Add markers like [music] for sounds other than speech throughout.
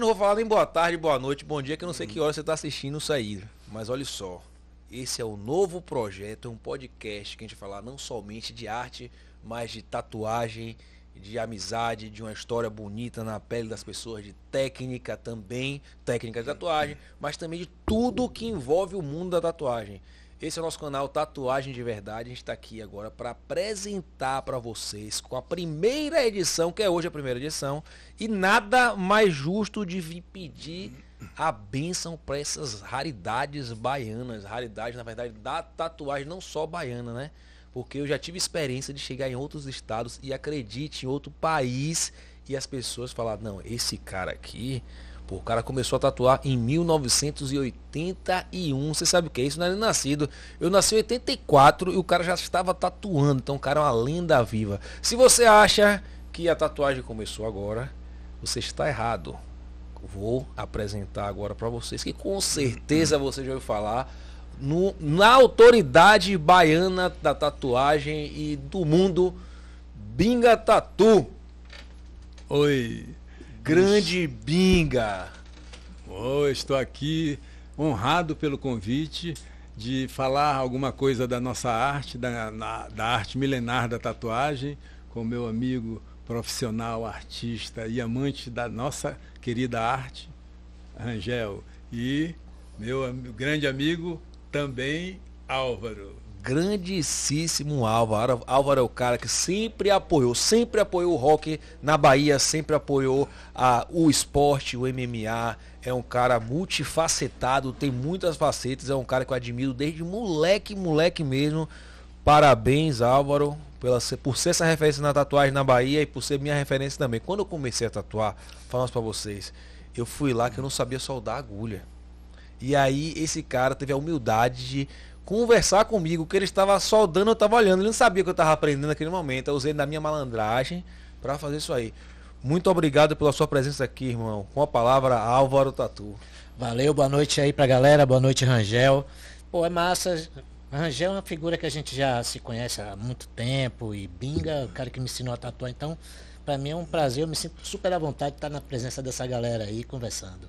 Não vou falar nem boa tarde, boa noite, bom dia, que eu não sei que hora você está assistindo isso aí. Mas olha só, esse é o novo projeto, é um podcast que a gente falar não somente de arte, mas de tatuagem, de amizade, de uma história bonita na pele das pessoas, de técnica também, técnica de tatuagem, mas também de tudo que envolve o mundo da tatuagem. Esse é o nosso canal Tatuagem de Verdade. A gente está aqui agora para apresentar para vocês com a primeira edição, que é hoje a primeira edição, e nada mais justo de vir pedir a benção para essas raridades baianas, raridades na verdade da tatuagem não só baiana, né? Porque eu já tive experiência de chegar em outros estados e acredite em outro país e as pessoas falar, não, esse cara aqui, pô, o cara começou a tatuar em 1981. Você sabe o que é isso? Não era nascido. Eu nasci em 84 e o cara já estava tatuando. Então o cara é uma lenda viva. Se você acha que a tatuagem começou agora, você está errado. Vou apresentar agora para vocês que com certeza você já ouviu falar no, na autoridade baiana da tatuagem e do mundo, Binga Tatu. Oi. Grande Binga. Oi, estou aqui honrado pelo convite de falar alguma coisa da nossa arte, da, na, da arte milenar da tatuagem, com meu amigo profissional, artista e amante da nossa querida arte, Rangel, e meu grande amigo também Álvaro. Grandíssimo Álvaro. Álvaro é o cara que sempre apoiou, sempre apoiou o rock na Bahia, sempre apoiou a, o esporte, o MMA. É um cara multifacetado, tem muitas facetas, é um cara que eu admiro desde moleque, moleque mesmo. Parabéns, Álvaro, pela, por ser essa referência na tatuagem na Bahia e por ser minha referência também. Quando eu comecei a tatuar, falando para vocês, eu fui lá que eu não sabia soldar agulha. E aí esse cara teve a humildade de conversar comigo, que ele estava soldando, eu estava olhando, ele não sabia que eu estava aprendendo naquele momento. Eu usei da minha malandragem para fazer isso aí. Muito obrigado pela sua presença aqui, irmão. Com a palavra Álvaro Tatu. Valeu, boa noite aí pra galera, boa noite, Rangel. Pô, é massa. Rangel é uma figura que a gente já se conhece há muito tempo e Binga, o cara que me ensinou a tatuar, então, para mim é um prazer, eu me sinto super à vontade de estar na presença dessa galera aí conversando.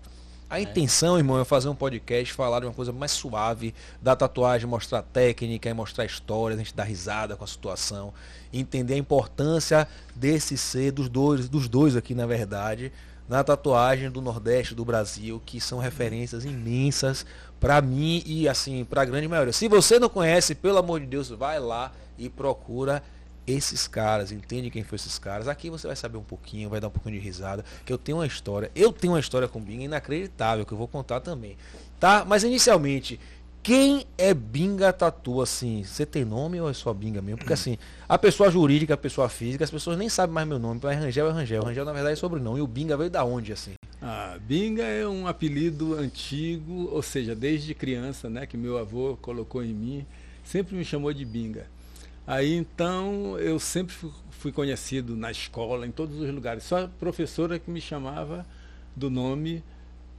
A intenção, irmão, é fazer um podcast, falar de uma coisa mais suave, da tatuagem, mostrar técnica, mostrar histórias, a gente dar risada com a situação, entender a importância desse ser, dos dois, dos dois aqui, na verdade, na tatuagem do Nordeste do Brasil, que são referências imensas para mim e assim, para a grande maioria. Se você não conhece, pelo amor de Deus, vai lá e procura esses caras, entende quem foi esses caras. Aqui você vai saber um pouquinho, vai dar um pouquinho de risada, que eu tenho uma história, eu tenho uma história com Binga inacreditável que eu vou contar também. Tá? Mas inicialmente, quem é Binga Tatu assim? Você tem nome ou é só Binga mesmo? Porque assim, a pessoa jurídica, a pessoa física, as pessoas nem sabem mais meu nome, mas Rangel é Rangel. Rangel na verdade é sobrenome. E o Binga veio da onde assim? Ah, Binga é um apelido antigo, ou seja, desde criança, né, que meu avô colocou em mim, sempre me chamou de Binga. Aí então eu sempre fui conhecido na escola, em todos os lugares. Só a professora que me chamava do nome.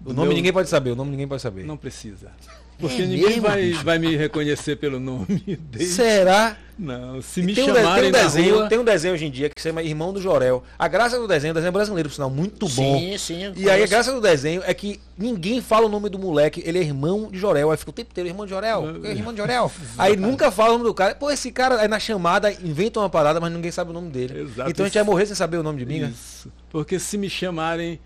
Do o nome meu... ninguém pode saber, o nome ninguém pode saber. Não precisa. Porque é ninguém vai, vai me reconhecer pelo nome. [laughs] Desde... Será? Não, se me tem chamarem um, tem um desenho, rua... Tem um desenho hoje em dia que se chama Irmão do Jorel. A graça do desenho, o desenho é brasileiro, por sinal, muito bom. Sim, sim. E aí a graça do desenho é que ninguém fala o nome do moleque, ele é irmão de Jorel. Aí fica o tempo inteiro, irmão de Jorel, é irmão de [laughs] Jorel. aí nunca fala o nome do cara. Pô, esse cara aí na chamada inventa uma parada, mas ninguém sabe o nome dele. Exato. Então a gente vai morrer sem saber o nome de mim, Isso. Porque se me chamarem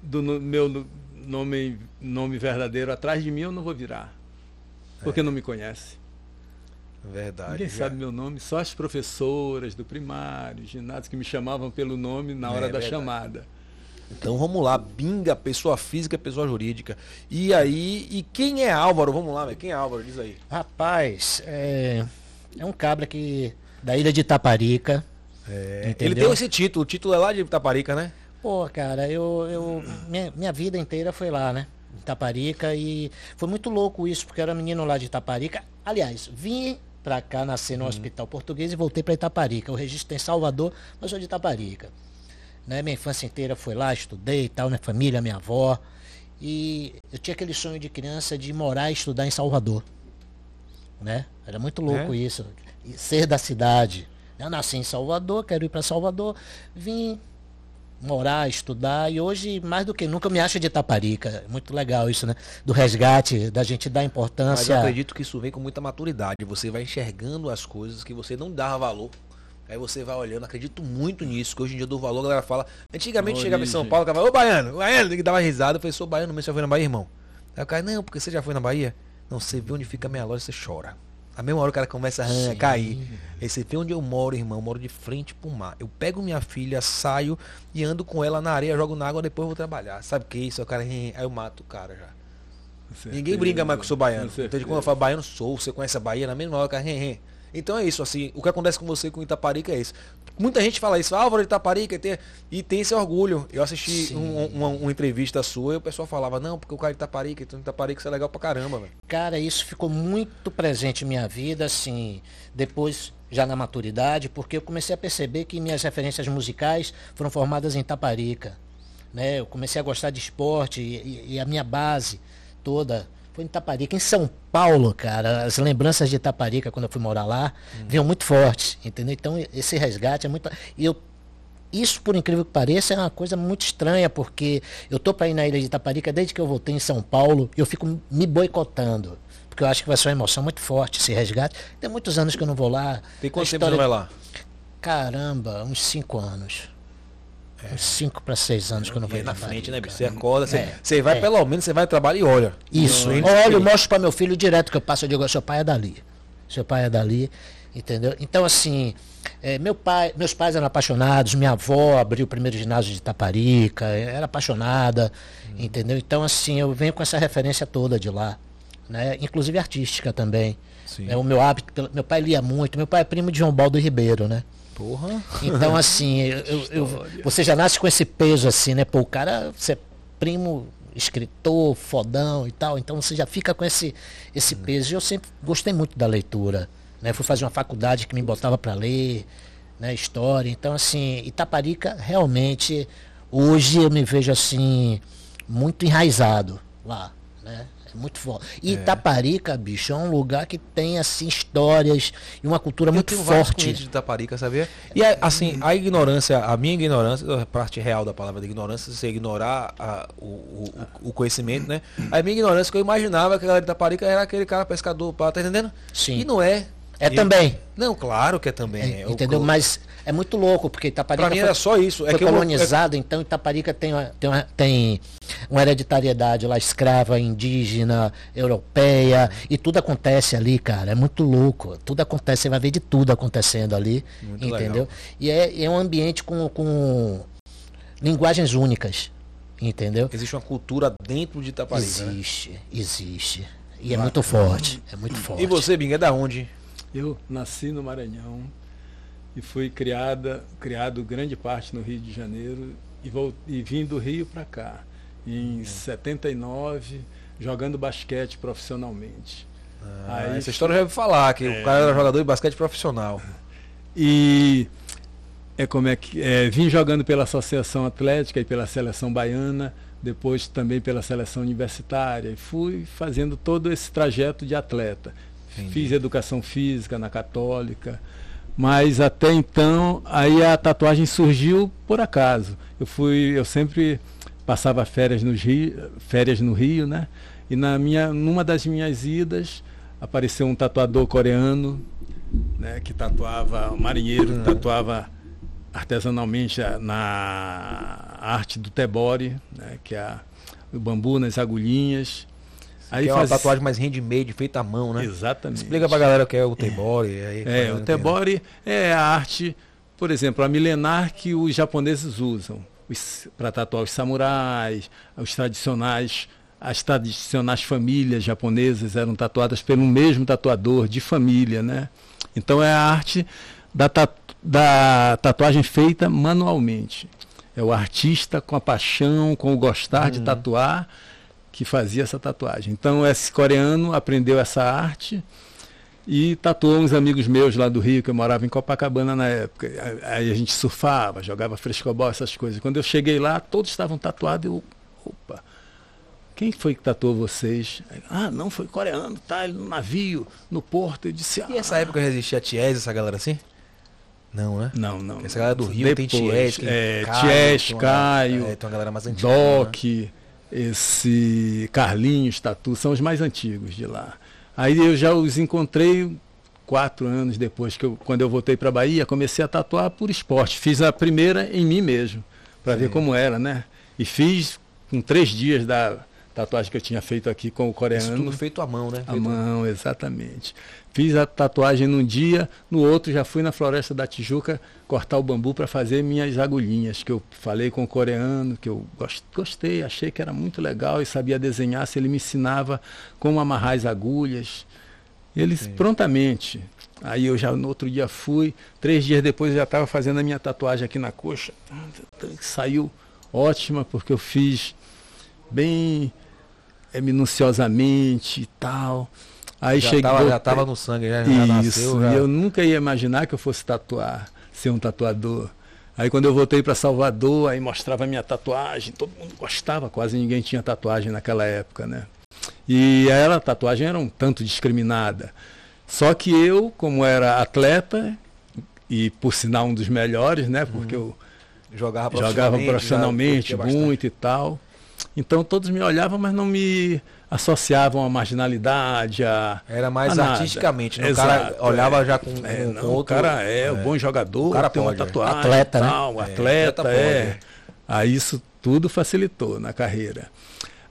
do meu nome, nome verdadeiro atrás de mim, eu não vou virar. Porque é. não me conhece. Verdade. Ninguém já. sabe meu nome, só as professoras do primário, ginásio, que me chamavam pelo nome na hora é, da verdade. chamada. Então vamos lá, Binga, pessoa física, pessoa jurídica. E aí, e quem é Álvaro? Vamos lá, quem é Álvaro? Diz aí. Rapaz, é, é um cabra que da ilha de Itaparica. É, ele deu esse título, o título é lá de Itaparica, né? Pô, cara, eu, eu minha, minha vida inteira foi lá, né? Itaparica e foi muito louco isso, porque eu era menino lá de Itaparica. Aliás, vim para cá nascer no uhum. Hospital Português e voltei para Itaparica. O registro tem Salvador, mas sou de Itaparica. Né? Minha infância inteira foi lá, estudei e tal, minha família, minha avó. E eu tinha aquele sonho de criança de morar e estudar em Salvador. Né? Era muito louco é? isso. E ser da cidade. Eu nasci em Salvador, quero ir para Salvador. Vim morar, estudar. E hoje, mais do que nunca, eu me acho de Itaparica. Muito legal isso, né? Do resgate, da gente dar Mas eu importância. acredito que isso vem com muita maturidade. Você vai enxergando as coisas que você não dava valor. Aí você vai olhando, acredito muito nisso, que hoje em dia eu dou valor, a galera fala. Antigamente chegava em São. Paulo, o cara falava, ô baiano, o baiano, que dava risada, eu falei, sou baiano, mas você já foi na Bahia, irmão? Aí o cara, não, porque você já foi na Bahia? Não, você vê onde fica a minha loja, você chora. A mesma hora o cara começa a Sim. cair. Aí você vê onde eu moro, irmão, eu moro de frente pro mar. Eu pego minha filha, saio e ando com ela na areia, jogo na água, depois vou trabalhar. Sabe o que é isso? O cara, aí eu mato o cara já. Com Ninguém brinca mais que eu sou baiano. com Então, certeza. quando eu falo baiano, sou. Você conhece a Bahia, na mesma hora, cara, hen, hen. Então é isso, assim, o que acontece com você com Itaparica é isso. Muita gente fala isso, Álvaro de Itaparica, e tem, e tem esse orgulho. Eu assisti um- uma, uma entrevista sua e o pessoal falava, não, porque o cara de Itaparica, então Itaparica isso é legal pra caramba, velho. Cara, isso ficou muito presente em minha vida, assim, depois já na maturidade, porque eu comecei a perceber que minhas referências musicais foram formadas em Taparica. Né? Eu comecei a gostar de esporte e, e- e a minha base toda foi em Taparica. Em São Paulo, cara, as lembranças de Taparica, quando eu fui morar lá, vinham muito fortes, entendeu? Então esse resgate é muito. E eu isso, por incrível que pareça, é uma coisa muito estranha, porque eu tô para ir na ilha de Itaparica desde que eu voltei em São Paulo, e eu fico me boicotando. Porque eu acho que vai ser uma emoção muito forte esse resgate. Tem muitos anos que eu não vou lá. Tem quanto tempo você história- vai lá? Caramba, uns cinco anos. Uns cinco para seis anos que eu não vou É ir na frente, né? Você acorda, você, É, você vai é. pelo menos, você vai trabalhar e olha. Isso. Não, Olha, eu mostro para meu filho direto que eu passo, eu digo, seu pai é dali. Seu pai é dali, entendeu? Então, assim, é, meu pai, meus pais eram apaixonados, minha avó abriu o primeiro ginásio de Taparica, era apaixonada, entendeu? Então, assim, eu venho com essa referência toda de lá, né? Inclusive artística também. Sim. É o meu hábito, meu pai lia muito, meu pai é primo de João Baldo Ribeiro, né? Porra. Então, assim, [laughs] eu- eu- você já nasce com esse peso, assim, né? Pô, o cara, você é primo, escritor, fodão e tal, então você já fica com esse, esse peso. E eu sempre gostei muito da leitura, né? Fui fazer uma faculdade que me botava para ler, né? História. Então, assim, Itaparica, realmente, hoje eu me vejo, assim, muito enraizado lá, né? É muito forte. E Itaparica, bicho, é um lugar que tem, assim, histórias e uma cultura Eu muito tenho forte. de Itaparica, sabia? E a- assim, a ignorância, a minha ignorância, a parte real da palavra de ignorância, você ignorar a- o, o- o conhecimento, né? A minha ignorância que eu imaginava que a galera de Itaparica era aquele cara pescador, pá, tá entendendo? Sim. E não é. É também. Não, claro que é também. É o- entendeu? Mas é muito louco, porque Itaparica Pra mim foi, era só isso. É foi que eu colonizado, então Itaparica tem uma, tem, uma, tem uma hereditariedade lá, escrava, indígena, europeia, e tudo acontece ali, cara. É muito louco. Tudo acontece, você vai ver de tudo acontecendo ali. Muito entendeu? legal. E é, é um ambiente com, com linguagens únicas. Entendeu? Existe uma cultura dentro de Itaparica. né? Existe, existe. E é muito forte. É muito forte. E você, Binga, é da onde? Eu nasci no Maranhão e fui criada, criado grande parte no Rio de Janeiro e, vol- e vim do Rio para cá em 79 jogando basquete profissionalmente. Ah, Aí essa história eu já ouvi falar, que o cara era jogador de basquete profissional. [laughs] E é como é que é, vim jogando pela Associação Atlética e pela Seleção Baiana, depois também pela Seleção Universitária e fui fazendo todo esse trajeto de atleta. Entendi. Fiz educação física na Católica, mas até então aí a tatuagem surgiu por acaso. Eu fui, eu sempre passava férias no Rio, férias no Rio, né? E na minha, numa das minhas idas apareceu um tatuador coreano né, que tatuava, um marinheiro, que tatuava artesanalmente na arte do tebore, né, que é o bambu nas agulhinhas. Aí que é uma faz- tatuagem mais handmade, feita à mão, né? Exatamente. Explica pra galera o que é o Tebore. Aí, É, o tebore é a arte, por exemplo, a milenar que os japoneses usam para tatuar os samurais, os tradicionais, as tradicionais famílias japonesas eram tatuadas pelo mesmo tatuador de família, né? Então é a arte da, tatu- da tatuagem feita manualmente. É o artista com a paixão, com o gostar de tatuar que fazia essa tatuagem. Então esse coreano aprendeu essa arte e tatuou uns amigos meus lá do Rio, que eu morava em Copacabana na época. Aí a gente surfava, jogava frescobol, essas coisas. Quando eu cheguei lá, todos estavam tatuados. Eu, opa, quem foi que tatuou vocês? Ah, não, foi coreano, tá, no navio, no porto. Eu disse, ah, E essa época já existia Ties, essa galera assim? Não, né? Não, não. Essa galera do Rio Depois, tem Ties, tem é, Caio, Ties, tem uma- Caio, é, tem uma galera mais antiga. né? Esse Carlinhos, Tatu, são os mais antigos de lá. Aí eu já os encontrei quatro anos depois que eu, quando eu voltei para Bahia, comecei a tatuar por esporte. Fiz a primeira em mim mesmo, para ver como era, né? E fiz com três dias da tatuagem que eu tinha feito aqui com o Isso coreano. tudo feito à mão, né? A Feito- mão, exatamente. Fiz a tatuagem num dia, no outro já fui na Floresta da Tijuca cortar o bambu para fazer minhas agulhinhas, que eu falei com o coreano, que eu gos- gostei, achei que era muito legal e sabia desenhar, se ele me ensinava como amarrar as agulhas. Eles Sim. prontamente. Aí eu já no outro dia fui, três dias depois eu já estava fazendo a minha tatuagem aqui na coxa. Saiu ótima, porque eu fiz bem é, minuciosamente e tal. Aí já, cheguei. tava, já tava no sangue, já, já Isso, nasceu. Já... eu nunca ia imaginar que eu fosse tatuar, ser um tatuador. Aí quando eu voltei para Salvador, aí mostrava a minha tatuagem, todo mundo gostava, quase ninguém tinha tatuagem naquela época, né? E ela, a tatuagem era um tanto discriminada. Só que eu, como era atleta, e por sinal um dos melhores, né? Porque eu Jogava jogava profissionalmente, já profissionalmente curtia bastante. muito e tal. Então todos me olhavam, mas não me associavam à marginalidade, a, Era mais a artisticamente, né? O Exato, cara olhava é. já com, É, com, não, com o outro... cara é, um bom jogador, O cara tem pode, é. uma tatuagem, Atleta, né? tal, um É, atleta, atleta é. é. Aí isso tudo facilitou na carreira.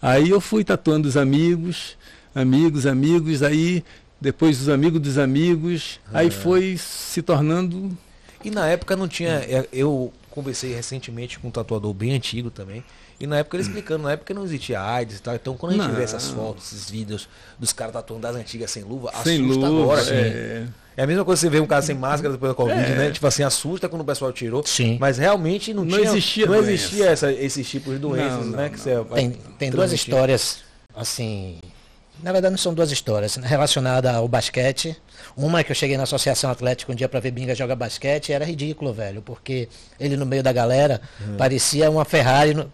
Aí eu fui tatuando os amigos, amigos, amigos, aí depois os amigos dos amigos, É. aí foi se tornando E na época não tinha. é, Eu conversei recentemente com um tatuador bem antigo também. E na época ele explicando, na época não existia AIDS e tal. Então quando a gente Não. vê essas fotos, esses vídeos dos caras tatuando das antigas sem luva, sem assusta luva. agora. assim. é. É a mesma coisa que você vê um cara sem máscara depois da Covid, É. né? Tipo assim, assusta quando o pessoal tirou. Sim. Mas realmente não, Não tinha, existia não existia essa, esses tipos de doenças, Não, não, né? Que você Tem, tem duas histórias, assim. Na verdade, não são duas histórias, né, relacionadas ao basquete. Uma é que eu cheguei na Associação Atlética um dia para ver Binga jogar basquete e era ridículo, velho, porque ele no meio da galera parecia uma Ferrari no,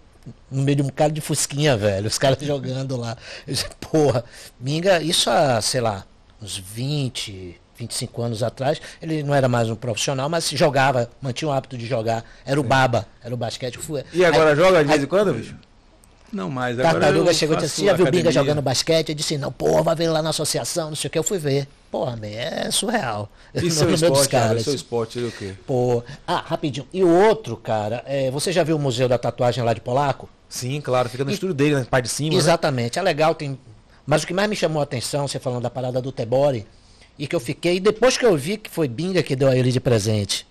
no meio de um cara de fusquinha, velho. Os caras jogando lá. Eu [laughs] disse, porra, Binga, isso há, sei lá, uns 20, 25 anos atrás, ele não era mais um profissional, mas jogava, mantinha o hábito de jogar. Era o baba, era o basquete. Fui- E agora Aí- joga de vez em quando, bicho? Não mais. Agora Tartaruga chegou e disse assim, já viu o Binga jogando basquete? Eu disse, não, pô, vai ver lá na associação, não sei o que. Eu fui ver. Porra, man, é surreal. E [laughs] No- seu no esporte, cara? Seu esporte seria o quê? Pô. Ah, rapidinho. E o outro, cara, é, você já viu o Museu da Tatuagem lá de Polaco? Sim, claro, fica no E- estúdio dele, na parte de cima. né? Exatamente, é legal, tem. Mas o que mais me chamou a atenção, você falando da parada do Tebore, e que eu fiquei, depois que eu vi que foi Binga que deu a ele de presente.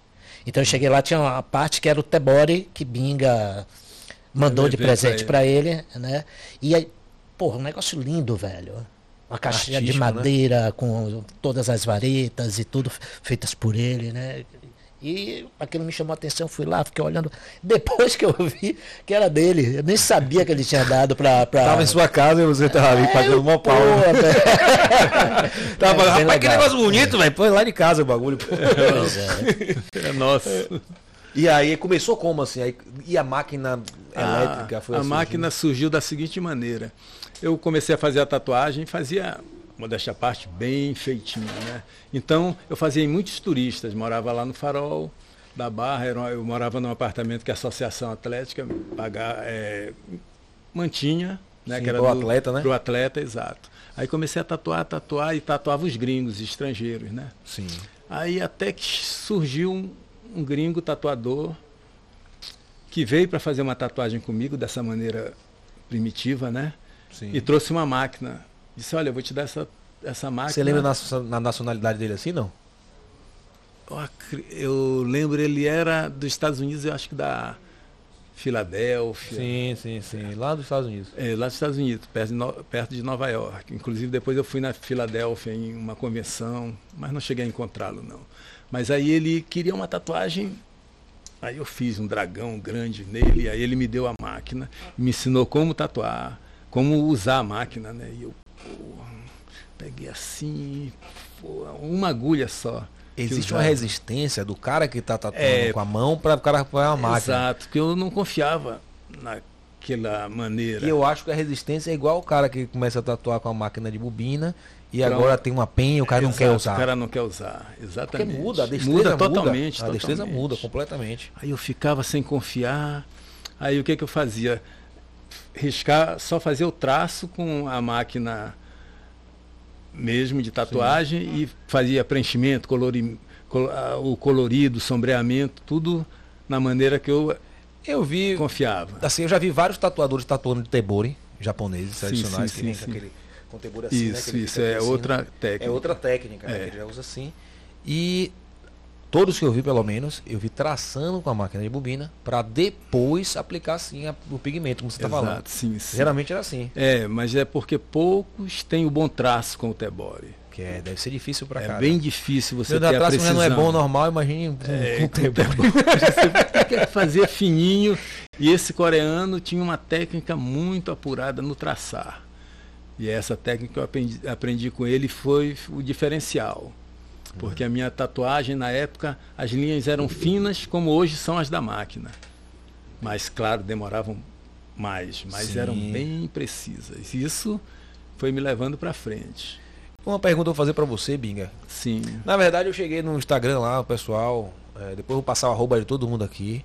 Então eu cheguei lá, tinha uma parte que era o Tebore que Binga mandou de presente ele. para ele, né? E aí, porra, um negócio lindo, velho. Uma caixinha de né? madeira com todas as varetas e tudo feitas por ele, né? E aquilo me chamou a atenção, fui lá, fiquei olhando. [laughs] Depois que eu vi que era dele, eu nem sabia que ele tinha dado pra. pra... Tava em sua casa e você tava ali É, pagando eu, mó pau. né? [laughs] [laughs] Tava, É, rapaz, que legal. negócio bonito, velho. Põe lá de casa o bagulho. pô. Pois é. É nossa. E aí começou como assim? Aí, e a máquina elétrica a, foi a máquina surgiu da seguinte maneira. Eu comecei a fazer a tatuagem, fazia, modéstia à parte, bem feitinho, né? Então, eu fazia em muitos turistas, morava lá no Farol da Barra, eu morava num apartamento que a Associação Atlética pagar, é, mantinha, né? Sim, que era pro do- atleta, né? Pro atleta, exato. Aí comecei a tatuar, tatuar e tatuava os gringos, estrangeiros, né? Sim. Aí até que surgiu um, um gringo tatuador que veio para fazer uma tatuagem comigo dessa maneira primitiva, né? Sim. E trouxe uma máquina. Disse, olha, eu vou te dar essa, essa máquina. Você lembra na, na nacionalidade dele assim, não? Eu lembro, ele era dos Estados Unidos, eu acho que da Filadélfia. Sim, sim, sim. Lá dos Estados Unidos. É, lá dos Estados Unidos, perto de, No- perto de Nova York. Inclusive depois eu fui na Filadélfia em uma convenção, mas não cheguei a encontrá-lo não. Mas aí ele queria uma tatuagem, aí eu fiz um dragão grande nele, aí ele me deu a máquina, me ensinou como tatuar, como usar a máquina, né? E eu peguei assim, uma agulha só. Existe uma resistência do cara que tá tatuando É. com a mão para o cara apoiar a máquina. Exato, porque eu não confiava na, daquela maneira. E eu acho que a resistência é igual o cara que começa a tatuar com a máquina de bobina e Pronto. agora tem uma penha, o cara não Exato, quer usar. O cara não quer usar, Porque exatamente. muda, a destreza muda muda. totalmente. A destreza totalmente. muda completamente. Aí eu ficava sem confiar. Aí o que, que eu fazia? Riscar, só fazia o traço com a máquina mesmo de tatuagem e fazia preenchimento, colori, col- o colorido, sombreamento, tudo na maneira que eu Eu vi, confiava. assim, eu já vi vários tatuadores tatuando de tebori japoneses Sim, tradicionais sim, que sim, com sim. aquele com tebori assim, né? Isso, ele isso é assim, outra né? técnica. É outra técnica, né, É. que ele já usa assim. E todos que eu vi, pelo menos, eu vi traçando com a máquina de bobina para depois aplicar assim a- o pigmento, como você está falando. Sim, sim. Geralmente era assim, É, mas é porque poucos têm o bom traço com o Tebore. que é, deve ser difícil para É cá. bem difícil você Meu ter a traço já precisão. não é bom normal, imagine É, com tebori. [laughs] Você quer fazer fininho. E esse coreano tinha uma técnica muito apurada no traçar. E essa técnica que eu aprendi, aprendi com ele foi o diferencial. Porque a minha tatuagem, na época, as linhas eram finas, como hoje são as da máquina. Mas, claro, demoravam mais, mas Sim. eram bem precisas. Isso foi me levando para frente. Uma pergunta eu vou fazer para você, Binga. Sim. Na verdade, eu cheguei no Instagram lá, o pessoal. é, depois eu vou passar o arroba de todo mundo aqui.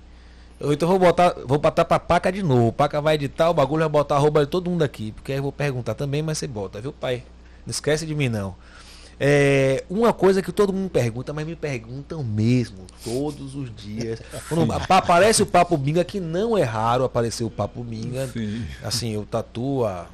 Eu, então vou botar, vou botar pra Paca de novo. Paca vai editar o bagulho, vai botar a arroba de todo mundo aqui. Porque aí eu vou perguntar também, mas você bota, viu, pai? Não esquece de mim, não. É, uma coisa que todo mundo pergunta, mas me perguntam mesmo, todos os dias. [laughs] Quando apa- aparece o Papo Binga, que não é raro aparecer o Papo Binga. Sim. Assim, eu tatuo há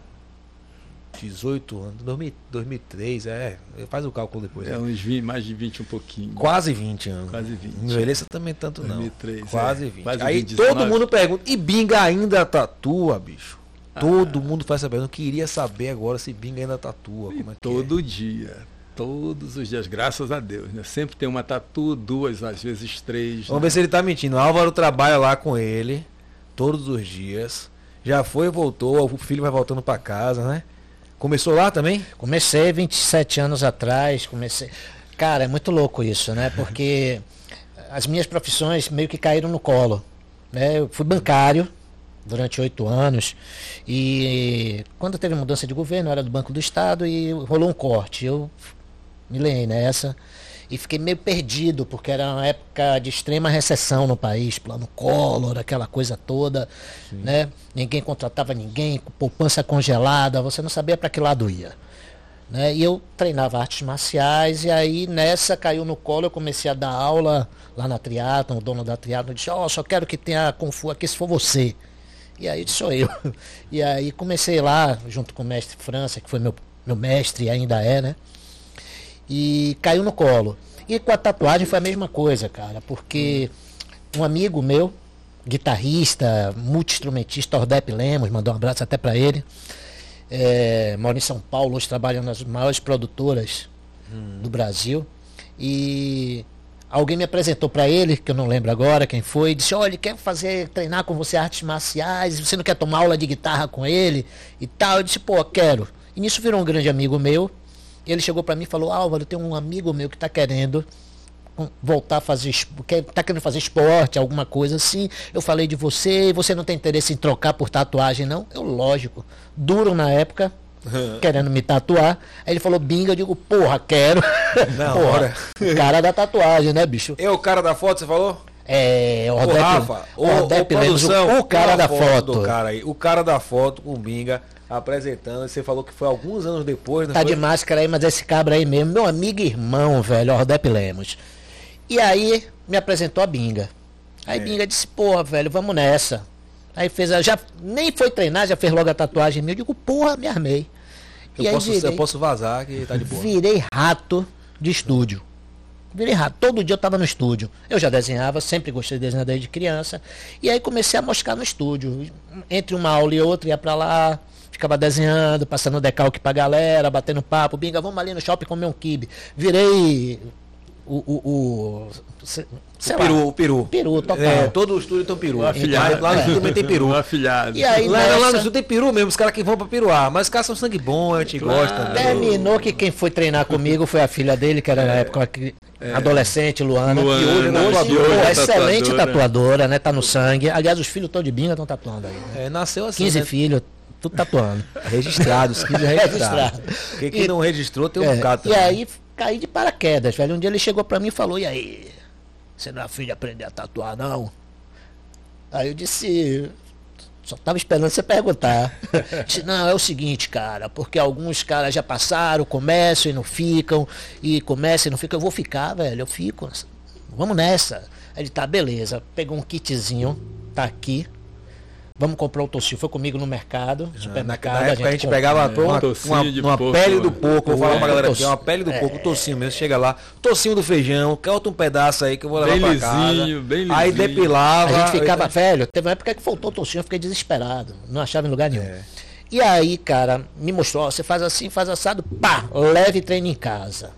18 anos, 2000 2003, é. Faz o cálculo depois. É né? uns 20, mais de 20 um pouquinho. Quase 20 anos. Quase 20. Não envelheça também tanto não. 2003, Quase é. 20. Quase Aí 20, todo 19. mundo pergunta, e Binga ainda tatua, bicho? Todo mundo faz essa pergunta. Eu queria saber agora se Binga ainda tatua. Como é que Todo dia. Todos os dias, graças a Deus. Né? Sempre tem uma tatu, duas, às vezes três. Vamos né? ver se ele tá mentindo. O Álvaro trabalha lá com ele todos os dias. Já foi e voltou. O filho vai voltando pra casa, né? Começou lá também? Comecei 27 anos atrás, comecei. Cara, é muito louco isso, né? Porque [laughs] as minhas profissões meio que caíram no colo. Né? Eu fui bancário durante oito anos e quando teve mudança de governo, eu era do Banco do Estado e rolou um corte. Eu me lei nessa e fiquei meio perdido, porque era uma época de extrema recessão no país, plano Collor, aquela coisa toda, né? Ninguém contratava ninguém, poupança congelada, você não sabia para que lado ia. Né? E eu treinava artes marciais e aí nessa caiu no colo, eu comecei a dar aula lá na Triatlon, o dono da Triatlon disse, ó, só quero que tenha Kung Fu aqui se for você. E aí sou eu. [laughs] E aí comecei lá, junto com o mestre França, que foi meu, meu mestre e ainda é, né? E caiu no colo. E com a tatuagem foi a mesma coisa, cara, porque um amigo meu, guitarrista, multi-instrumentista, Ordep Lemos, mandou um abraço até para ele. É, mora em São Paulo, hoje trabalha nas maiores produtoras do Brasil. E alguém me apresentou para ele, que eu não lembro agora quem foi, disse: Olha, ele quer fazer, treinar com você artes marciais, você não quer tomar aula de guitarra com ele e tal. Eu disse: Pô, quero. E nisso virou um grande amigo meu. Ele chegou para mim e falou: Álvaro, tem um amigo meu que está querendo voltar a fazer, quer, tá querendo fazer esporte, alguma coisa assim. Eu falei de você, você não tem interesse em trocar por tatuagem, não? Eu, lógico. Duro na época, [laughs] querendo me tatuar. Aí ele falou, binga, eu digo, porra, quero. [laughs] Na porra, hora. o cara da tatuagem, né, bicho? É o cara da foto, você falou? É, o Rafa, ô, Lemos, o- produção, o cara da foto. do cara aí. O cara da foto com o Binga apresentando. Você falou que foi alguns anos depois, Tá foi? de máscara aí, mas esse cabra aí mesmo, meu amigo e irmão, velho, Ordep Lemos. E aí me apresentou a Binga. Aí É. Binga disse, porra, velho, vamos nessa. Aí fez, a- já nem foi treinar, já fez logo a tatuagem minha. Eu digo, porra, me armei. Eu posso, virei, eu posso vazar que tá de boa. virei rato de estúdio. Virei rato. Todo dia eu tava no estúdio. Eu já desenhava, sempre gostei de desenhar desde criança. E aí comecei a moscar no estúdio. Entre uma aula e outra, ia pra lá, ficava desenhando, passando decalque pra galera, batendo papo. Binga, vamos ali no shopping comer um kibe. Virei o, o, o, sei o peru, lá, o peru. Peru, total. É, todo o estúdio tem um peru. Afilhado. Lá no estúdio também tem peru. [laughs] Afilhado. E aí, Lá, lá no nessa- estúdio tem peru mesmo, os caras que vão pra peruar. Mas os caras são sangue bom, a gente Claro. gosta. né? Terminou que quem foi treinar comigo foi a filha dele, que era na época uma cri- adolescente, Luana. É. Luana, que hoje, tatuadora, hoje, excelente tatuadora. tatuadora, né? Tá no sangue. Aliás, os filhos todos de binga estão tatuando aí. né? É, nasceu assim. 15 né? filhos, tudo tatuando. Registrados, 15 registrados. Registrado. Quem que não registrou tem um É, bocado e também. aí caí de paraquedas, velho. Um dia ele chegou pra mim e falou, e aí, você não é afim de aprender a tatuar, não? Aí eu disse, só tava esperando você perguntar. [laughs] Disse, não, é o seguinte, cara, porque alguns caras já passaram, começam e não ficam, e começam e não ficam. Eu vou ficar, velho, eu fico. Vamos nessa. Aí ele, tá, beleza. Pegou um kitzinho, tá aqui. Vamos comprar o tocinho. Foi comigo no mercado, Na, supermercado. na época a gente comprou. pegava É, uma, uma, uma porco, pele né? do porco, vou falar É, pra galera aqui, uma pele do porco, tocinho mesmo, chega lá, tocinho do feijão, corta um pedaço aí que eu vou levar Bem pra casa. lisinho, bem Aí lisinho. depilava. A gente ficava velho. Teve uma época que faltou o tocinho, eu fiquei desesperado. Não achava em lugar nenhum. É. E aí, cara, me mostrou, ó, você faz assim, faz assado, pá, leve treine em casa.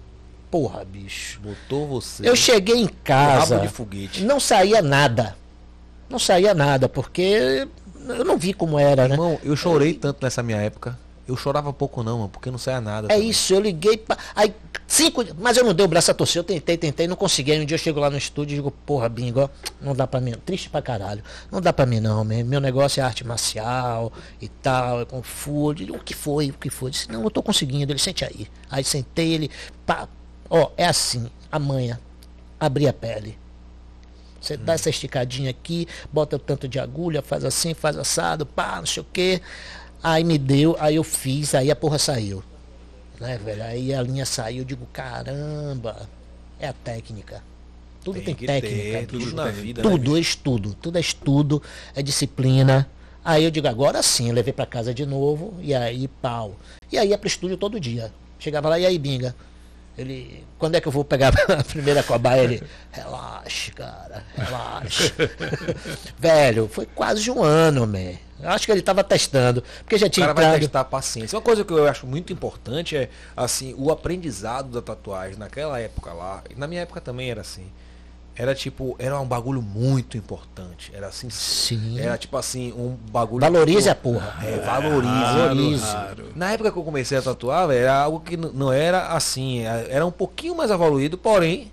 Porra, bicho. Botou você. Eu cheguei em casa, Rabo de foguete. não saía nada. Não saía nada, porque eu não vi como era, né? Irmão, eu chorei tanto nessa minha época. Eu chorava pouco não, mano, porque não saia nada. É também. isso, eu liguei, pra, aí cinco, mas eu não dei o braço a torcer, eu tentei, tentei, não consegui. Aí um dia eu chego lá no estúdio e digo, porra, bingo, ó, não dá pra mim, triste pra caralho. Não dá pra mim não, meu, negócio é arte marcial e tal, é com. Eu digo, O que foi? O que foi? Eu disse, não, eu tô conseguindo. Ele sente aí. Aí sentei ele, pá, ó, é assim, amanhã, abrir a pele. Você dá essa esticadinha aqui, bota o tanto de agulha, faz assim, faz assado, pá, não sei o quê. Aí me deu, aí eu fiz, aí a porra saiu. Né, velho? Aí a linha saiu, eu digo, caramba, é a técnica. Tudo tem, que técnica. ter, bicho. tudo na vida. né, Tudo bicho? é estudo, tudo é estudo, é disciplina. Aí eu digo, agora sim, levei pra casa de novo, e aí pau. E aí ia pro estúdio todo dia. Chegava lá, e aí, binga? Ele, quando é que eu vou pegar [laughs] a primeira cobaia? Ele, relaxa, cara, relaxa. [laughs] Velho, foi quase um ano, man. Eu Acho que ele tava testando, porque já O tinha cara vai entrado. testar a paciência. Uma coisa que eu acho muito importante é assim, o aprendizado da tatuagem naquela época lá, e na minha época também era assim. Era tipo, era um bagulho muito importante. Era assim, Sim. era tipo assim, um bagulho. Valorize a porra. É, valorize. Valorize. Raro. Na época que eu comecei a tatuar, velho, era algo que não era assim, era era um pouquinho mais evoluído, porém,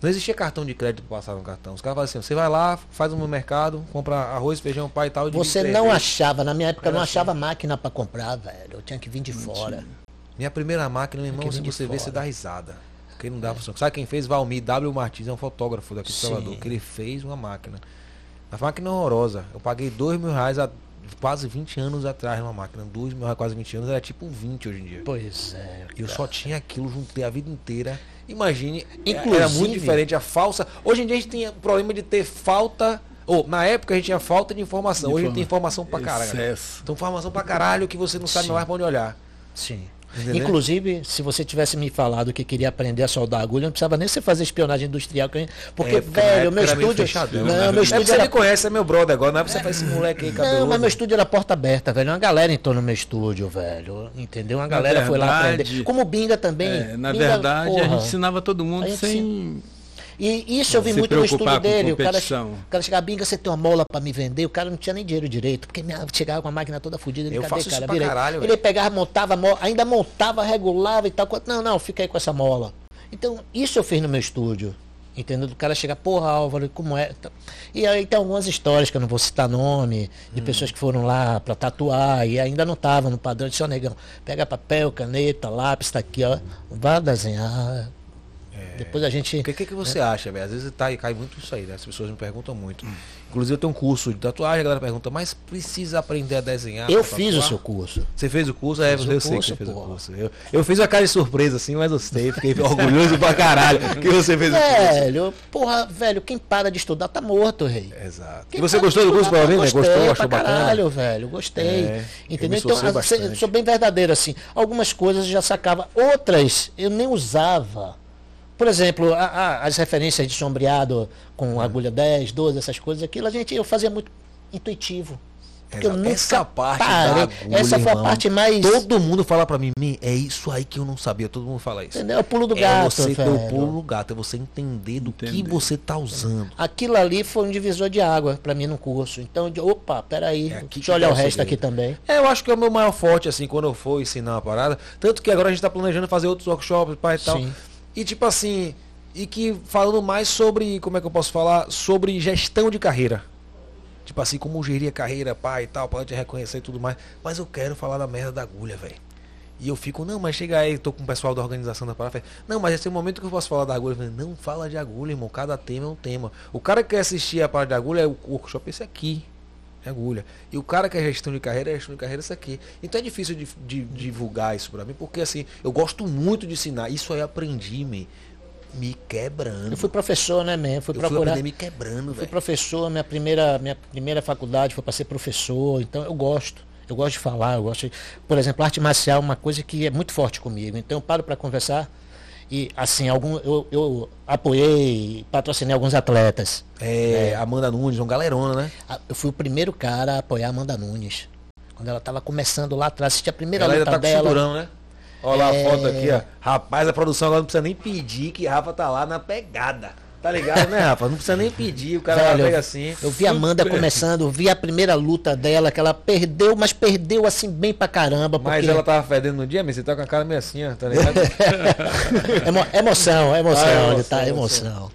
não existia cartão de crédito para passar no cartão. Os caras falavam assim, você vai lá, faz no mercado, compra arroz, feijão, pai e tal. Você não vezes. achava, na minha época eu não assim. achava máquina pra comprar, velho. Eu tinha que vir de fora. Minha primeira máquina, meu irmão, se você ver, você dá risada. Porque não dá pra Sabe quem fez? Valmir W. Martins, é um fotógrafo daqui de. Salvador, que ele fez uma máquina. A máquina é horrorosa. Eu paguei dois mil reais há quase 20 anos atrás numa máquina. Dois mil reais, quase 20 anos, era tipo um 20 hoje em dia. Pois é. Eu cara. só tinha aquilo, juntei a vida inteira. Imagine, Inclusive- era muito diferente a falsa. Hoje em dia a gente tem o problema de ter falta. Ou, na época a gente tinha falta de informação. Hoje a gente tem informa- informação pra caralho. Excesso. Então informação pra caralho que você não sabe Sim. mais pra onde olhar. Sim. Entendeu? Inclusive, se você tivesse me falado que queria aprender a soldar agulha, não precisava nem você fazer espionagem industrial. Porque, É, velho, meu estúdio. fechadão, não, né? meu Não é estúdio você era me conhece, é meu brother agora, não é pra você fazer esse moleque aí Não, cabeludo. mas meu estúdio era porta aberta, velho. Uma galera entrou no meu estúdio, velho. Entendeu? Uma galera foi lá verdade- aprender. Como Binga também. É, na Binga, verdade, a porra. gente ensinava todo mundo A sem. E isso eu vi Se muito no com dele. O cara, o cara chegava, Binga, você tem uma mola pra me vender? O cara não tinha nem dinheiro direito, porque chegava com a máquina toda fodida. Ele, Eu cadê, cara? caralho, ele pegava, montava, ainda montava, regulava e tal. Não, não, fica aí com essa mola. Então, isso eu fiz no meu estúdio. Entendeu? Do cara chegar, porra, Álvaro, como é? E aí tem algumas histórias que eu não vou citar nome, de Hum. pessoas que foram lá pra tatuar e ainda não estavam no padrão. Disse, ó, negão, pega papel, caneta, lápis, tá aqui, ó. Vá desenhar. Depois a gente. O que, que, que você acha, velho? Às vezes tá, cai muito isso aí, né? As pessoas me perguntam muito. Inclusive eu tenho um curso de tatuagem, a galera pergunta, mas precisa aprender a desenhar? Eu fiz o tatuar? seu curso. Você fez o curso? É, eu o sei que você fez o porra. curso. Eu, eu fiz uma cara de surpresa assim, mas gostei. Fiquei orgulhoso pra caralho que você fez o curso. Velho, porra, velho, quem para de estudar tá morto, rei. Exato. Quem E você gostou do curso, estudar, provavelmente? né? Gostei Gostou? Achou bacana? caralho, velho, gostei. É, eu Entendeu? Então, bastante. sou bem verdadeiro assim. Algumas coisas eu já sacava, outras eu nem usava. Por exemplo, a- a- as referências de sombreado com Hum. agulha 10, 12, essas coisas, aquilo a gente eu fazia muito intuitivo. Porque eu nunca essa parte parei. da agulha, Essa foi a irmão, parte mais. Todo mundo fala pra mim, "Mi, é isso aí que eu não sabia. Todo mundo fala isso. Entendeu? É o pulo do é gato, você ter velho. o pulo do gato, é você entender do que você tá usando. Aquilo ali foi um divisor de água pra mim no curso. Então, de, opa, peraí, É aqui deixa eu olhar tá o o resto segredo. aqui também. É, eu acho que é o meu maior forte, assim, quando eu for ensinar uma parada. Tanto que agora a gente tá planejando fazer outros workshops, pai e tal. Sim. E tipo assim, e que falando mais sobre, como é que eu posso falar? Sobre gestão de carreira. Tipo assim, como gerir a carreira, pai e tal, pra te reconhecer e tudo mais. Mas eu quero falar da merda da agulha, velho. E eu fico, não, mas chega aí, tô com o pessoal da organização da parada. Não, mas esse é o momento que eu posso falar da agulha. Falei, não fala de agulha, irmão. Cada tema é um tema. O cara que quer assistir a parada de agulha é o workshop esse aqui. É agulha. E o cara que é gestão de carreira é gestão de carreira isso aqui. Então é difícil de, de- divulgar isso pra mim, porque assim, eu gosto muito de ensinar. Isso aí eu aprendi, me, me quebrando. Eu fui professor, né, man? Fui Eu fui procurar. aprender me quebrando, fui velho. professor, minha primeira, minha primeira faculdade foi para ser professor, então eu gosto. Eu gosto de falar, eu gosto de, Por exemplo, arte marcial é uma coisa que é muito forte comigo. Então eu paro para conversar e assim, algum, eu, eu apoiei, patrocinei alguns atletas. É, Amanda Nunes, um galerona, né? Eu fui o primeiro cara a apoiar a Amanda Nunes. Quando ela estava começando lá atrás, assisti a primeira Ela luta tá com dela. cinturão, né? Olha lá É. a foto aqui, ó. Rapaz, a produção agora não precisa nem pedir que Rafa tá lá na pegada. Tá ligado, né, Rafa? Não precisa nem pedir, o cara Velho, pega assim. Eu vi a Amanda começando, vi a primeira luta dela, que ela perdeu, mas perdeu assim bem pra caramba. Mas porque- ela tava fedendo no dia, mas você tá com a cara meio assim, ó, tá ligado? [laughs] Emo- emoção, emoção, Ah, emoção, tá, emoção. emoção.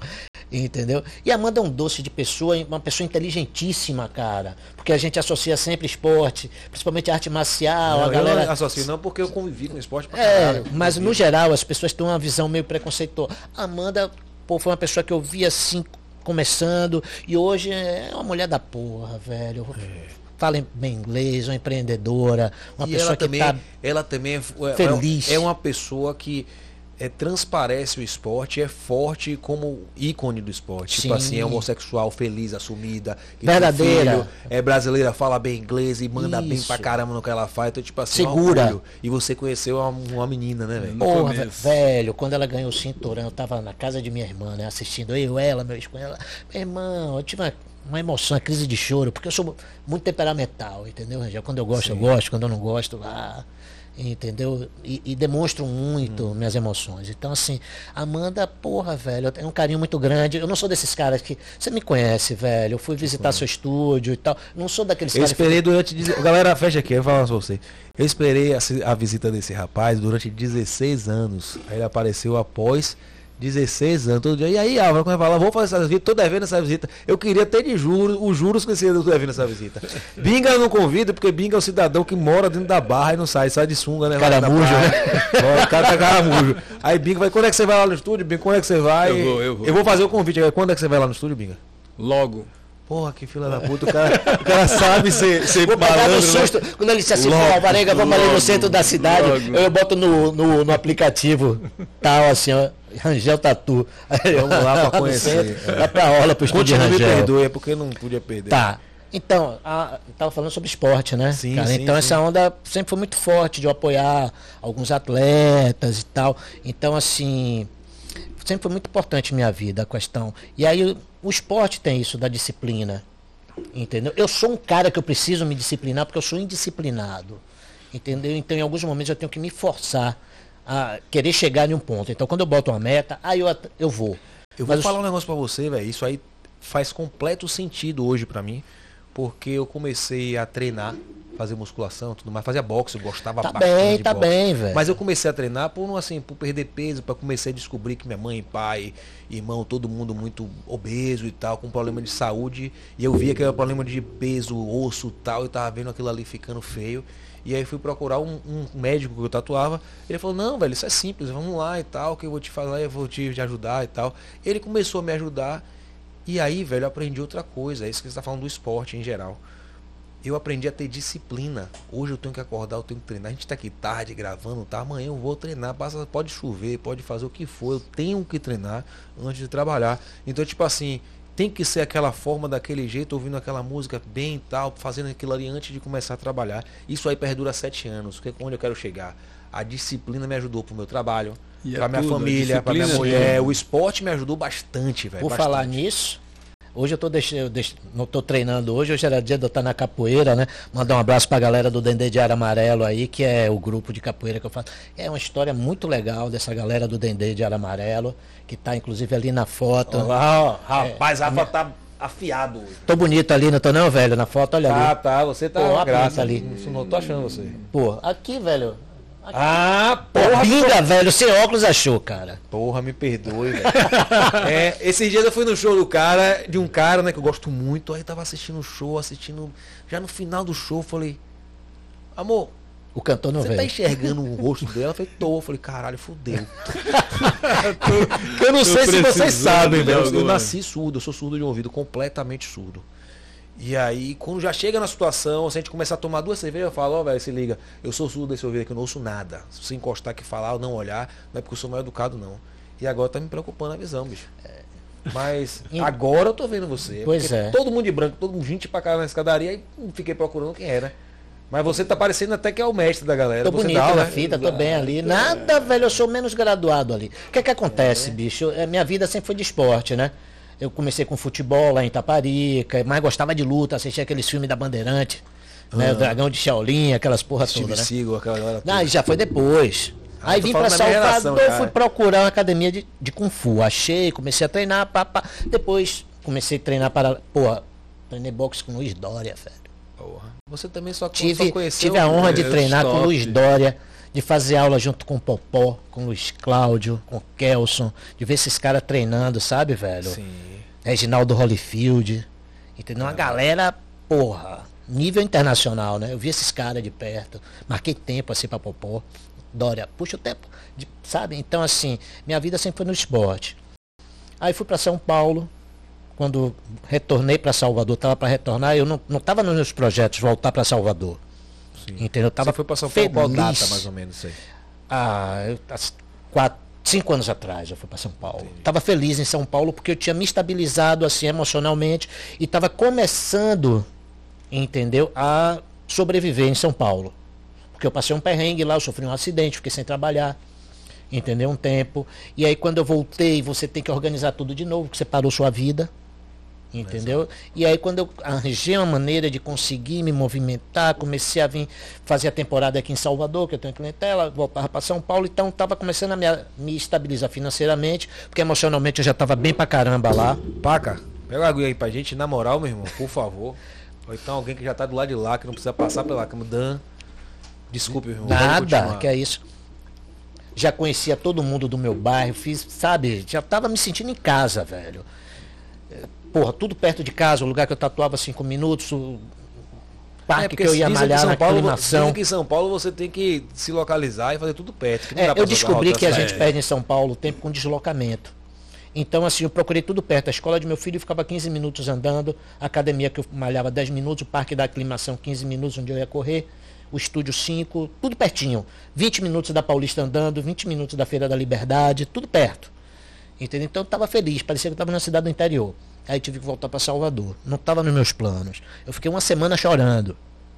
Entendeu? E a Amanda é um doce de pessoa, uma pessoa inteligentíssima, cara. Porque a gente associa sempre esporte, principalmente arte marcial, Não, a galera. não associo não porque eu convivi com esporte pra É, caralho. mas no geral as pessoas têm uma visão meio preconceituosa. A Amanda, pô, foi uma pessoa que eu vi assim, começando, e hoje é uma mulher da porra, velho. Fala bem inglês, uma empreendedora, uma e pessoa ela que também, tá. ela também é, é- feliz. é uma pessoa que é, transparece o esporte, é forte como ícone do esporte. Sim. Tipo assim, é homossexual, feliz, assumida. Verdadeira. filho, é brasileira, fala bem inglês e manda bem Isso. pra caramba no que ela faz. Então, tipo assim, é um Segura. orgulho. E você conheceu uma, uma menina, né, velho? Porra, começo. velho, quando ela ganhou o cinturão, eu tava na casa de minha irmã, né? Assistindo eu, ela, meu esposo. Ela, meu irmão, eu tive uma, uma emoção, uma crise de choro, porque eu sou muito temperamental, entendeu, Rangel? Quando eu gosto, eu gosto, quando eu não gosto, lá. Entendeu? E, e demonstro muito minhas emoções. Então, assim, Amanda, porra, velho, eu tenho um carinho muito grande. Eu não sou desses caras que. Você me conhece, velho. Eu fui visitar seu estúdio e tal. Não sou daqueles Eu caras. que- esperei durante. deze- Galera, fecha aqui, eu vou falar pra você. Eu esperei a, a visita desse rapaz durante 16 anos. Aí ele apareceu após 16 anos. Todo dia. E aí, Álvaro, como é que fala? Vou fazer essa visita, tô devendo essa visita. Eu queria ter de juros, os juros que eu tô devendo essa visita. [laughs] Binga eu não convido, porque Binga é o cidadão que mora dentro da barra e não sai, sai de sunga, né? Caramujo. Ó, O cara tá caramujo. Aí Binga vai, quando é que você vai lá no estúdio, Binga? Quando é que você vai? Eu vou, eu vou. Eu vou fazer o convite. Quando é que você vai lá no estúdio, Binga? Logo. Porra, que fila da puta, o cara, o cara [laughs] sabe ser, ser Vou malandro, né? susto. Quando ele disse assim, Logo, Varega, vamos ali no centro da cidade. logo. Eu boto no, no, no aplicativo tal, assim, ó. Rangel Tatu. Vamos lá pra no conhecer, Vai pra orla pro estúdio de Continua me Rangel. perdoe, é porque eu não podia perder. Tá. Então, a, eu tava falando sobre esporte, né? Sim, cara? sim, então sim. essa onda sempre foi muito forte de eu apoiar alguns atletas e tal. Então, assim, sempre foi muito importante na minha vida a questão. E aí o, o esporte tem isso da disciplina. Entendeu? Eu sou um cara que eu preciso me disciplinar porque eu sou indisciplinado. Entendeu? Então em alguns momentos eu tenho que me forçar a querer chegar em um ponto. Então quando eu boto uma meta, aí eu, eu vou. Eu vou Mas falar um negócio pra você, velho. Isso aí faz completo sentido hoje pra mim. Porque eu comecei a treinar, fazer musculação, tudo mais, fazia boxe, eu gostava Tá bastante bem, de tá boxe. bem, velho. Mas eu comecei a treinar por não assim, por perder peso, para comecei a descobrir que minha mãe, pai, irmão, todo mundo muito obeso e tal, com problema de saúde, e eu via que era problema de peso, osso, e tal, e tava vendo aquilo ali ficando feio. E aí fui procurar um, um médico que eu tatuava. Ele falou: "Não, velho, isso é simples, vamos lá e tal, que eu vou te falar, eu vou te ajudar e tal". Ele começou a me ajudar. E aí, velho, eu aprendi outra coisa, é isso que você está falando do esporte em geral eu aprendi a ter disciplina. Hoje eu tenho que acordar, eu tenho que treinar. A gente tá aqui tarde gravando, tá? Amanhã eu vou treinar. Basta, pode chover, pode fazer o que for. Eu tenho que treinar antes de trabalhar. Então, tipo assim, tem que ser aquela forma, daquele jeito, ouvindo aquela música bem e tal, fazendo aquilo ali antes de começar a trabalhar. Isso aí perdura sete anos, que é onde eu quero chegar. A disciplina me ajudou pro meu trabalho, E é pra minha tudo, família, pra minha é mulher. O esporte me ajudou bastante, velho. Por bastante. falar nisso, Hoje eu tô deixando, eu deixo- não tô treinando hoje, hoje era dia de eu estar na capoeira, né? Mandar um abraço pra galera do Dendê de Ar Amarelo aí, que é o grupo de capoeira que eu faço. É uma história muito legal dessa galera do Dendê de Ar Amarelo, que tá inclusive ali na foto. Lá, ó, rapaz, Rafa tá afiado hoje. Tô bonito ali, não tô não, velho, na foto, olha Tá, ali. tá, você tá Pô, a graça ali. Isso não tô achando você. Pô, aqui, velho. Ah, Porra, velho, sem óculos achou, cara. porra, me perdoe, velho. [laughs] é, esses dias eu fui no show do cara, de um cara, né, que eu gosto muito, aí tava assistindo o show, assistindo, já no final do show, eu falei, amor, O cantor não você tá enxergando o rosto dela? Eu falei, tô. Eu falei, caralho, fudeu. [laughs] eu não sei se vocês sabem, velho. Eu alguma- nasci surdo, eu sou surdo de um ouvido, completamente surdo. E aí, quando já chega na situação, se a gente começar a tomar duas cervejas, eu falo, ó, velho, se liga, eu sou surdo desse ouvido aqui, eu não ouço nada. Se você encostar aqui falar ou não olhar, não é porque eu sou mal educado, não. E agora tá me preocupando a visão, bicho. Mas [laughs] E- agora eu tô vendo você. Pois é. Todo mundo de branco, todo mundo gente pra cá na escadaria, e fiquei procurando quem era. Mas você tá parecendo até que é o mestre da galera. Tô você bonito dá, na né? fita, tô bem ali. Nada, velho, eu sou menos graduado ali. O que é que acontece, bicho? É, Minha vida sempre foi de esporte, né? Eu comecei com futebol lá em Itaparica, mas gostava de luta, assistia aqueles filmes da Bandeirante, né? O Dragão de Shaolin, aquelas porra Steve toda, né? Seagal, aquela galera Não, toda. e já foi depois. Ah, Aí vim pra Salvador, fui procurar uma academia de, de Kung Fu. Achei, comecei a treinar, pá, pá. Depois comecei a treinar para. Porra, treinei boxe com Luiz Dória, velho. Porra. Você também só, Tive, só conheceu... tive a honra de é, treinar com. Luiz Dória, de fazer aula junto com o Popó, com o Luiz Cláudio, com o Kelson, de ver esses caras treinando, sabe, velho? Sim. Reginaldo Holyfield. Entendeu? Uma galera, porra, nível internacional, né? Eu vi esses caras de perto, marquei tempo assim pra Popó. Dória, puxa o tempo, de- sabe? Então, assim, minha vida sempre foi no esporte. Aí fui pra São Paulo. Quando retornei pra Salvador, tava pra retornar, eu não, não tava nos meus projetos voltar pra Salvador. Entendeu? Eu tava Você foi pra São Paulo qual data, mais ou menos, isso aí? Ah, eu, há quatro, cinco anos atrás eu fui para São Paulo. Estava feliz em São Paulo porque eu tinha me estabilizado assim emocionalmente e estava começando, entendeu, a sobreviver em São Paulo. Porque eu passei um perrengue lá, eu sofri um acidente, fiquei sem trabalhar, entendeu, um tempo. E aí quando eu voltei, você tem que organizar tudo de novo, porque você parou sua vida. Entendeu? E aí quando eu arranjei uma maneira de conseguir me movimentar, comecei a vir fazer a temporada aqui em Salvador, que eu tenho clientela, voltava para São Paulo, então estava começando a me, me estabilizar financeiramente, porque emocionalmente eu já estava bem pra caramba lá. Paca, pega a aguinha aí pra gente, na moral, meu irmão, por favor. Ou então alguém que já tá do lado de lá, que não precisa passar pela cama. Dan, desculpe, meu irmão. Nada, que é isso. Já conhecia todo mundo do meu bairro, fiz, sabe, já estava me sentindo em casa, velho. É, Porra, tudo perto de casa, o lugar que eu tatuava cinco minutos, o parque É, porque que eu ia malhar São na Paulo, aclimação. que em São Paulo você tem que se localizar e fazer tudo perto. que não É, eu descobri que a gente perde em São Paulo tempo com deslocamento. Então, assim, eu procurei tudo perto. A escola de meu filho ficava 15 minutos andando, a academia que eu malhava 10 minutos, o parque da aclimação 15 minutos, onde eu ia correr, o estúdio 5, tudo pertinho. 20 minutos da Paulista andando, 20 minutos da Feira da Liberdade, tudo perto. Entendeu? Então eu estava feliz, parecia que eu estava na cidade do interior. Aí tive que voltar para Salvador. Não estava nos meus planos. Eu fiquei uma semana chorando.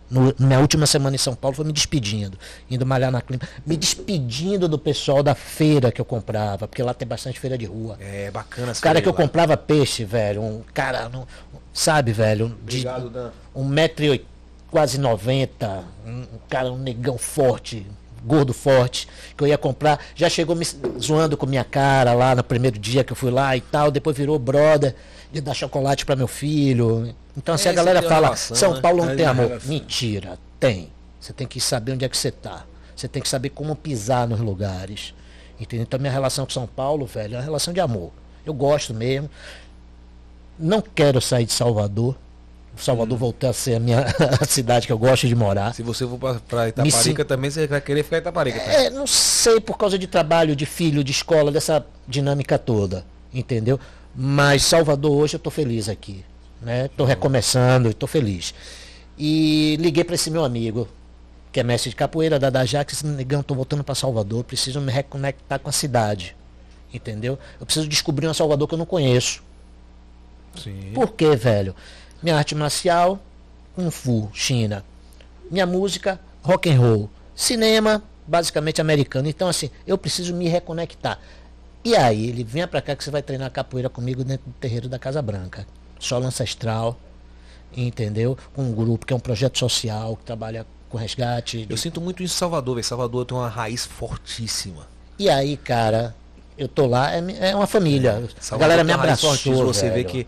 No, minha última semana em São Paulo foi me despedindo, indo malhar na clima, me despedindo do pessoal da feira que eu comprava, porque lá tem bastante feira de rua. É, bacana. O cara que eu comprava peixe, velho, um cara, não- sabe, velho, de Obrigado, Dan. um metro e oit- quase 90, um um cara, um negão forte, gordo forte, que eu ia comprar, já chegou me zoando com minha cara lá no primeiro dia que eu fui lá e tal, depois virou brother de dar chocolate para meu filho. Então assim, É, a galera uma fala, relação, São né? Paulo não Faz tem amor. relação. Mentira, tem. Você tem que saber onde é que você tá. Você tem que saber como pisar nos lugares. Entendeu? Então minha relação com São Paulo, velho, é uma relação de amor. Eu gosto mesmo. Não quero sair de Salvador. Salvador Hum. voltou a ser a minha [laughs] a cidade que eu gosto de morar. Se você for Me Itaparica também, você vai querer ficar em Itaparica. Tá? É, não sei por causa de trabalho, de filho, de escola, dessa dinâmica toda, entendeu? Mas Salvador hoje eu tô feliz aqui, né? Tô recomeçando, tô feliz. E liguei para esse meu amigo, que é mestre de capoeira da Dajax, negão, tô voltando para Salvador, preciso me reconectar com a cidade, entendeu? Eu preciso descobrir uma Salvador que eu não conheço. Sim. Por quê, velho? Minha arte marcial, Kung Fu, China. Minha música, rock and roll. Cinema, basicamente americano. Então, assim, eu preciso me reconectar. E aí, ele venha pra cá que você vai treinar capoeira comigo dentro do terreiro da Casa Branca. solo ancestral, entendeu? Com um grupo que é um projeto social que trabalha com resgate. de- Eu sinto muito isso em Salvador, velho. Salvador tem uma raiz fortíssima. E aí, cara, eu tô lá, é, é uma família. a Salvador galera me abraçou, fortíssima. Você vê velho. que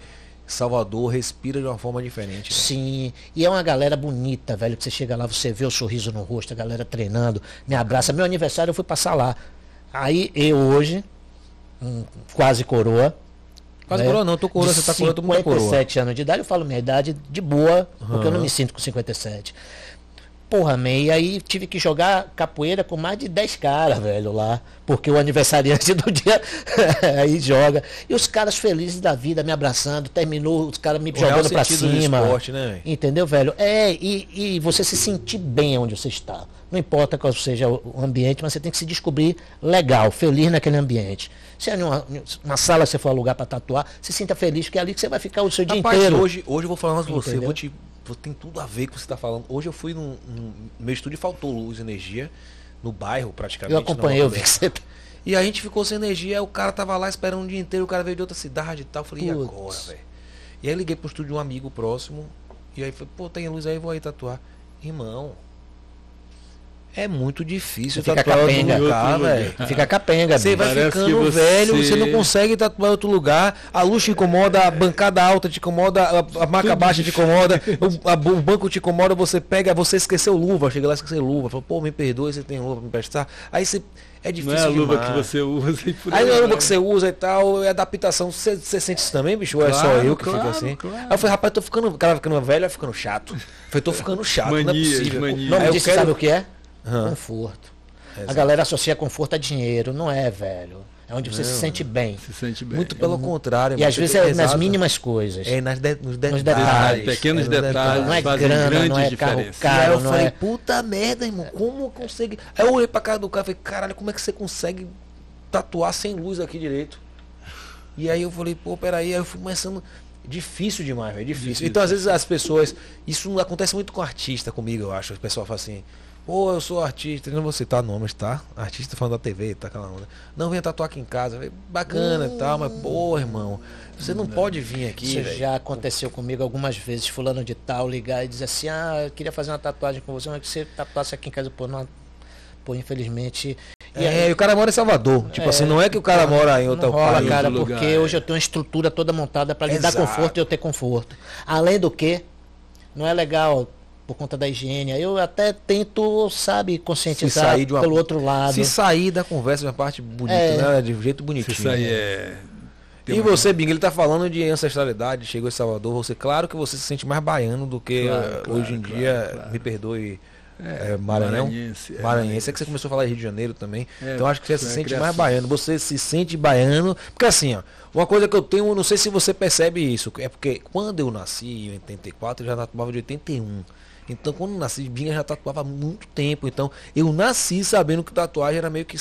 Salvador respira de uma forma diferente. velho. Sim, e é uma galera bonita, velho, que você chega lá, você vê o sorriso no rosto, a galera treinando, me abraça. Meu aniversário eu fui passar lá. Aí eu hoje, um, quase coroa. Quase né, coroa não, tô coroa, de você tá coroa, todo mundo tá coroa. 57 anos de idade, eu falo minha idade de boa, porque eu não me sinto com 57. Porra, man, e aí tive que jogar capoeira com mais de 10 caras, velho, lá. Porque o aniversariante [laughs] do dia aí joga. E os caras felizes da vida, me abraçando, terminou, os caras me O jogando pra cima. esporte, né? Entendeu, velho? É, e, e você se sentir bem onde você está. Não importa qual seja o ambiente, mas você tem que se descobrir legal, feliz naquele ambiente. Se é numa, uma sala que você for alugar para tatuar, se sinta feliz, porque é ali que você vai ficar o seu dia Rapaz, inteiro. hoje, hoje eu vou falar pra você, vou te. Tem tudo a ver com o que você tá falando. Hoje eu fui num. num- meu estúdio faltou luz e energia. No bairro, praticamente. eu acompanhei, eu vi que você. [laughs] E a gente ficou sem energia, o cara tava lá esperando o dia inteiro, o cara veio de outra cidade e tal. Eu falei, e Putz. agora, velho? E aí liguei pro estúdio de um amigo próximo. E aí falei, pô, tem luz aí, vou aí tatuar. Irmão, é muito difícil Você fica tatuar em outro capenga. lugar, velho. Fica capenga, Você vai ficando você- velho, você não consegue tatuar em outro lugar. A luz te incomoda, a bancada alta te incomoda, a, a maca baixa te incomoda, o, a- o banco te incomoda, você pega, você esqueceu luva, chega lá e esqueceu luva. Fala, pô, me perdoe, você tem luva pra me prestar. Aí você. É Não difícil é a luva demais. que você usa e por Aí não é a luva que você usa e tal, é adaptação. Você, você sente isso também, bicho? Ou é só Claro, eu que claro, fico assim? claro. Aí eu falei, rapaz, tô ficando. O cara ficando velho, vai ficando chato. Eu falei, tô [laughs] ficando chato, não é Manias, possível. O manias. nome Aí eu disso quero- sabe o que é? Aham. Conforto. A galera associa conforto a dinheiro. Não é, velho. É onde você se sente bem. Se sente bem. Muito pelo contrário. E às vezes é nas mínimas coisas. É nas de- nos detalhes. detalhes. Pequenos É nos detalhes. Não é fazem grana, grandes não é carro. E caro, eu falei, é... puta merda, irmão, como consegue? Aí eu olhei pra cara do cara e falei, caralho, como é que você consegue tatuar sem luz aqui direito? E aí eu falei, pô, peraí, aí eu fui começando. Difícil demais, velho, difícil. Difícil. Então, às vezes, as pessoas. Isso não acontece muito com artista comigo, eu acho. O pessoal fala assim, pô, eu sou artista, eu não vou citar nomes, tá? Artista falando da TV, tá aquela onda. Não venha tatuar aqui em casa. Bacana e tal, mas, pô, irmão, você não pode vir aqui, Isso velho. já aconteceu comigo algumas vezes, fulano de tal ligar e dizer assim, ah, eu queria fazer uma tatuagem com você, mas que você tatuasse aqui em casa, pô, não, pô, infelizmente. E É, e o cara mora em Salvador. Tipo É, assim, não é que o cara mora em não outro rola, país. cara, outro porque lugar, é. hoje eu tenho uma estrutura toda montada para lhe dar conforto e eu ter conforto. Além do que, não é legal por conta da higiene. Eu até tento, sabe, conscientizar sair de uma- pelo outro lado. Se sair da conversa, uma parte bonita, É. né? De um jeito bonitinho. Isso aí é. E uma- você, Bing, ele tá falando de ancestralidade, chegou em Salvador, você, claro que você se sente mais baiano do que Claro, eh, claro, hoje em claro, dia, claro. me perdoe, É, eh, Maranhão. maranhense, é, Maranhense, é que você começou a falar Rio de Janeiro também. É, então acho que você se foi a sente criação. mais baiano. Você se sente baiano. Porque assim, ó, uma coisa que eu tenho, não sei se você percebe isso, é porque quando eu nasci em 84, eu já tatuava de 81. Então quando nasci, Binga já tatuava há muito tempo. Então eu nasci sabendo que tatuagem era meio que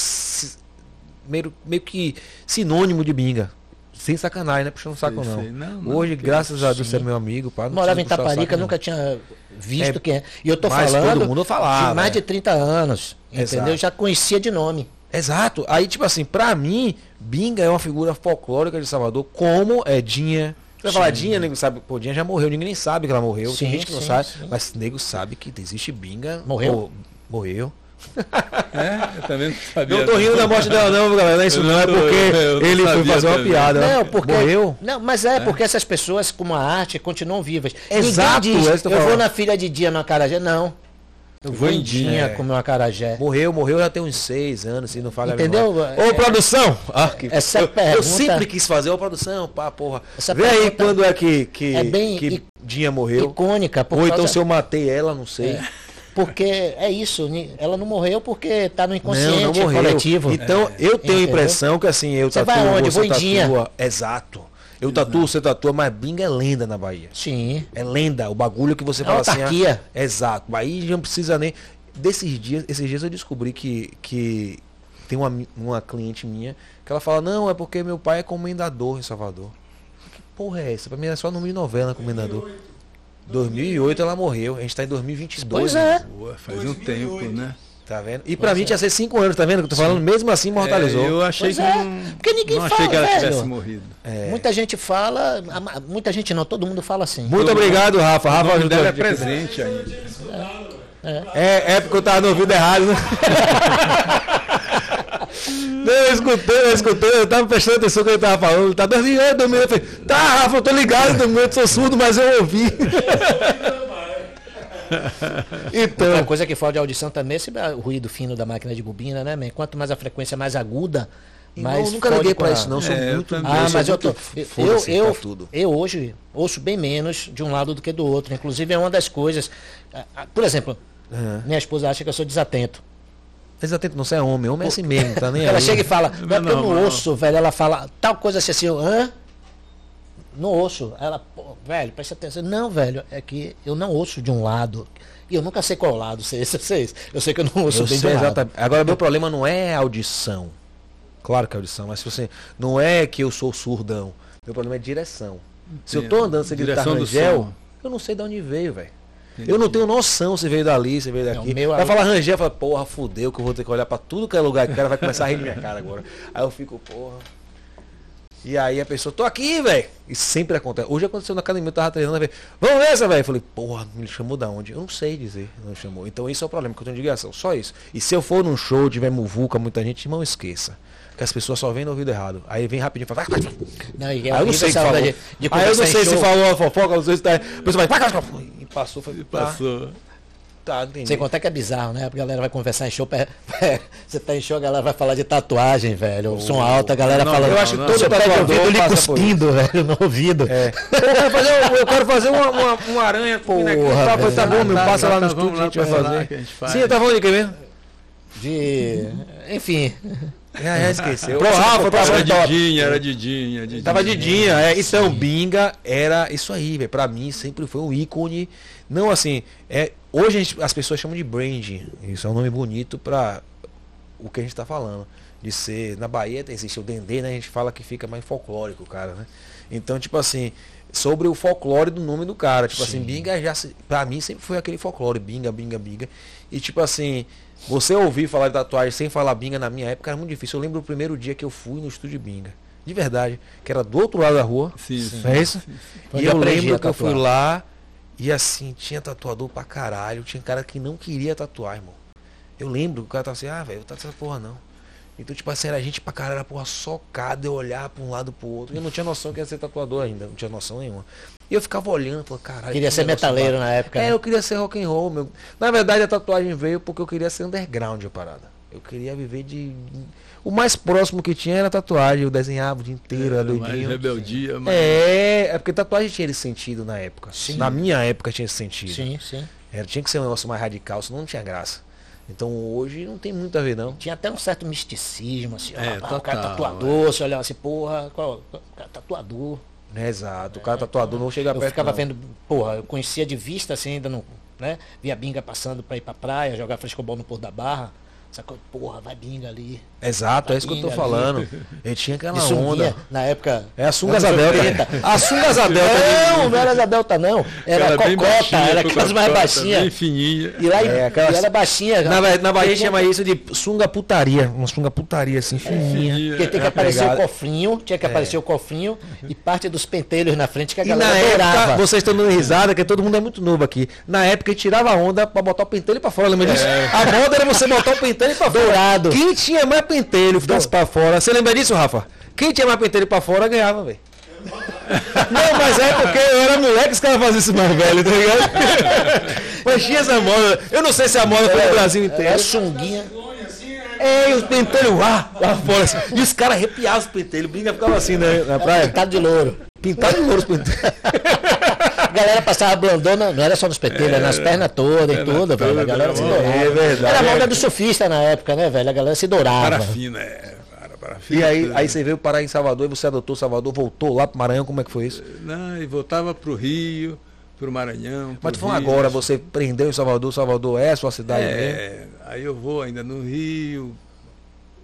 meio, meio que sinônimo de Binga. Sem sacanagem, não é puxando saco Sei, não. sei. Não, não, Hoje, graças a Deus, você é meu amigo, pá, não Morava em Taparica, nunca tinha visto É, quem é. E eu tô falando todo mundo falava, de mais é. de 30 anos. Exato. Entendeu? Eu já conhecia de nome. Exato. Aí, tipo assim, pra mim, Binga é uma figura folclórica de Salvador, como é Dinha. Você vai falar Dinha, nego sabe, pô, Dinha já morreu, ninguém nem sabe que ela morreu. Tem Sim, gente que não sim, sabe, sim. mas nego sabe que existe Binga. Morreu? Pô, morreu. É, eu também não sabia. Não tô rindo da morte dela, não, galera. Não é isso, não. não É porque eu não ele foi fazer uma também. piada. Não, porque. Morreu? Não, mas é, porque essas pessoas, como a arte, continuam vivas. Exato, Ninguém diz, é eu eu vou na filha de dia no acarajé. Não. Em dia É. comer um acarajé. Morreu, morreu já tem uns seis anos, se não falha Entendeu? É- Ô, produção! Ah, que- Essa eu, pergunta- eu sempre quis fazer, ô, produção, pá, porra. Essa Vê aí quando é que, que, é bem que Dinha morreu. Icônica. Ou então causa- se eu matei ela, não sei. Porque é isso. Ela não morreu porque tá no Não, inconsciente não morreu. coletivo. Então, eu tenho a impressão que assim, eu Você tatuo, vai onde? você tatua. Exato. Eu tatuo, você tatua, mas Binga é lenda na Bahia. Sim. É lenda, o bagulho que você É fala assim. autarquia. ah, exato. Aí não precisa nem. Desses dias, esses dias eu descobri que, que tem uma, uma cliente minha que ela fala, não, é porque meu pai é comendador em Salvador. Que porra é essa? Pra mim é só nome de novela, comendador. 2008 ela morreu, a gente tá em 2022. Pois é. Boa, faz um tempo, né? Tá vendo? E pra mim tinha ser cinco anos, tá vendo? Que eu tô falando, mesmo assim imortalizou. É, eu achei Pois que é, não, porque ninguém não achei fala, que ela velho. tivesse morrido. Muita gente fala, muita gente não, todo mundo fala assim. Muito obrigado, Rafa. O Rafa nome ajudou dela é a gente aqui. presente ainda. É, é porque eu tava no ouvido errado, né? [laughs] Não, eu escutei, eu escutei, eu tava prestando atenção no que ele tava falando. Ele tá dormindo, eu dormi. Eu falei, tá, Rafa, eu tô ligado, dormi, eu sou surdo, mas eu ouvi. [laughs] [laughs] então, Outra coisa que fala de audição também é esse o ruído fino da máquina de bobina, né, man? Quanto mais a frequência mais aguda, mais eu nunca liguei com pra a- isso, não. Eu sou É, eu muito. também. Ah, mas eu tô. Eu, eu, tudo. eu hoje ouço bem menos de um lado do que do outro. Inclusive é uma das coisas. Por exemplo, Aham. minha esposa acha que eu sou desatento. Mas atento, não, você é homem. Homem é assim mesmo, tá nem Ela aí. chega e fala, não é porque eu não normal. ouço, velho. Ela fala tal coisa assim, assim, eu, hã? Não ouço. Ela, pô, velho, presta atenção. Não, velho, é que eu não ouço de um lado. E eu nunca sei qual lado ser esse, [laughs] ser esse. Eu sei que eu não ouço Eu bem de sei um lado. exatamente. Agora, meu problema não é audição. Claro que é audição, mas se você. Não é que eu sou surdão. Meu problema é direção. Se eu tô andando sem gritar Rangel, som. eu não sei de onde veio, velho. Eu não tenho noção se veio dali, se veio Não, daqui. o meu vai falar Rangel, fala, porra, fudeu, que eu vou ter que olhar pra tudo que é lugar que o cara vai começar a rir na minha cara agora. Aí eu fico, porra. E aí a pessoa, tô aqui, velho. E sempre acontece. Hoje aconteceu na academia, eu tava treinando, velho. Vamos nessa, velho. Falei, porra, me chamou da onde? Eu não sei dizer, não chamou. Então esse é o problema, que eu tenho de ligação. Só isso. E se eu for num show, tiver muvuca, muita gente, não esqueça. Que as pessoas só vêm no ouvido errado. Aí vem rapidinho e fala, vai, vai. Não, Aí eu não sei se falou. de, de Aí eu não sei se falou a fofoca, não sei se tá. A pessoa vai, vai, vai, vai. E passou, foi, Passou. Tá, entendi. Sem contar que é bizarro, né? A galera vai conversar em show. [laughs] Você tá em show, a galera vai falar de tatuagem, velho. O som alto, a galera Não, fala. eu acho que todo o tatuador ouvido lhe cuspindo, velho, no ouvido. É. [laughs] Eu quero fazer, um- eu quero fazer uma, uma, uma aranha com. Porra, Tá, tá bom, me Tá, passa tá, lá no tá, estúdio, a gente vai pra fazer. gente faz. Sim, eu tava falando de quê mesmo? De. Enfim. Já, já esqueceu. Pro Rafa, Próximo Era. Didinha, era Didinha, Didinha. Tava Didinha, é. Então, Binga era isso aí, velho. Pra mim sempre foi um ícone. Não assim, é, hoje gente- as pessoas chamam de brand. Isso é um nome bonito pra o que a gente tá falando. De ser. Na Bahia existe o Dendê, né? A gente fala que fica mais folclórico, cara, né? Então, tipo assim, sobre o folclore do nome do cara. Tipo assim, Binga já. Pra mim sempre foi aquele folclore, Binga, Binga, Binga. E tipo assim, você ouvir falar de tatuagem sem falar Binga na minha época era muito difícil. Eu lembro o primeiro dia que eu fui no estúdio Binga. De verdade. Que era do outro lado da rua. Sim, sim. Não é isso? Foi E onde eu lembro que eu fui lá e assim, tinha tatuador pra caralho. Tinha cara que não queria tatuar, irmão. Eu lembro que o cara tava assim, ah, velho, eu tatuo essa porra não. Então, tipo assim, era gente pra caralho, era porra socada, eu olhar pra um lado pro outro. Eu não tinha noção que ia ser tatuador ainda, não tinha noção nenhuma. E eu ficava olhando, falando, caralho. Queria que ser metaleiro na época. É, né? eu queria ser rock and roll, meu. Na verdade, a tatuagem veio porque eu queria ser underground a parada. Eu queria viver de. O mais próximo que tinha era tatuagem, eu desenhava o dia inteiro, era Era mais doidinho. rebeldia, mas... É, é porque tatuagem tinha esse sentido na época. Sim. Na minha época tinha esse sentido. Sim, sim. Era, tinha que ser um negócio mais radical, senão não tinha graça. Então hoje não tem muito a ver, não. Tinha até um certo misticismo, assim, ó, É, ah, o cara total, tatuador, você olhava assim, porra, qual, o cara tatuador. É, exato. O cara tatuador não chega Eu perto. ficava não. vendo, porra, eu conhecia de vista assim, ainda não, né? Via binga passando pra ir pra praia, jogar frescobol no Porto da Barra. Sacou? Porra, vai binga ali. Exato, é isso que eu tô falando. Ele tinha aquela sunguinha, onda. na época. É a sunga. 80. A sunga Isabel. Não, não era Isabelta, não. Era Aquela cocota, baixinha, era aquelas mais baixinhas. Bem fininha. E lá É, aquelas- e era baixinha. Na, Bahia- na Bahia chama isso de sunga putaria. Uma sunga putaria assim, fininha. Fininha. Porque tem que É, aparecer pegada. o cofrinho, tinha que aparecer o cofrinho e parte dos pentelhos na frente que a E na galera época, vocês estão dando risada, que todo mundo é muito novo aqui. Na época, ele tirava a onda pra botar o pentelho pra fora, lembra disso? A moda era você botar o pentelho pra fora. Dourado. Quem tinha mais pentelho ficasse pra fora. Você lembra disso, Rafa? Quem tinha mais pentelho pra fora ganhava, velho. [laughs] Não, mas é porque eu era moleque, os caras faziam isso mais velho, tá ligado? [laughs] mas tinha essa moda. Eu não sei se a moda foi no Brasil Era inteiro. sunguinha. É, e os pentelhos lá, lá fora. assim. E os caras arrepiavam os pentelhos. O Binga ficava assim né, na praia. Pintado de louro. Pintado de louro os pentelhos. [laughs] A galera passava blandona, não era só nos pentelhos, era nas pernas todas e tudo, velho. A galera se é dourava. verdade. Era a moda do surfista na época, né, velho? A galera se dourava. Parafina, é. Para, parafina. E aí, aí você veio parar em Salvador e você adotou Salvador, voltou lá pro Maranhão, como é que foi isso? Não, e voltava pro Rio, pro Maranhão. Mas pro tu falando Rio. agora, você prendeu em Salvador, Salvador é a sua cidade mesmo? É, aí eu vou ainda no Rio,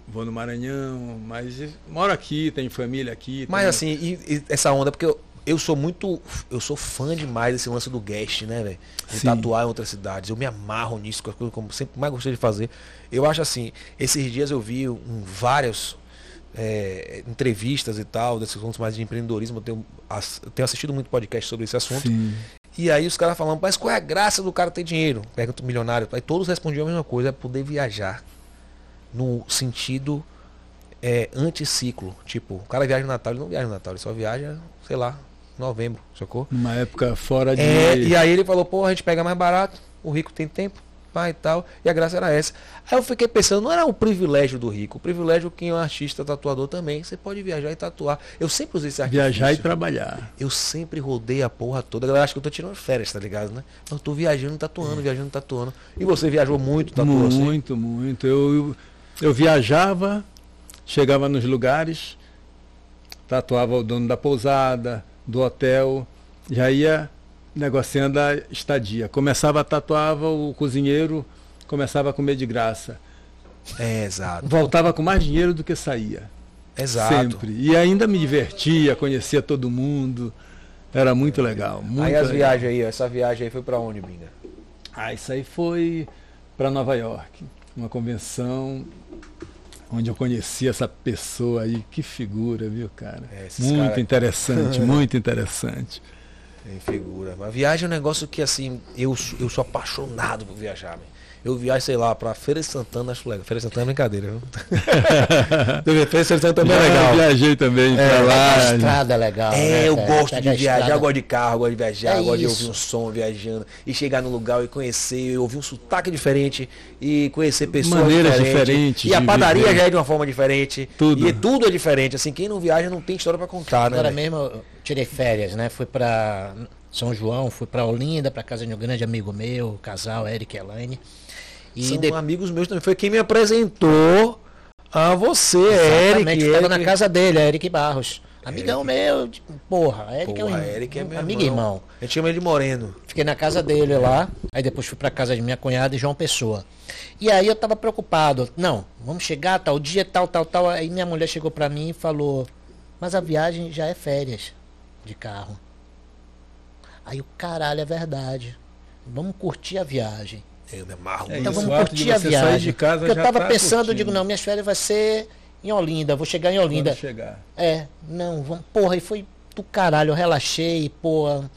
vou no Maranhão, mas moro aqui, tenho família aqui. Mas tenho- assim, e, e essa onda, porque eu- eu sou muito. Eu sou fã demais desse lance do guest, né, velho? De Sim. tatuar em outras cidades. Eu me amarro nisso, com as coisas como sempre mais gostei de fazer. Eu acho assim, esses dias eu vi um, várias é, entrevistas e tal, desses assuntos mais de empreendedorismo. Eu tenho, ass- eu tenho assistido muito podcast sobre esse assunto. Sim. E aí os caras falando, mas qual é a graça do cara ter dinheiro? Pergunta o milionário. Aí todos respondiam a mesma coisa, é poder viajar. No sentido é, anticiclo. Tipo, o cara viaja no Natal, ele não viaja no Natal, ele só viaja, sei lá, novembro, sacou? Numa época fora de. É, e aí ele falou, pô, a gente pega mais barato, o rico tem tempo, vai e tal. E a graça era essa. Aí eu fiquei pensando, não era um privilégio do rico, o privilégio quem é um artista tatuador também. Você pode viajar e tatuar. Eu sempre usei esse artifício. Viajar e trabalhar. Eu sempre rodei a porra toda. A galera acha que eu tô tirando férias, tá ligado, né? Eu tô viajando e tatuando, viajando e tatuando. E você viajou muito, tatuou assim? Muito, muito. Eu, eu, eu viajava, chegava nos lugares, tatuava o dono da pousada, do hotel, já ia negociando a estadia. Começava a tatuava o cozinheiro, começava a comer de graça. É, exato. Voltava com mais dinheiro do que saía. Exato. Sempre. E ainda me divertia, conhecia todo mundo. Era muito legal. Muito aí as legal. viagens aí, essa viagem aí foi pra onde, Binga? Ah, isso aí foi para Nova York, uma convenção onde eu conheci essa pessoa aí, que figura, viu, cara? É, muito cara- interessante, [laughs] muito interessante. Tem figura. Mas viagem é um negócio que, assim, eu, sou- eu sou apaixonado por viajar, man. Eu viajo, sei lá, pra Feira de Santana, acho legal. Feira de Santana é brincadeira, viu? [laughs] Feira de Santana também é legal. viajei também É, pra A lá. estrada é legal. É, né, eu cara? gosto Pega de viajar, estrada. eu gosto de carro, eu gosto de viajar, É eu gosto de isso. ouvir um som viajando e chegar no lugar e conhecer, e ouvir um sotaque diferente e conhecer pessoas Maneiras diferentes. diferentes E a de padaria viver. já é de uma forma diferente. Tudo. E tudo é diferente. Assim, quem não viaja não tem história pra contar, né? Agora mesmo eu tirei férias, né? Fui pra São João, fui pra Olinda, pra casa de um grande amigo meu, casal, Eric e Elaine. E São de- amigos meus também. Foi quem me apresentou a você, Exatamente, Eric. ficava na casa dele, Eric Barros. Amigão meu, de- porra, Eric Porra, é um, Eric é meu amigo e irmão. A gente chama ele de Moreno. Fiquei na casa dele lá, aí depois fui pra casa de minha cunhada e João Pessoa. E aí eu tava preocupado. Não, vamos chegar tal dia, tal, tal, tal. Aí minha mulher chegou pra mim e falou: Mas a viagem já é férias de carro. Aí o caralho, é verdade. Vamos curtir a viagem. Eu me amarro É Então isso, vamos curtir a viagem. de casa Porque eu já tava tá pensando, eu curtindo. digo, não, minhas férias vai ser em Olinda, vou chegar em Olinda. Quando chegar. É, não, vamos, porra, e foi do caralho, eu relaxei, porra.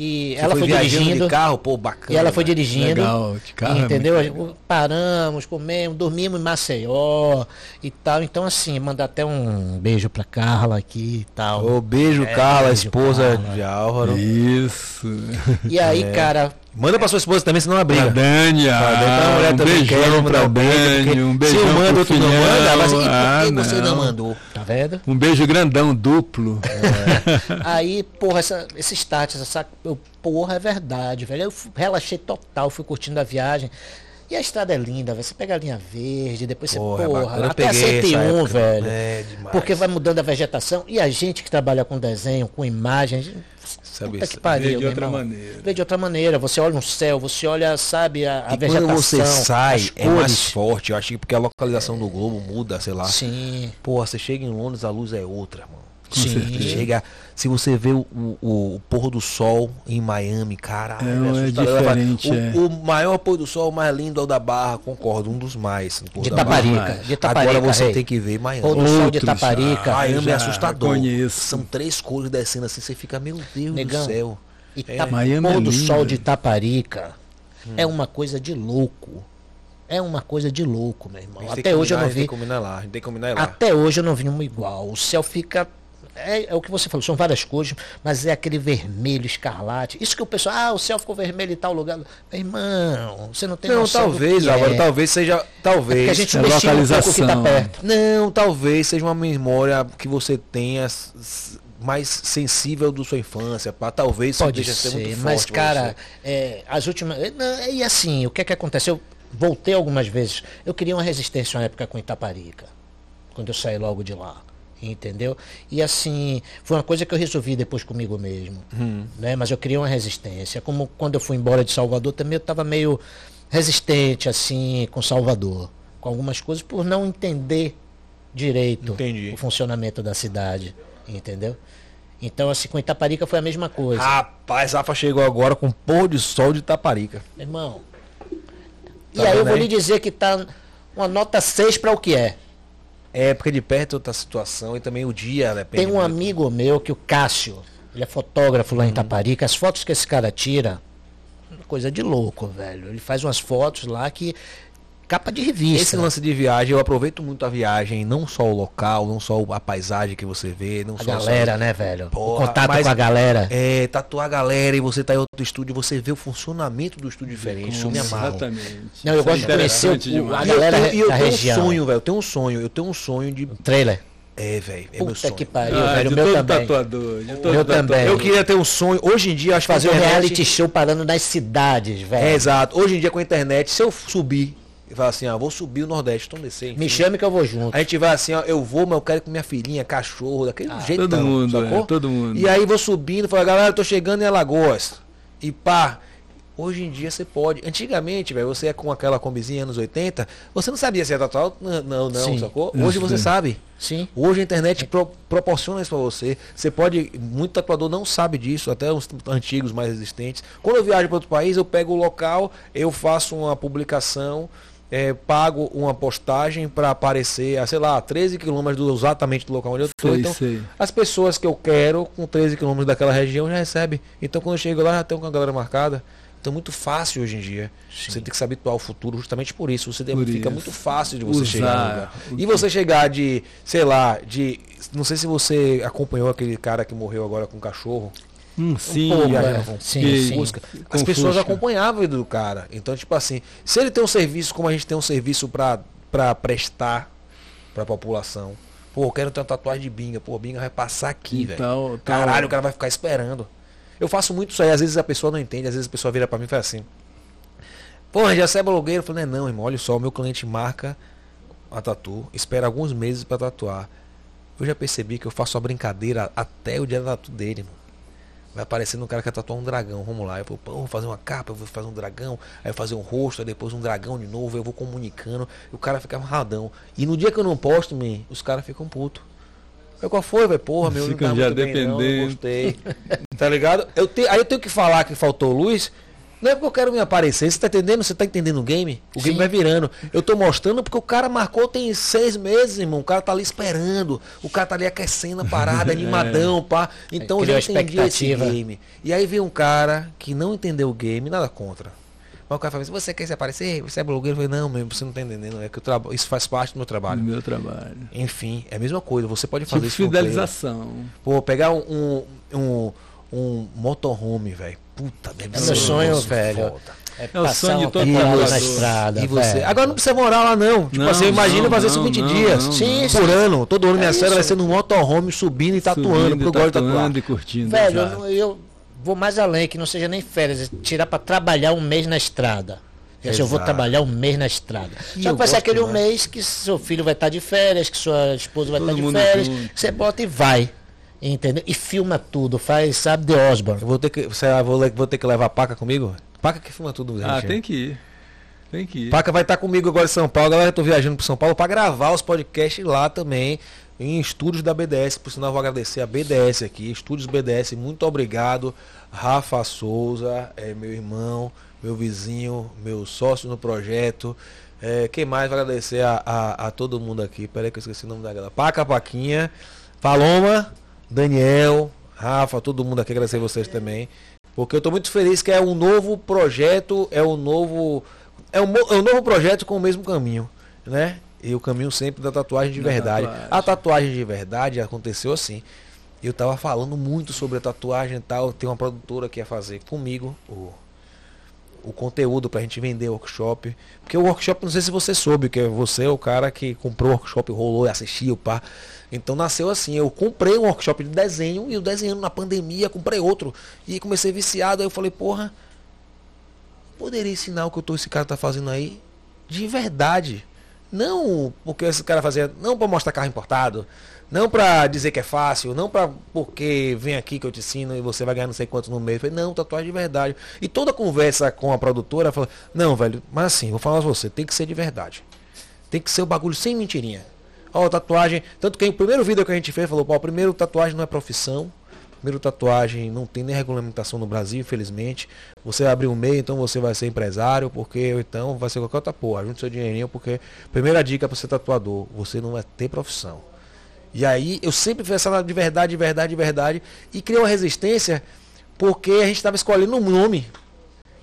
E Você ela foi, dirigindo. de carro, pô, bacana. E ela foi né? dirigindo. Legal, de carro é entendeu? legal. Paramos, comemos, dormimos em Maceió e tal. Então, assim, mandar até um beijo pra Carla aqui e tal. Ô, beijo, É, Carla, beijo, esposa Carla. de Álvaro. Isso. E aí, cara, Manda pra sua esposa também, senão ela Pra briga. Dani, Tá, ah, então a mulher um também quer, beijão mandar pra um beijo, Dani, um se beijão eu mando, tu não manda, mas e por Ah, que você não mandou? tá vendo? Um beijo grandão, duplo. [laughs] Aí, porra, essa, esse status, essa, eu, porra, é verdade, velho. Eu relaxei total, fui curtindo a viagem. E a estrada é linda, velho. Você pega a linha verde, depois você, Porra, é porra, bacana. Eu até a peguei essa 101, época. velho. É, demais. Porque vai mudando a vegetação. E a gente que trabalha com desenho, com imagem, Sabe que pariu, Vê de outra irmão. maneira. Vê de outra maneira. Você olha no céu, você olha, sabe, a, a E vegetação. quando você sai, é mais forte. Eu acho que porque a localização do globo muda, sei lá. Sim, Porra, você chega em Londres, a luz é outra, mano. Sim. Você chega, se você vê o, o, o pôr do sol em Miami, caralho, É, é assustador. diferente, o, é. o maior pôr do sol mais lindo é o da Barra, concordo, um dos mais. o De. Taparica. De Taparica, Agora você rei. tem que ver Miami. Pôr do sol de Taparica. ah, Miami é assustador. conheço. São três cores descendo assim, você fica, meu Deus Negão. do céu. E É. tá, Miami pôr é do sol de Taparica é uma coisa de louco. É uma coisa de louco, meu irmão. Até hoje eu não tem vi. que combinar lá, a gente tem que combinar lá. Até hoje eu não vi uma igual. O céu fica. É, é o que você falou, são várias cores, mas é aquele vermelho escarlate. Isso que o pessoal, ah, o céu ficou vermelho em tal lugar. Meu irmão, você não tem Não, talvez, Álvaro, é. talvez seja. É Talvez. porque a gente É subestima um pouco o que tá localização. perto. Não, talvez seja uma memória que você tenha mais sensível da sua infância, pá. Talvez isso Pode deixa ser muito ser, forte mas cara, é, as últimas. é, não, E assim, o que é que aconteceu? Eu voltei algumas vezes. Eu queria uma resistência na época com Itaparica, quando eu saí logo de lá. Entendeu? E assim, foi uma coisa que eu resolvi depois comigo mesmo. Hum. Né? Mas eu queria uma resistência. Como quando eu fui embora de Salvador também eu estava meio resistente assim com Salvador. Com algumas coisas por não entender direito Entendi. o funcionamento da cidade. Entendeu? Então, assim, com Itaparica foi a mesma coisa. Rapaz, Rafa chegou agora com pôr de sol de Itaparica. Irmão. E Tá aí eu vou aí? lhe dizer que tá uma nota 6 para o que é. É, porque de perto é outra situação e também o dia depende. Tem um amigo meu que o Cássio, ele é fotógrafo lá em Itaparica, as fotos que esse cara tira, coisa de louco, velho. Ele faz umas fotos lá que capa de revista. Esse lance de viagem, eu aproveito muito a viagem, não só o local, não só a paisagem que você vê, não a só galera, né, velho? Porra, o contato mas- com a galera. É, tatuar a galera e você tá em outro estúdio, você vê o funcionamento do estúdio diferente. Isso me amarra. Exatamente. Não, eu Isso é gosto de conhecer o- demais. a E eu galera tenho, e eu tenho região. um sonho, velho. Eu tenho um sonho, eu tenho um sonho de. Trailer. É, velho. É meu Puta sonho. que pariu, Ah, velho. O meu todo também. tatuador. De todo meu tatuador. também. Eu queria ter um sonho. Hoje em dia, acho que Fazer um reality show parando nas cidades, velho. É, exato. Hoje em dia, com a internet, se eu subir e falar assim, ah, vou subir o Nordeste, então descer. Me chame que eu vou junto. A gente vai assim, ó, eu vou, mas eu quero com minha filhinha, cachorro, daquele jeito. todo mundo, é, todo mundo. E aí vou subindo, falo, galera, eu tô chegando em Alagoas. E pá, hoje em dia você pode. Antigamente, velho, você é com aquela combizinha anos 80, você não sabia se ia tatuar. Não, não, não Sim. sacou? Hoje você sabe. Sim. Hoje a internet pro- proporciona isso pra você. Você pode. Muito tatuador não sabe disso, até os antigos mais resistentes. Quando eu viajo para outro país, eu pego o local, eu faço uma publicação, eh, pago uma postagem para aparecer a, sei lá, 13 quilômetros do, exatamente do local onde eu estou. Então, sei. as pessoas que eu quero, com 13 quilômetros daquela região, já recebem. Então quando eu chego lá, já tenho com a galera marcada. Então é muito fácil hoje em dia. Você tem que se habituar ao futuro justamente por isso. Você Por fica isso. muito fácil de você Usar chegar E você chegar de, sei lá, de. Não sei se você acompanhou aquele cara que morreu agora com um cachorro. Hum, sim, pouco, já- é. com- Sim, que- sim. Fusca. com As pessoas acompanhavam a vida do cara. Então, tipo assim, se ele tem um serviço como a gente tem um serviço pra, pra prestar pra população. Pô, eu quero ter uma tatuagem de binga. Pô, binga vai passar aqui, velho. Então, então- Caralho, o cara vai ficar esperando. Eu faço muito isso aí, às vezes a pessoa não entende, às vezes a pessoa vira pra mim e fala assim. Pô, já você é blogueiro? Eu falei, não, não, irmão, olha só, o meu cliente marca a tatu, espera alguns meses pra tatuar. Eu já percebi que eu faço a brincadeira até o dia da tatu dele, mano. Vai aparecendo um cara que quer tatuar um dragão. Vamos lá. Eu vou, pô, vou fazer uma capa, eu vou fazer um dragão, aí eu fazer um rosto, aí depois um dragão de novo, eu vou comunicando. E o cara fica amarradão. E no dia que eu não posto, man, os caras ficam putos. Eu, qual foi, velho? Porra, meu, Ficam não tá já muito bem, não, não dependendo. gostei. tá ligado? Eu te, aí eu tenho que falar que faltou luz. Não é porque eu quero me aparecer, você tá entendendo? Você tá entendendo o game? O game Sim. vai virando. Eu tô mostrando porque o cara marcou tem seis meses, irmão. O cara tá ali esperando. O cara tá ali aquecendo a parada, [laughs] animadão, pá. Então eu já entendi esse game. E aí vem um cara que não entendeu o game, nada contra. Mas o cara fala assim, você quer se aparecer? Você é blogueiro? Eu falei, não, mesmo, você não tá entendendo. É que eu traba... isso faz parte do meu trabalho. meu trabalho. Enfim, é a mesma coisa. Você pode fazer Tipo isso fidelização. Pô, pegar um, um, um, um motorhome, velho. Puta, deve É ser meu sonho, velho. foda. É, É o passar sonho de uma todo tatuador. na estrada. E você? velho. Agora não precisa morar lá, não. Tipo Não, assim, não, fazer não, 20 não, dias não, Sim, por ano. Todo ano minha É série vai ser num motorhome subindo e tatuando, Subindo, porque eu gosto de tatuar. tatuando e curtindo. Velho, eu, exato. eu vou mais além, que não seja nem férias, é tirar pra trabalhar um mês na estrada. Dizer, eu vou Exato. trabalhar um mês na estrada. E Só que vai ser aquele um demais. mês que seu filho vai estar de férias, que sua esposa vai Todo estar de mundo férias, junto. você bota e vai. Entendeu? E filma tudo, faz, sabe, The Osborne. Vou ter que, sei lá, vou, vou ter que levar a Paca comigo? Paca que filma tudo, Ah, gente. tem que ir. Tem que ir. Paca vai estar comigo agora em São Paulo. Galera, eu tô viajando para São Paulo para gravar os podcasts lá também, em estúdios da BDS. Por sinal, eu vou agradecer a BDS aqui, Estúdios BDS. Muito obrigado, Rafa Souza, é, meu irmão, meu vizinho, meu sócio no projeto. É, quem mais vai agradecer a, a, a todo mundo aqui? Peraí que eu esqueci o nome da galera. Paca, Paquinha, Paloma, Daniel, Rafa, todo mundo aqui, agradecer vocês também. Porque eu estou muito feliz que é um novo projeto, é um novo. É um, é um novo projeto com o mesmo caminho, né? E o caminho sempre da tatuagem de Da verdade. tatuagem. A tatuagem de verdade aconteceu assim. Eu tava falando muito sobre a tatuagem e tal. Tem uma produtora que ia fazer comigo o, o conteúdo pra gente vender o workshop. Porque o workshop, não sei se você soube, que você é o cara que comprou o workshop, rolou e assistiu, pá. Então nasceu assim, eu comprei um workshop de desenho e o desenhando na pandemia, comprei outro. E comecei viciado, aí eu falei, porra, poderia ensinar o que eu tô, esse cara tá fazendo aí de verdade. Não porque esse cara fazia, não para mostrar carro importado, não para dizer que é fácil, não para porque vem aqui que eu te ensino e você vai ganhar não sei quanto no mês. Falei, não, tatuagem de verdade. E toda conversa com a produtora falou, não, velho, mas assim, vou falar pra você, tem que ser de verdade. Tem que ser o bagulho sem mentirinha. Ó, tatuagem, tanto que o primeiro vídeo que a gente fez falou, pô, primeiro tatuagem não é profissão. Primeiro, tatuagem não tem nem regulamentação no Brasil, infelizmente. Você abre um meio, então você vai ser empresário, porque então vai ser qualquer outra porra. Junte seu dinheirinho, porque primeira dica para ser tatuador, você não vai ter profissão. E aí eu sempre essa de verdade, de verdade, de verdade. E criei uma resistência porque a gente estava escolhendo um nome.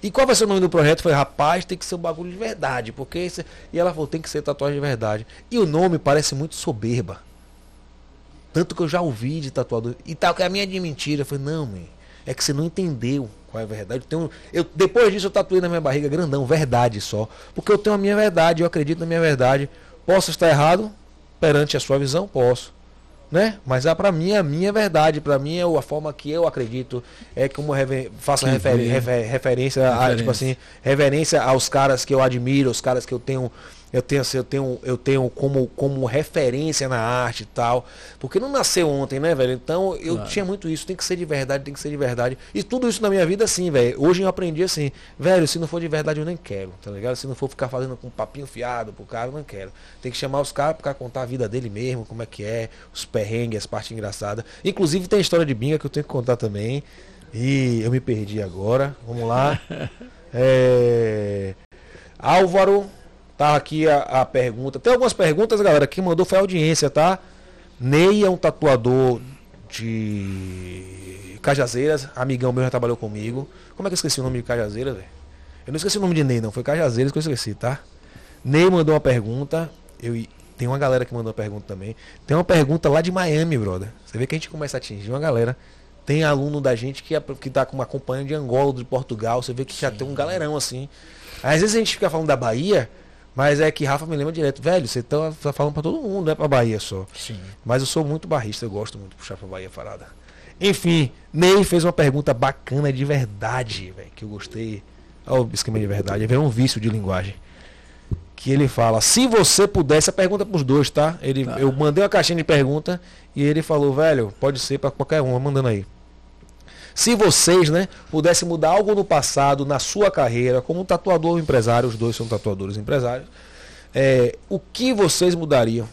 E qual vai ser o nome do projeto? Foi, rapaz, tem que ser um bagulho de verdade. Porque esse... E ela falou, tem que ser tatuagem de verdade. E o nome parece muito soberba. Tanto que eu já ouvi de tatuador. E tal, que a minha de mentira. Eu falei, não, man, é que você não entendeu qual é a verdade. Eu tenho, eu, depois disso eu tatuei na minha barriga grandão, verdade só. Porque eu tenho a minha verdade, eu acredito na minha verdade. Posso estar errado perante a sua visão? Posso né? Mas é para mim a minha verdade, para mim é a forma que eu acredito, é como rever, faço refer, refer, referência, a, tipo assim, reverência aos caras que eu admiro, os caras que eu tenho eu tenho, assim, eu tenho, eu tenho como, como referência na arte e tal. Porque não nasceu ontem, né, velho? Então eu claro. tinha muito isso, tem que ser de verdade, tem que ser de verdade. E tudo isso na minha vida, assim, velho. Hoje eu aprendi assim, velho, se não for de verdade eu nem quero, tá ligado? Se não for ficar fazendo com um papinho fiado pro cara, eu não quero. Tem que chamar os caras pra contar a vida dele mesmo, como é que é, os perrengues, as partes engraçadas. Inclusive tem a história de Binga que eu tenho que contar também. E eu me perdi agora. Vamos lá. [laughs] É... Álvaro Tá aqui a, a, pergunta. Tem algumas perguntas, galera. Quem mandou foi a audiência, tá? Ney é um tatuador de Cajazeiras. Amigão meu já trabalhou comigo. Como é que eu esqueci o nome de Cajazeiras, velho? Eu não esqueci o nome de Ney, não. Foi Cajazeiras que eu esqueci, tá? Ney mandou uma pergunta. Eu, tem uma galera que mandou uma pergunta também. Tem uma pergunta lá de Miami, brother. Você vê que a gente começa a atingir uma galera. Tem aluno da gente que, é, que tá com uma companhia de Angola, de Portugal. Você vê que Sim. já tem um galerão assim. Às vezes a gente fica falando da Bahia. Mas é que Rafa me lembra direto, velho, você tá, tá falando para todo mundo, não é pra Bahia só. Sim. Mas eu sou muito barrista, eu gosto muito de puxar pra Bahia parada. Enfim, Ney fez uma pergunta bacana de verdade, velho, que eu gostei. Olha o esquema de verdade, é um vício de linguagem. Que ele fala, se você pudesse, a pergunta é pros dois, tá? Ele, tá. Eu mandei uma caixinha de pergunta e ele falou, velho, pode ser para qualquer um, mandando aí. Se vocês, né, pudessem mudar algo no passado, na sua carreira, como tatuador ou empresário, os dois são tatuadores empresários, é, o que vocês mudariam?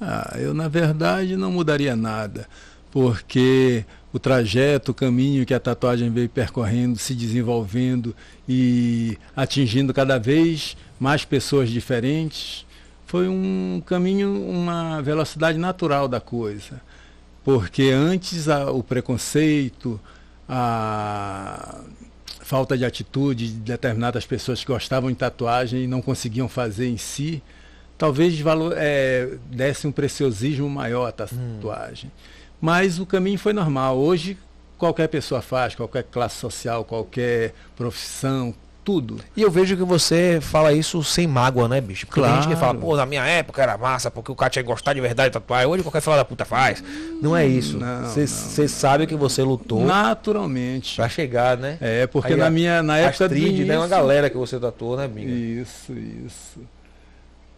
Ah, eu na verdade não mudaria nada, porque o trajeto, o caminho que a tatuagem veio percorrendo, se desenvolvendo e atingindo cada vez mais pessoas diferentes, foi um caminho, uma velocidade natural da coisa. Porque antes a, o preconceito, a falta de atitude de determinadas pessoas que gostavam de tatuagem e não conseguiam fazer em si, talvez valor, é, desse um preciosismo maior à tatuagem. Hum. Mas o caminho foi normal. Hoje qualquer pessoa faz, qualquer classe social, qualquer profissão, tudo. E eu vejo que você fala isso sem mágoa, né, bicho? Porque claro. tem gente que fala, pô, na minha época era massa, porque o cara tinha que gostar de verdade de tatuar. Hoje qualquer fala da puta faz. Não é isso. Você sabe que você lutou. Naturalmente. Pra chegar, né? É, porque Aí na minha na época Astrid, do início... né? Uma galera que você tatuou, né, Binga? Isso, isso.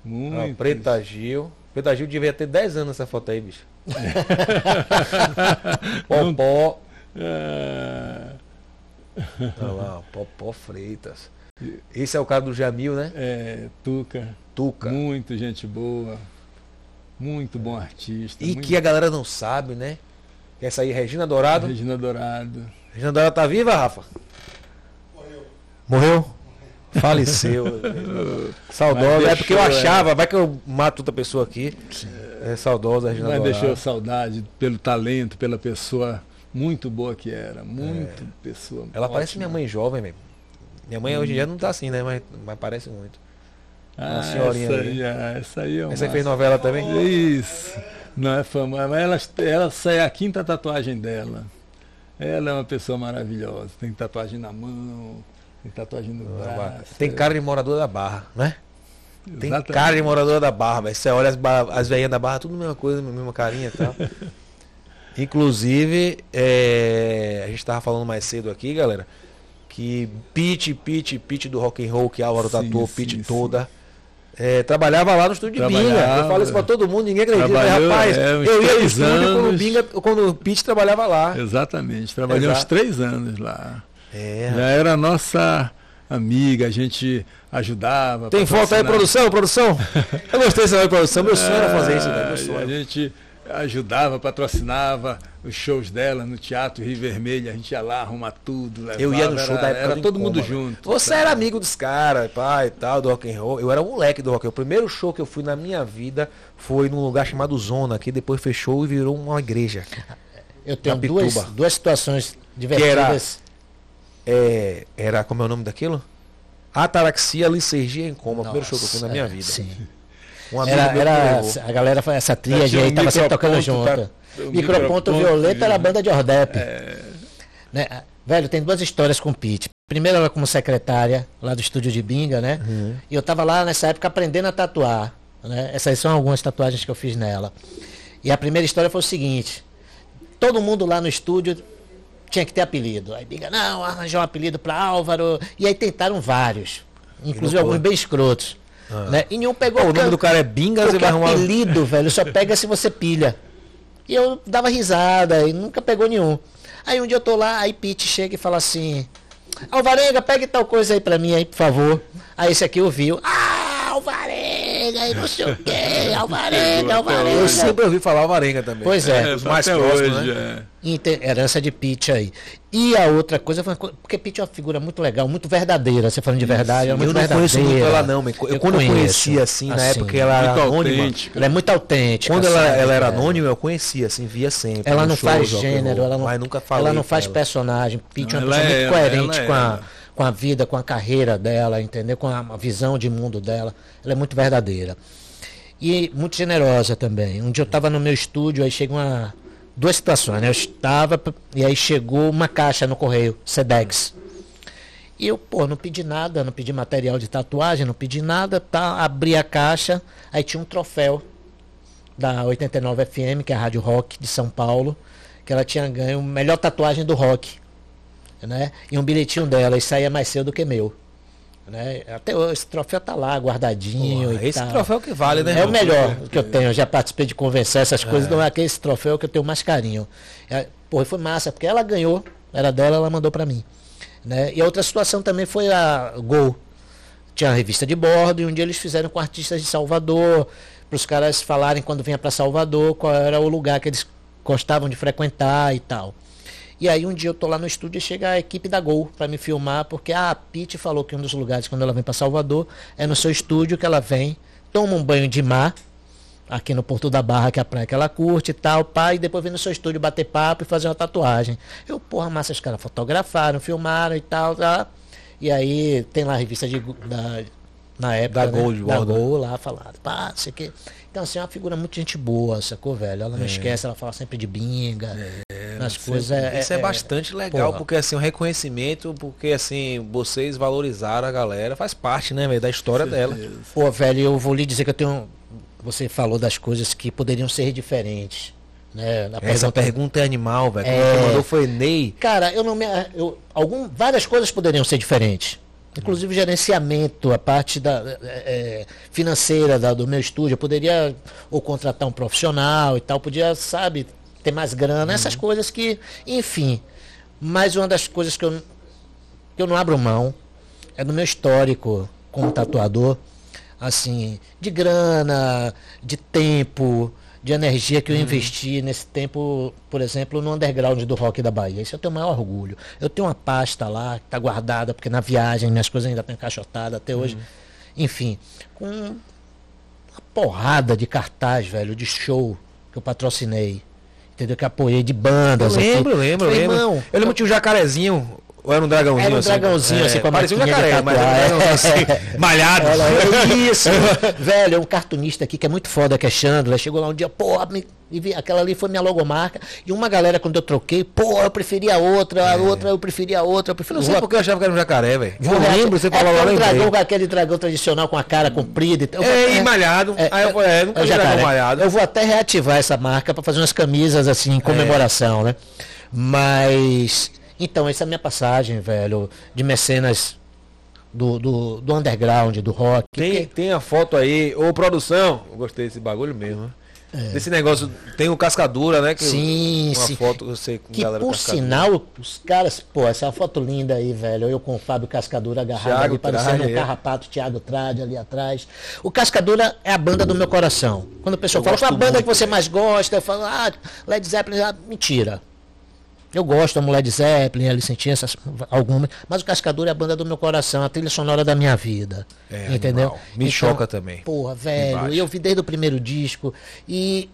Muito. Ah, Preta Gil. Preta Gil devia ter 10 anos essa foto aí, bicho. [laughs] Popó. É... Olha lá, Popó Freitas. Esse é o cara do Jamil, né? É, Tuca. Tuca. Muito gente boa. Muito bom artista. E muito... que a galera não sabe, né? Essa aí, Regina Dourado. Regina Dourado. Regina Dourado tá viva, Rafa? Morreu. Morreu? Faleceu. [laughs] saudosa. É porque eu achava, é. vai que eu mato outra pessoa aqui. É saudosa, Regina Mas Dourado. deixou saudade pelo talento, pela pessoa muito boa que era, muito é. pessoa. Ela ótima. parece minha mãe jovem mesmo. Minha mãe hum. hoje em dia não tá assim, né? Mas, mas parece muito. Ah, Uma senhorinha essa aí, ah, essa aí é uma... Essa aí fez novela também? Isso. Não é fama, mas ela, ela sai a quinta tatuagem dela. Ela é uma pessoa maravilhosa. Tem tatuagem na mão, tem tatuagem no ah, braço. Tem cara de morador da barra, né? Tem cara de morador da barra, velho. Você olha as, as velhinhas da barra, tudo a mesma coisa, mesma carinha e tal. [laughs] Inclusive, é, a gente estava falando mais cedo aqui, galera, que Pete, Pete, Pete do rock and roll, que Álvaro sim, tatuou, Pete toda. É, trabalhava lá no estúdio de Binga. Eu falo isso pra todo mundo, ninguém acredita. Mas, rapaz, é, eu ia no estúdio quando o, Binga, quando o Pete trabalhava lá. Exatamente, trabalhei Exato. uns três anos lá. É. Já era nossa amiga, a gente ajudava. Tem foto aí, produção, produção? [laughs] Eu gostei dessa produção, meu sonho era fazer isso, né? meu sonho. A gente ajudava, patrocinava os shows dela no Teatro Rio Vermelho. A gente ia lá arrumar tudo. Levava, eu ia no show era, da época era do todo mundo junto. Você era amigo dos caras, pai e tal, do rock and roll. Eu era um moleque do rock and roll. O primeiro show que eu fui na minha vida foi num lugar chamado Zona, que depois fechou e virou uma igreja. Eu tenho duas, duas situações divertidas. É, era, como é o nome daquilo? Ataraxia, licergia em coma. O primeiro show que eu fui na minha Nossa, vida. Sim. Um amigo Era, meu era, a galera, foi- essa tríade um aí tava sempre tocando microponto, junto. tá? Microponto microponto, Violeta era a banda de Ordep. Né? Velho, tem duas histórias com o Pete. Primeiro ela como secretária lá do estúdio de Binga, né? E eu tava lá nessa época aprendendo a tatuar. Né? Essas são algumas tatuagens que eu fiz nela. E a primeira história foi o seguinte: todo mundo lá no estúdio tinha que ter apelido. Aí Binga, não, arranjou um apelido para Álvaro. E aí tentaram vários. Inclusive alguns bem escrotos. Né? E nenhum pegou Pô, o nome can- do cara é Bingas e vai arrumar. apelido, [laughs] velho, só pega se você pilha. E eu dava risada e nunca pegou nenhum. Aí um dia eu tô lá, aí Pete chega e fala assim: Alvarenga, pegue tal coisa aí pra mim aí, por favor. Aí esse aqui ouviu. Ah, Alvarenga, e não sei o quê, [laughs] Alvarenga, Eu Alvarenga. sempre ouvi falar Varenga também. Pois é. os mais até próximos, hoje, né? é. Herança de Pete aí. E a outra coisa foi uma co- porque Pete é uma figura muito legal, muito verdadeira. Você falando de verdade, ela é muito Eu não conheço muito ela não, mas eu, quando eu conheço, conhecia assim, na época ela era Muito anônima. autêntica. Ela é muito autêntica. Quando ela, sabe, ela era velho? anônima, eu conhecia, assim, via sempre. Ela não shows, faz gênero, ela não, ela não faz ela. personagem. Pete é uma Ela pessoa é muito ela, coerente ela é com, a, ela. Com a vida, com a carreira dela, entendeu? Com a, visão de mundo dela. Ela é muito verdadeira. E muito generosa também. Um dia eu estava no meu estúdio, aí chega uma. Duas situações, né? Eu estava, e aí chegou uma caixa no correio, Sedex. E eu, pô, não pedi nada, não pedi material de tatuagem, não pedi nada, tá? Abri a caixa, aí tinha um troféu da 89 FM, que é a Rádio Rock de São Paulo, que ela tinha ganho melhor tatuagem do rock. Né? E um bilhetinho dela, e saía mais cedo do que meu. Né? Até hoje, esse troféu tá lá, guardadinho. Porra, esse tal. troféu que vale, né? É o melhor que eu tenho. Eu já participei de convencer essas coisas, não é aquele troféu que eu tenho mais carinho. É, porra, foi massa, porque ela ganhou, era dela, ela mandou pra mim. Né? E a outra situação também foi a Gol. Tinha a revista de bordo e um dia eles fizeram com artistas de Salvador, para os caras falarem quando vinha para Salvador qual era o lugar que eles gostavam de frequentar e tal. E aí um dia eu tô lá no estúdio e chega a equipe da Gol para me filmar, porque a Pete falou que um dos lugares quando ela vem para Salvador é no seu estúdio que ela vem, toma um banho de mar, aqui no Porto da Barra, que é a praia que ela curte e tal, pá, e depois vem no seu estúdio bater papo e fazer uma tatuagem. Eu, porra, massa, os caras fotografaram, filmaram e tal, tá? E aí tem lá a revista de, da, na época, Da né? Gol de da? Gol lá falado, pá, não sei o quê. Então, assim, é uma figura muito gente boa, sacou, velho? Ela não esquece, ela fala sempre de binga, nas coisas. É, Isso é, bastante legal, porra. porque assim, o reconhecimento, porque assim, vocês valorizaram a galera, faz parte, né, velho, da história dela. Pô, velho, eu vou lhe dizer que eu tenho. Você falou das coisas que poderiam ser diferentes. Né? Na Essa pergunta- pergunta é animal, velho. Quem É. mandou foi Ney. Cara, eu não me. Eu, algum, várias coisas poderiam ser diferentes. Inclusive o gerenciamento, a parte da, é, financeira da- do meu estúdio. Eu poderia ou contratar um profissional e tal, podia, sabe, ter mais grana, essas coisas que. Enfim. Mas uma das coisas que eu, que eu não abro mão é do meu histórico como tatuador, assim, de grana, de tempo, de energia que eu investi nesse tempo, por exemplo, no underground do rock da Bahia. Isso eu tenho o maior orgulho. Eu tenho uma pasta lá que está guardada, porque na viagem minhas coisas ainda estão encaixotadas até hoje. Enfim, com uma porrada de cartaz, velho, de show que eu patrocinei. Entendeu? Que apoiei de Eu bandas. aqui. lembro, lembro, Falei, lembro. Irmão, Eu lembro que tinha um jacarezinho, ou era um dragãozinho Era um assim? dragãozinho, assim, com a Parecia um jacaré, mas era um assim, [laughs] malhado. Ela, [laughs] é isso. Velho, é um cartunista aqui que é muito foda, que é Chandler. Chegou lá um dia, pô, me, e aquela ali foi minha logomarca. E uma galera, quando eu troquei, pô, eu preferia a outra, a outra eu preferia a outra. Eu prefiro Não sei porque eu achava que era um jacaré, velho. Eu lembro, você falou lá, é eu um dragão, aquele dragão tradicional com a cara comprida. e tal. Eu vou É, e malhado. Aí eu falei, é, nunca é jacaré. malhado. Eu vou até reativar essa marca para fazer umas camisas assim, em comemoração, né? Mas. Então, essa é a minha passagem, velho, de mecenas do, do, do underground, do rock. Tem, tem a foto aí, ô produção, eu gostei desse bagulho mesmo. né? Desse negócio, tem o Cascadura, né? Que Sim, uma sim. foto sei com Que galera por Cascadura. sinal, os caras, pô, essa é uma foto linda aí, velho. Eu com o Fábio Cascadura agarrado Thiago ali, parecendo um é. carrapato, Thiago Trade ali atrás. O Cascadura é a banda do meu coração. Quando o pessoal Eu fala, qual a banda muito, que você velho. mais gosta? Eu falo, ah, Led Zeppelin, ah, mentira. Eu gosto, amo Led Zeppelin, Alice Sentenças, algumas, mas o Cascadura é a banda do meu coração, a trilha sonora da minha vida. É, entendeu? animal. Me choca também. Porra, velho, Embaixo. eu vi desde o primeiro disco e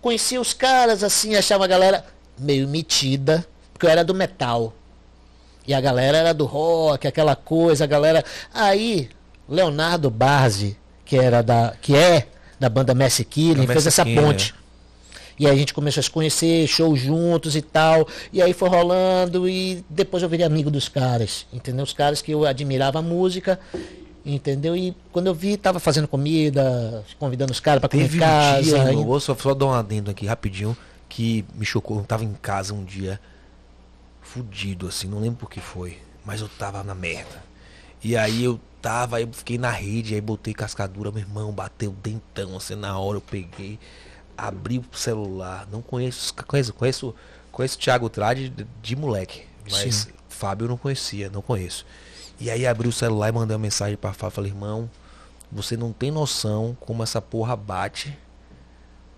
conhecia os caras assim, achava a galera meio metida, porque eu era do metal. E a galera era do rock, aquela coisa, a galera. Aí, Leonardo Barzi, que era da. que é da banda Messi Killing, Da fez essa ponte. E aí a gente começou a se conhecer, shows juntos e tal. E aí foi rolando e depois eu virei amigo dos caras, entendeu? Os caras que eu admirava a música, entendeu? E quando eu vi, tava fazendo comida, convidando os caras para comer em casa. um dia, e- irmão, vou só, só dar um adendo aqui rapidinho, que me chocou. Eu tava em casa um dia, fudido assim, não lembro por que foi, mas eu tava na merda. E aí eu tava, aí eu fiquei na rede, aí botei cascadura, meu irmão, bateu dentão, assim, na hora eu peguei, abri o celular, não conheço, conheço, conheço, conheço o Thiago Trade de, de moleque, mas Sim. Fábio eu não conhecia, não conheço. E aí abri o celular e mandei uma mensagem pra Fábio, falei, irmão, você não tem noção como essa porra bate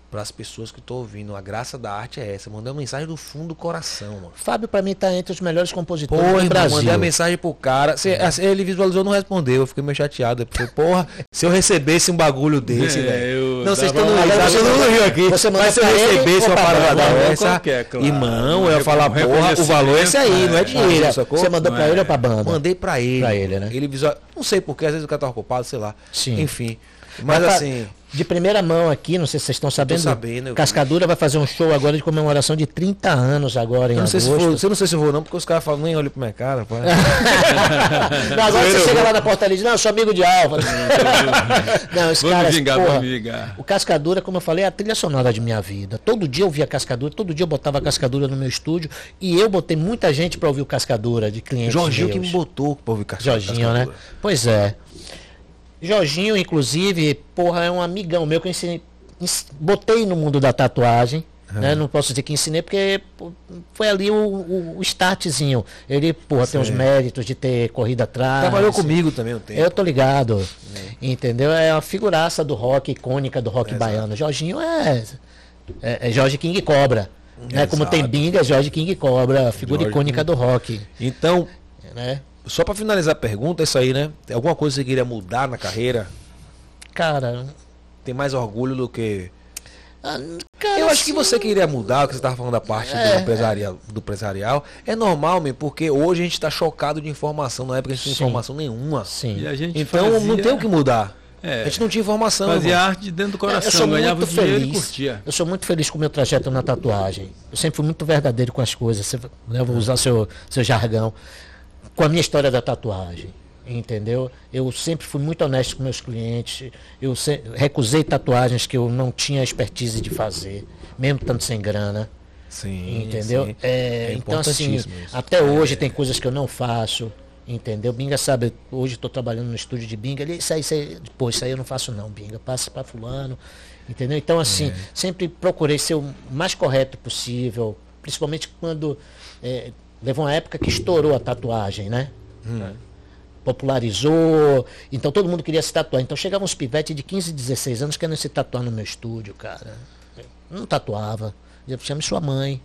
para as pessoas que estão ouvindo. A graça da arte é essa. Mandei uma mensagem do fundo do coração, mano. Fábio, pra mim, tá entre os melhores compositores do irmão, Brasil. mandei a mensagem pro cara. Cê- assim, ele visualizou não respondeu. Eu fiquei meio chateado. Eu falei, porra, se eu recebesse um bagulho desse, É, velho. Não, vocês estão no riu aqui. você mandou Mas se eu recebesse uma parada dessa, Qualquer, claro. irmão, eu ia falar, Um porra, o valor é esse aí, não é dinheiro, Mentira. sacou? Você mandou é. ele ou pra banda? Mandei pra ele. Pra ele, né? Ele visual... Não sei porquê, às vezes o cara tava ocupado, sei lá. Sim. Enfim. Mas Mas, assim, De primeira mão aqui, não sei se vocês estão sabendo. sabendo, eu vi. Cascadura vai fazer um show agora de comemoração de 30 anos agora em eu não sei se agosto. for, eu não sei se eu vou não, porque os caras falam, nem olha pra minha cara, pai. [laughs] Não, agora você chega lá na portaria e diz, não, eu sou amigo de Alva. [laughs] não, os Vamos caras, vingar, porra, vamos vingar. O Cascadura, como eu falei, é a trilha sonora de minha vida. Todo dia eu via Cascadura, todo dia eu botava Cascadura no meu estúdio e eu botei muita gente para ouvir o Cascadura de clientes Jorginho que meus. me botou pra ouvir Casca- Jorginho, né? Cascadura. Pois é. Jorginho, inclusive, porra, é um amigão meu que eu ensinei, ens- botei no mundo da tatuagem. Né? Não posso dizer que ensinei, porque foi ali o, o, o startzinho. Ele, porra, tem os méritos de ter corrido atrás. Trabalhou comigo também um tempo. Eu tô ligado. Entendeu? É uma figuraça do rock, icônica do rock Exato. baiano. Jorginho é, é, é Jorge King Cobra. Né? Como tem Exato. Binga, Jorge King Cobra, figura Jorge icônica do rock. Então, Né? Só pra finalizar a pergunta, é isso aí, né? Tem alguma coisa que você queria mudar na carreira? Cara, Tem mais orgulho do que. ah, cara, Eu acho que você queria mudar, o que você estava falando da parte É, do, empresarial, do empresarial. É normal, mesmo, porque hoje a gente está chocado de informação. Na época a gente não tinha informação nenhuma. Sim. E a gente Então não fazia- tem o que mudar. É. A gente não tinha informação. Fazia irmão. arte dentro do É, eu coração, sou ganhava muito dinheiro e feliz. curtia. Eu sou muito feliz com o meu trajeto na tatuagem. Eu sempre fui muito verdadeiro com as coisas. Você- né, eu vou usar seu, seu jargão. Com a minha história da tatuagem. Entendeu? Eu sempre fui muito honesto com meus clientes. Eu se- recusei tatuagens que eu não tinha expertise de fazer, mesmo tanto sem grana. Sim. Entendeu? sim. É, É então, assim, isso. até hoje tem coisas que eu não faço. Entendeu? Binga sabe, hoje estou trabalhando no estúdio de Binga. Ele, isso aí, isso aí, pô, isso aí eu não faço não, Binga. Passa para fulano. Entendeu? Então, assim, É. sempre procurei ser o mais correto possível. Principalmente quando é, levou uma época que estourou a tatuagem, né? Hum. Popularizou. Então todo mundo queria se tatuar. Então chegavam uns pivetes de 15, 16 anos querendo se tatuar no meu estúdio, cara. Não tatuava. Eu chame sua mãe.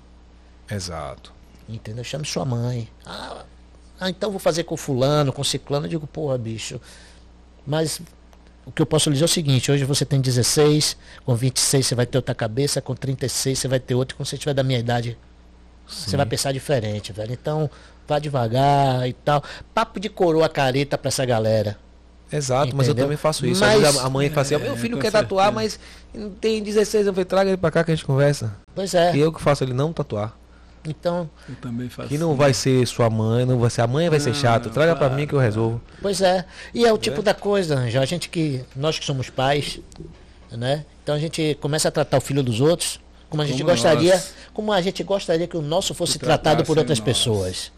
Exato. Entendeu? Chame sua mãe. Ah, ah, então vou fazer com fulano, com ciclano. Eu digo, porra, bicho. Mas o que eu posso lhe dizer é o seguinte, hoje você tem 16, com 26 você vai ter outra cabeça, com 36 você vai ter outra, quando você tiver da minha idade, você vai pensar diferente, velho. Então, vá devagar e tal. Papo de coroa careta pra essa galera. Exato, mas eu Entendeu? também faço isso. Mas- Às vezes a- mãe fala assim, meu filho quer tatuar, certeza. mas tem 16 anos, eu falei, traga ele pra cá que a gente conversa. Pois é. E eu que faço ele não tatuar. Então, Eu também faço. Que não vai ser sua mãe, não vai ser a mãe vai ser Não, chato. Traga pra claro, mim que eu resolvo. Pois é. E é o tipo da coisa, Anjo. A gente que. Nós que somos pais, né? Então a gente começa a tratar o filho dos outros como a gente Como gostaria. nós. Como a gente gostaria que o nosso fosse Que tratado por outras nós. pessoas.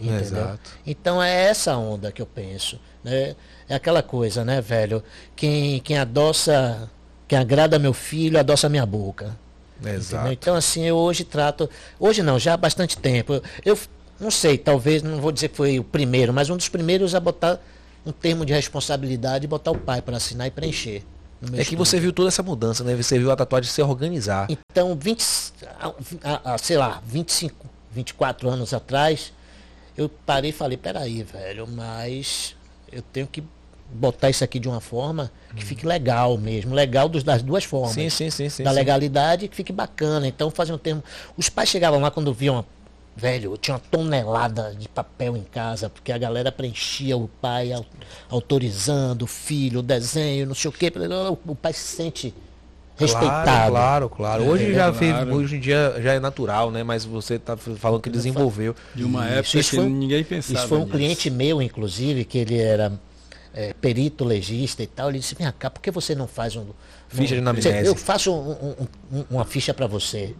Entendeu? Exato. Então é essa onda que eu penso. Né? É aquela coisa, né, velho? Quem, quem adoça Quem agrada meu filho, adoça minha boca. Entendeu? Exato. Então, assim, eu hoje trato. Hoje não, já há bastante tempo. Eu, eu não sei, talvez, não vou dizer que foi o primeiro, mas um dos primeiros a botar um termo de responsabilidade e botar o pai para assinar e preencher. É que você viu toda essa mudança, né? Você viu a tatuagem se organizar. Então, 20, a- a- a- sei lá, 25, 24 anos atrás, eu parei e falei, peraí, velho, mas eu tenho que botar isso aqui de uma forma que fique legal mesmo. Legal dos, das duas formas. Sim, sim, sim, sim. da sim. legalidade que fique bacana. Então fazer um termo. Os pais chegavam lá quando viam, velho, tinha uma tonelada de papel em casa, porque a galera preenchia o pai au- autorizando, o filho, o desenho, não sei o quê. O pai se sente respeitado. Claro, claro, claro. Hoje É, já claro. fez, hoje em dia já é natural, né? Mas você tá falando que desenvolveu. De uma Isso, época isso que foi um- ninguém pensava. Isso foi um nisso. cliente meu, inclusive, que ele era é, perito legista e tal. Ele disse, vem cá, por que você não faz um. Ficha de anamnese. Eu faço um- um- um- uma ficha para você.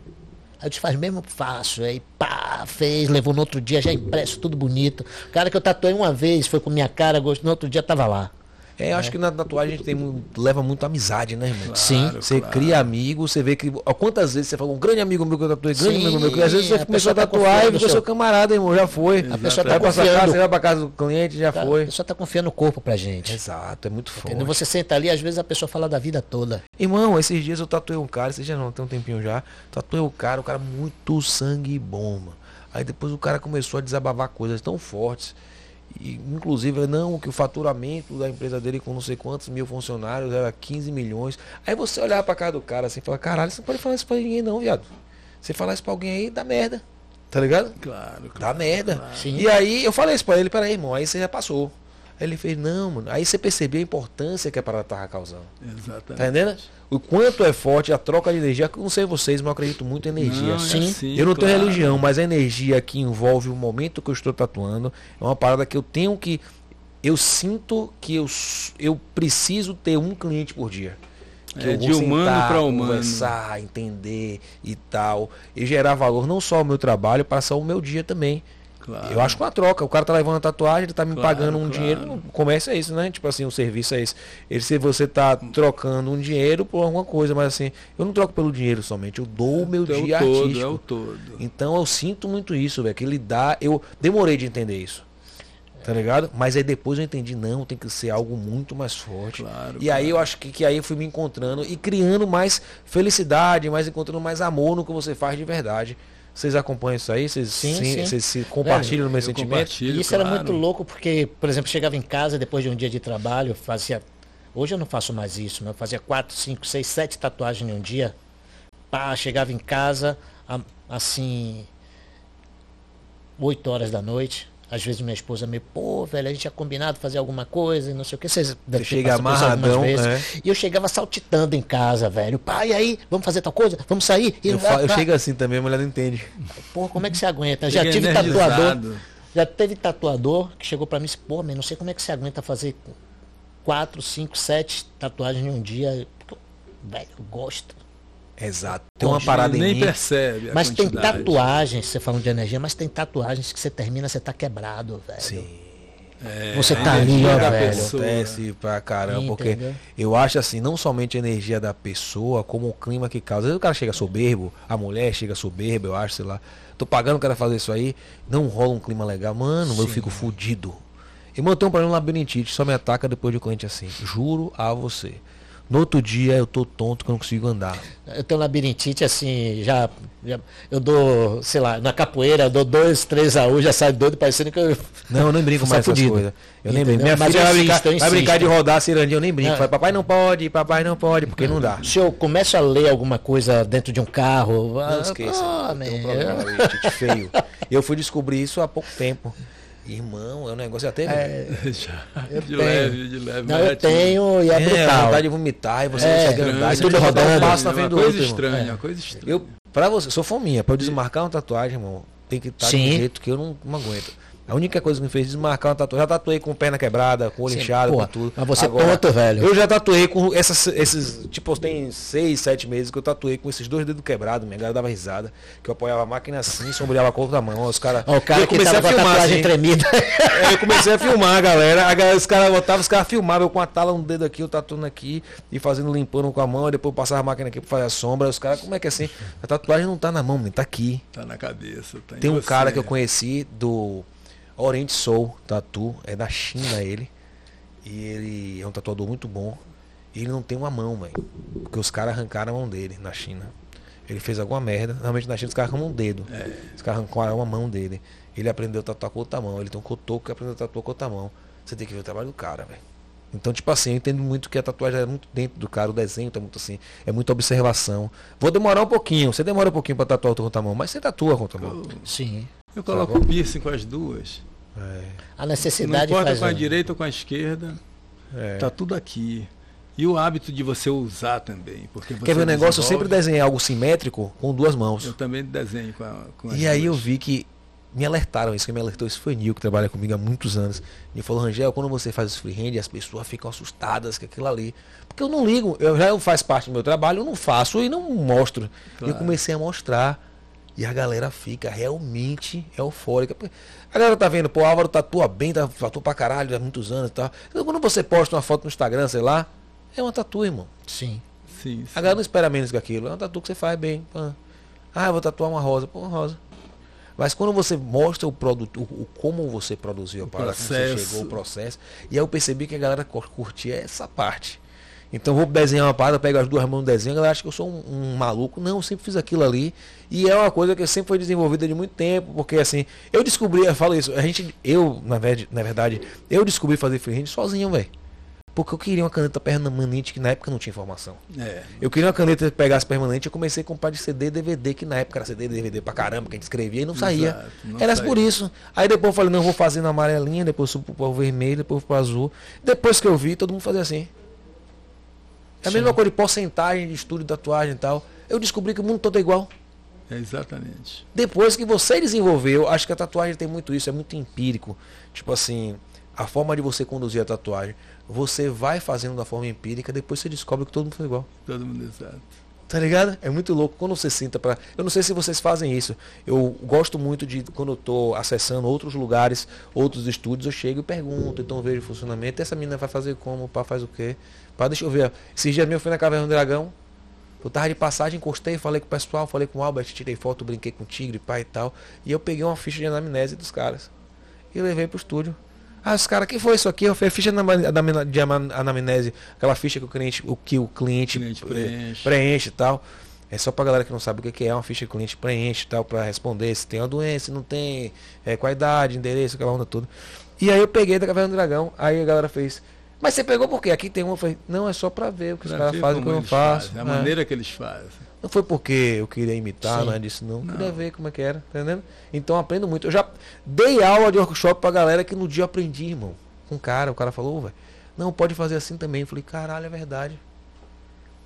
Aí eu disse, faz mesmo? Faço. Aí pá, fez, levou no outro dia, já impresso, tudo bonito. O cara que eu tatuei uma vez, foi com minha cara, gostou, no outro dia tava lá. É, eu acho que na tatuagem a gente tem, leva muito amizade, né, irmão? Sim. Você claro. cria amigo, você vê que. ó, Quantas vezes você falou, um grande amigo meu que eu tatuei, grande Sim, amigo meu, que às vezes você a começou a pessoa tá tatuar e confiando ficou no seu camarada, irmão, já foi. A pessoa tá vai pra sua confiando. casa, você vai pra casa do cliente, já Tá? A foi. pessoa tá confiando no corpo pra gente. Exato, é muito forte. Entendeu? Você senta ali, às vezes a pessoa fala da vida toda. Irmão, esses dias eu tatuei um cara, esses dias não, tem um tempinho já. Tatuei o cara, o cara muito sangue bom, mano. Aí depois o cara começou a desabavar coisas tão fortes. E, inclusive, não, que o faturamento da empresa dele com não sei quantos mil funcionários era 15 milhões. Aí você olhar pra cara do cara assim e falar, caralho, você não pode falar isso pra ninguém não, viado. Você falar isso pra alguém aí, dá merda. Tá ligado? Claro, Dá claro. merda. Sim. E aí eu falei isso pra ele, peraí, irmão, aí você já passou. Aí ele fez, não, mano. Aí você percebeu a importância que a parada tava causando. Exatamente. Tá entendendo? O quanto é forte a troca de energia. Eu não sei vocês, mas eu acredito muito em energia. Não, é Sim. assim, eu não tenho claro. religião, mas a energia que envolve o momento que eu estou tatuando é uma parada que eu tenho que. Eu sinto que eu, eu preciso ter um cliente por dia. Que É, eu de humano pra humano. Conversar, entender e tal. E gerar valor não só ao meu trabalho, para o meu dia também. Claro. Eu acho que é uma troca. O cara tá levando a tatuagem, ele tá me Claro, pagando um claro. dinheiro. O comércio é isso, né? Tipo assim, o serviço é isso. Ele, se você tá trocando um dinheiro por alguma coisa, mas assim, eu não troco pelo dinheiro somente, eu dou o meu é dia todo, artístico. é o todo. Então eu sinto muito isso, velho. Que ele dá. Eu demorei de entender isso. Tá ligado? Mas aí depois eu entendi, não, tem que ser algo muito mais forte. Claro, e aí eu acho que, que aí eu fui me encontrando e criando mais felicidade, mais encontrando mais amor no que você faz de verdade. Vocês acompanham isso aí? Vocês, Sim, sim, sim. vocês se compartilham no meu Eu sentimento? E isso era claro. muito louco porque, por exemplo, chegava em casa depois de um dia de trabalho, fazia. Hoje eu não faço mais isso, mas eu fazia quatro, cinco, seis, sete tatuagens em um dia. Pá, chegava em casa, assim, 8 horas da noite. Às vezes minha esposa me, pô, velho, a gente tinha combinado fazer alguma coisa e não sei o que. Vocês devem chega amarradão, vezes. é. E eu chegava saltitando em casa, velho. Pai, aí, vamos fazer tal coisa? Vamos sair? E Eu, eu chego assim também, a mulher não entende. Pô, como é que você aguenta? Já tive energizado. tatuador. Já teve tatuador que chegou pra mim e disse, pô, man, não sei como é que você aguenta fazer quatro, cinco, sete tatuagens em um dia. Velho, eu gosto. Exato. Tem uma parada em nem mim. percebe a Mas tem tatuagens, você falando de energia, mas tem tatuagens que você termina, você tá quebrado, velho. Sim. É, Você tá ali, ó, da velho. pessoa. Acontece pra caramba, porque Entendeu? eu acho assim, não somente a energia da pessoa, como o clima que causa. Às vezes o cara chega soberbo, a mulher chega soberba, eu acho, sei lá. Tô pagando o cara fazer isso aí, não rola um clima legal. Mano, eu Sim. fico fudido. Irmão, eu tenho um problema labirintite, só me ataca depois de um cliente assim. Juro a você. No outro dia eu tô tonto que eu não consigo andar. Eu tenho labirintite, assim, já, já- Eu dou, sei lá, na capoeira, eu dou dois, três a um, já sai doido, parecendo que eu. Não, eu nem brinco [laughs] mais essas coisas. Eu nem brinco. Minha Mas filha vai insisto, brincar, vai brincar de rodar a cirandinha, eu nem brinco. É. Fala, papai não pode, papai não pode, porque não dá. Se eu começo a ler alguma coisa dentro de um carro. Não ah, esqueça. ah, tem um man, problema, labirintite feio. [laughs] Eu fui descobrir isso há pouco tempo. Irmão, é um negócio até. É, [laughs] Já, Eu de tenho. leve, de leve. Não, eu ativo. tenho e é, é brutal. vontade de vomitar e você É, não consegue andar. tudo botar um rodando. passo na É frente uma do coisa outro, estranha, É. uma coisa estranha. Eu, pra você, sou fominha, pra eu desmarcar uma tatuagem, irmão, tem que estar de um jeito que eu não, não aguento. A única coisa que me fez desmarcar uma tatuagem. Já tatuei com perna quebrada, com olho Sim, inchado, com tudo. mas você Agora, tonto, velho. Eu já tatuei com essas, esses. Tipo, tem seis, sete meses que eu tatuei com esses dois dedos quebrados. Minha galera dava risada. Que eu apoiava a máquina assim, sombreava com a outra mão. Os caras. Ó, o cara eu que comecei tava a com a filmar. tatuagem Assim, tremida. [laughs] É, eu comecei a filmar a galera. A galera os caras botavam, os caras filmavam, eu com a tala um dedo aqui, eu tatuando aqui, e fazendo, limpando com a mão, e depois eu passava a máquina aqui pra fazer a sombra. Os caras, como é que é assim? A tatuagem não tá na mão, tá aqui. Tá na cabeça. Tá em Tem um você. cara que eu conheci do Oriente Soul Tatu, é da China ele. E ele é um tatuador muito bom. E ele não tem uma mão, velho. Porque os caras arrancaram a mão dele na China. Ele fez alguma merda. Normalmente na China os caras arrancam um dedo. É. Os caras arrancaram a mão dele. Ele aprendeu a tatuar com outra mão. Ele tem um cotoco que aprendeu a tatuar com outra mão. Você tem que ver o trabalho do cara, velho. Então, tipo assim, eu entendo muito que a tatuagem é muito dentro do cara, o desenho tá muito assim, é muita observação. Vou demorar um pouquinho, você demora um pouquinho pra tatuar com outra mão, mas você tatua com outra mão. Sim. Eu coloco o piercing com as duas. É, A Não necessidade importa faz. com a direita ou com a esquerda, é. tá tudo aqui. E o hábito de você usar também. Porque você Quer ver um negócio? Eu sempre desenhei algo simétrico com duas mãos. Eu também desenho com, a, com as E aí eu duas. vi que me alertaram isso, que me alertou, isso foi Nil, que trabalha comigo há muitos anos. E falou, Rangel, quando você faz os freehand, as pessoas ficam assustadas com aquilo ali. Porque eu não ligo, eu já faz parte do meu trabalho, eu não faço e não mostro. E Claro. eu comecei a mostrar. E a galera fica realmente eufórica. A galera tá vendo, pô, o Álvaro tatua bem, tá, tatua pra caralho há muitos anos e tal. Então, quando você posta uma foto no Instagram, sei lá, é uma tatu, irmão. Sim. Sim, sim. A galera não espera menos que aquilo. É uma tatu que você faz bem. Ah, eu vou tatuar uma rosa. Pô, uma rosa. Mas quando você mostra o produto, o, o como você produziu a parada, como você processo. chegou, o processo, e aí eu percebi que a galera cur- curtia essa parte. Então vou desenhar uma parada, pego as duas mãos no desenho, a galera acha que eu sou um, um maluco. Não, eu sempre fiz aquilo ali. E é uma coisa que sempre foi desenvolvida de muito tempo, porque assim, eu descobri, eu falo isso, a gente, eu, na verdade, na verdade eu descobri fazer freehand sozinho, velho. Porque eu queria uma caneta permanente que na época não tinha informação. É. Eu queria uma caneta que pegasse permanente, eu comecei a comprar de CD DVD, que na época era CD DVD pra caramba, que a gente escrevia e não saía. Exato, não era saía. por isso. Aí depois eu falei, não, eu vou fazer na amarelinha, depois subo pro vermelho, depois pro azul. Depois que eu vi, todo mundo fazia assim. É a mesma Sim. coisa de porcentagem de estudo de tatuagem e tal. Eu descobri que o mundo todo é igual. É exatamente. Depois que você desenvolveu, acho que a tatuagem tem muito isso, é muito empírico. Tipo assim, a forma de você conduzir a tatuagem, você vai fazendo da forma empírica, depois você descobre que todo mundo faz igual. Todo mundo exato. Tá ligado? É muito louco quando você senta pra. Eu não sei se vocês fazem isso. Eu gosto muito de quando eu tô acessando outros lugares, outros estúdios, eu chego e pergunto, então vejo o funcionamento. Essa menina vai fazer como? Pá, faz o quê? Pá, deixa eu ver. Esses dias mesmo eu fui na Caverna do Dragão. Eu tava de passagem, encostei, falei com o pessoal, falei com o Albert, tirei foto, brinquei com o Tigre, pai e tal. E eu peguei uma ficha de anamnese dos caras. E levei pro estúdio. Ah, os caras, que foi isso aqui? Eu falei, ficha de anamnese, aquela ficha que o cliente, o que o cliente, Cliente eh, preenche. preenche e tal. É só pra galera que não sabe o que que é, uma ficha que o cliente preenche e tal, pra responder se tem uma doença, se não tem, é, qual a idade, endereço, aquela onda toda. E aí eu peguei da Caverna do Dragão, aí a galera fez, mas você pegou por quê? Aqui tem uma, eu falei, não, é só pra ver o que os Pra caras ver fazem, o que eu não faço. fazem, A É. maneira que eles fazem. Não foi porque eu queria imitar, nada disso, não. Não. Queria ver como é que era, tá entendendo? Então aprendo muito. Eu já dei aula de workshop pra galera que no dia eu aprendi, irmão. Com um cara, o cara falou, "Ô, velho, não, pode fazer assim também. Eu falei, caralho, é verdade.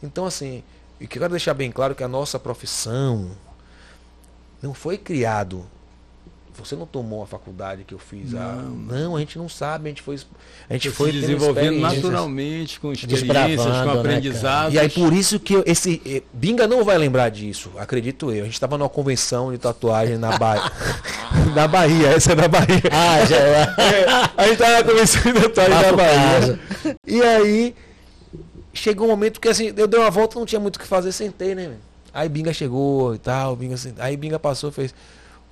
Então, assim, e que eu quero deixar bem claro que a nossa profissão não foi criado. Você não tomou a faculdade que eu fiz. a- Não. não, a gente não sabe, a gente foi. A gente Foi foi desenvolvendo naturalmente, com experiências, né, com cara? aprendizados. E aí por isso que eu- esse eh, Binga não vai lembrar disso, acredito eu. A gente estava numa convenção de tatuagem na Bahia. [laughs] na Bahia, essa é da Bahia. [laughs] Ah, já é. A gente tava na convenção de tatuagem na Bahia. casa. E aí chegou um momento que assim, eu dei uma volta, não tinha muito o que fazer, sentei, né? Aí Binga chegou e tal, Binga sent- aí Binga passou e fez.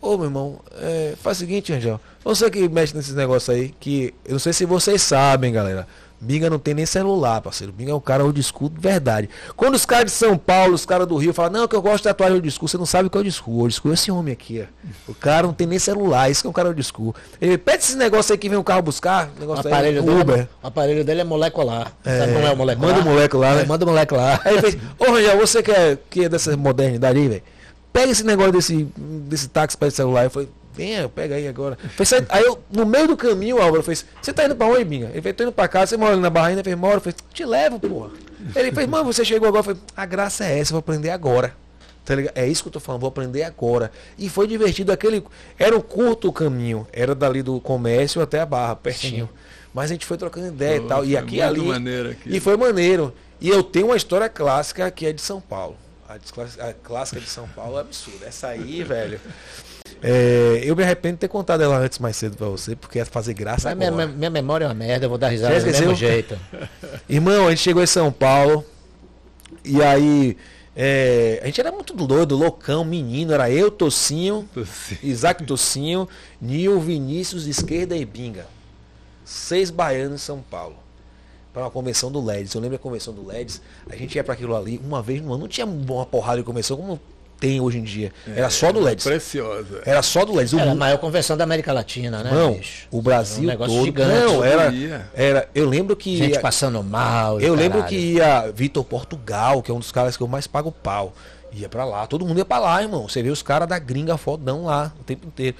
Ô meu irmão, é, faz o seguinte, Angel. Você que mexe nesses negócios aí, que eu não sei se vocês sabem, galera. Binga não tem nem celular, parceiro. Binga é um cara old school de verdade. Quando os caras de São Paulo, os caras do Rio falam, não, que eu gosto de tatuagem old school, você não sabe o que é old school. Old school é esse homem aqui, ó. O cara não tem nem celular, isso que é um cara old school. Ele pede esse negócio aí que vem um carro buscar, O negócio aparelho, aí, dele, Uber. é- o aparelho dele é molecular. Sabe como é o molecular? Manda o moleque lá, né? É, manda o moleque lá. Aí ele fez, ô Rangel, você que é, que é dessa modernidade aí, velho, pega esse negócio desse, desse táxi para celular. Eu falei, venha, pega aí agora. "Sai-" aí eu, no meio do caminho, o Álvaro fez, você tá indo pra onde, Binga? Ele fez, tô indo pra casa, você mora ali na Bahia, ele fez, moro, eu falei, te levo, porra. Ele fez, mano, você chegou agora, eu falei, a graça é essa, eu vou aprender agora. Tá? É isso que eu tô falando, vou aprender agora. E foi divertido aquele. Era um curto caminho, era dali do comércio até a barra, pertinho. Sim. Mas a gente foi trocando ideia Pô, e tal. E aqui ali. Maneiro aqui. E foi maneiro. E eu tenho uma história clássica que é de São Paulo. A, a clássica de São Paulo é absurda. Essa aí, [laughs] velho. É, eu me arrependo de ter contado ela antes mais cedo pra você, porque ia fazer graça Mas minha, minha, memória é uma merda, eu vou dar risada do mesmo jeito. [laughs] Irmão, a gente chegou em São Paulo. E aí. É, a gente era muito doido, loucão, menino. Era eu, Tocinho, Tocinho. Isaac Tocinho, Nil, Vinícius, Esquerda e Binga. Seis baianos em São Paulo. Para uma convenção do LEDs. Eu lembro da convenção do LEDs. A gente ia para aquilo ali uma vez no ano. Não tinha uma porrada de convenção como tem hoje em dia. Era é, só do LEDs. Preciosa. Era só do LEDs. Era a maior convenção da América Latina, né? Não, bicho? o Brasil um todo. Gigante. Não, era, era. Eu lembro que. Gente ia, passando mal. Eu lembro que ia Vitor Portugal, que é um dos caras que eu mais pago pau. Ia para lá. Todo mundo ia para lá, irmão. Você vê os caras da gringa fodão lá o tempo inteiro.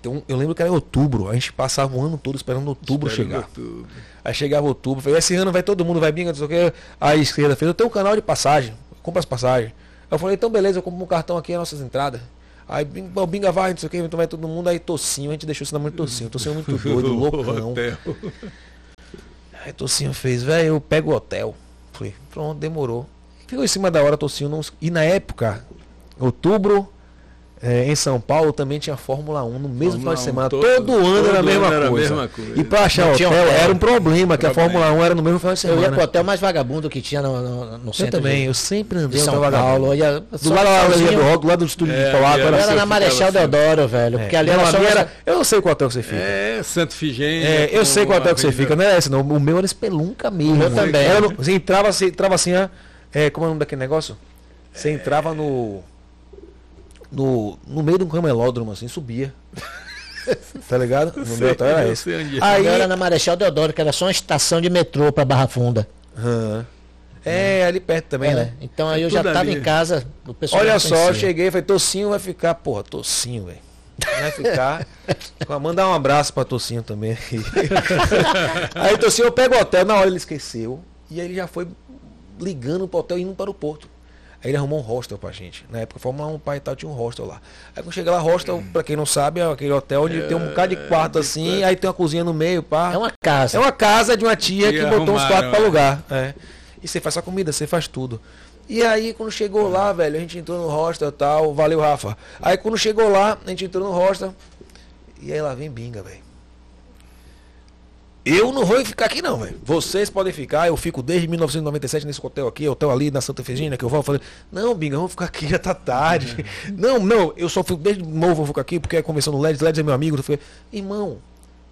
Então, eu lembro que era em outubro. A gente passava o ano todo esperando outubro Espero chegar. Outubro. Aí chegava outubro. Falei, esse ano vai todo mundo, vai binga, não sei o que. Aí a esquerda fez, eu tenho um canal de passagem. Compra as passagens. Eu falei, então beleza, eu compro um cartão aqui, as nossas entradas. Aí o Binga vai, não sei o que, então vai todo mundo, aí Tocinho, a gente deixou esse nome de Tocinho. Tocinho muito [laughs] doido, loucão. Aí Tocinho fez, velho, eu pego o hotel. Falei, pronto, demorou. Ficou em cima da hora, Tocinho não. E na época, outubro, é, em São Paulo também tinha Fórmula 1 no mesmo final de semana. Todo, todo ano era, a mesma, era coisa. mesma coisa. E para achar hotel, hotel, era um problema, que a Fórmula 1 era no mesmo final de semana. Eu ia pro hotel mais vagabundo que tinha no, no, no centro. Eu também, de, eu sempre andei em São Paulo. Ia, do lado da do rock, do lado do estúdio é, de Polaco. Era, era na Marechal assim. Deodoro, velho. Porque ali era só. Era, eu não sei qual hotel que você fica. É, Santo Figênio. É, eu sei qual hotel que você fica, não é esse não. O meu era Espelunca mesmo. Eu também. Você entrava assim, assim, como é o nome daquele negócio? Você entrava no no, no meio de um camelódromo, assim, subia. [laughs] tá ligado? No sei, meu hotel era esse. Aí era na Marechal Deodoro, que era só uma estação de metrô pra Barra Funda. Uhum. É, ali perto também, é, né? Então aí eu já tava ali. em casa, o pessoal Olha só, eu cheguei, falei, Tocinho vai ficar, porra, Tocinho, velho. Vai ficar. [laughs] Mandar um abraço pra Tocinho também. [laughs] aí Tocinho, eu pego o hotel, na hora ele esqueceu. E aí ele já foi ligando pro hotel e indo para o porto. Aí ele arrumou um hostel pra gente. Na época, Fórmula 1, pai e tal, tinha um hostel lá. Aí quando chega lá, hostel, pra quem não sabe, é aquele hotel onde é, tem um bocado de quarto assim, aí tem uma cozinha no meio, pá. É uma casa. É uma casa de uma tia que, que botou uns quartos pra alugar. É. E você faz a comida, você faz tudo. E aí, quando chegou lá, velho, a gente entrou no hostel e tal, valeu, Rafa. Aí quando chegou lá, a gente entrou no hostel, e aí lá vem binga, velho. Eu não vou ficar aqui não, velho. Vocês podem ficar, eu fico desde 1997 nesse hotel aqui, hotel ali na Santa Efigênia, que eu vou fazer. Não, Binga, vamos ficar aqui, [laughs] já tá tarde. não, não, eu só fico desde novo, vou ficar aqui, porque é convenção no LEDs, LEDs é meu amigo. Eu falei, irmão,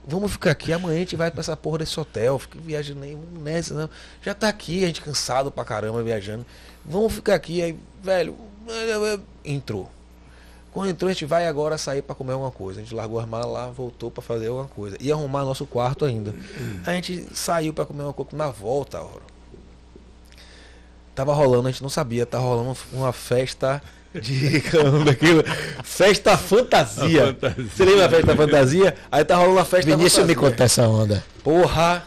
vamos ficar aqui, amanhã a gente vai pra essa porra desse hotel, fica viajando nem nessa, não. Já tá aqui, a gente cansado pra caramba viajando. Vamos ficar aqui, aí, velho, entrou. Quando entrou, a gente vai agora sair para comer alguma coisa. A gente largou as malas lá, voltou para fazer alguma coisa. E arrumar nosso quarto ainda. A gente saiu para comer uma coisa na volta, ó. Tava rolando, a gente não sabia, tá rolando uma festa de [laughs] daquilo. Festa fantasia. fantasia. Você lembra a festa fantasia? Aí tá rolando uma festa Vinícius fantasia. me conta essa onda. Porra!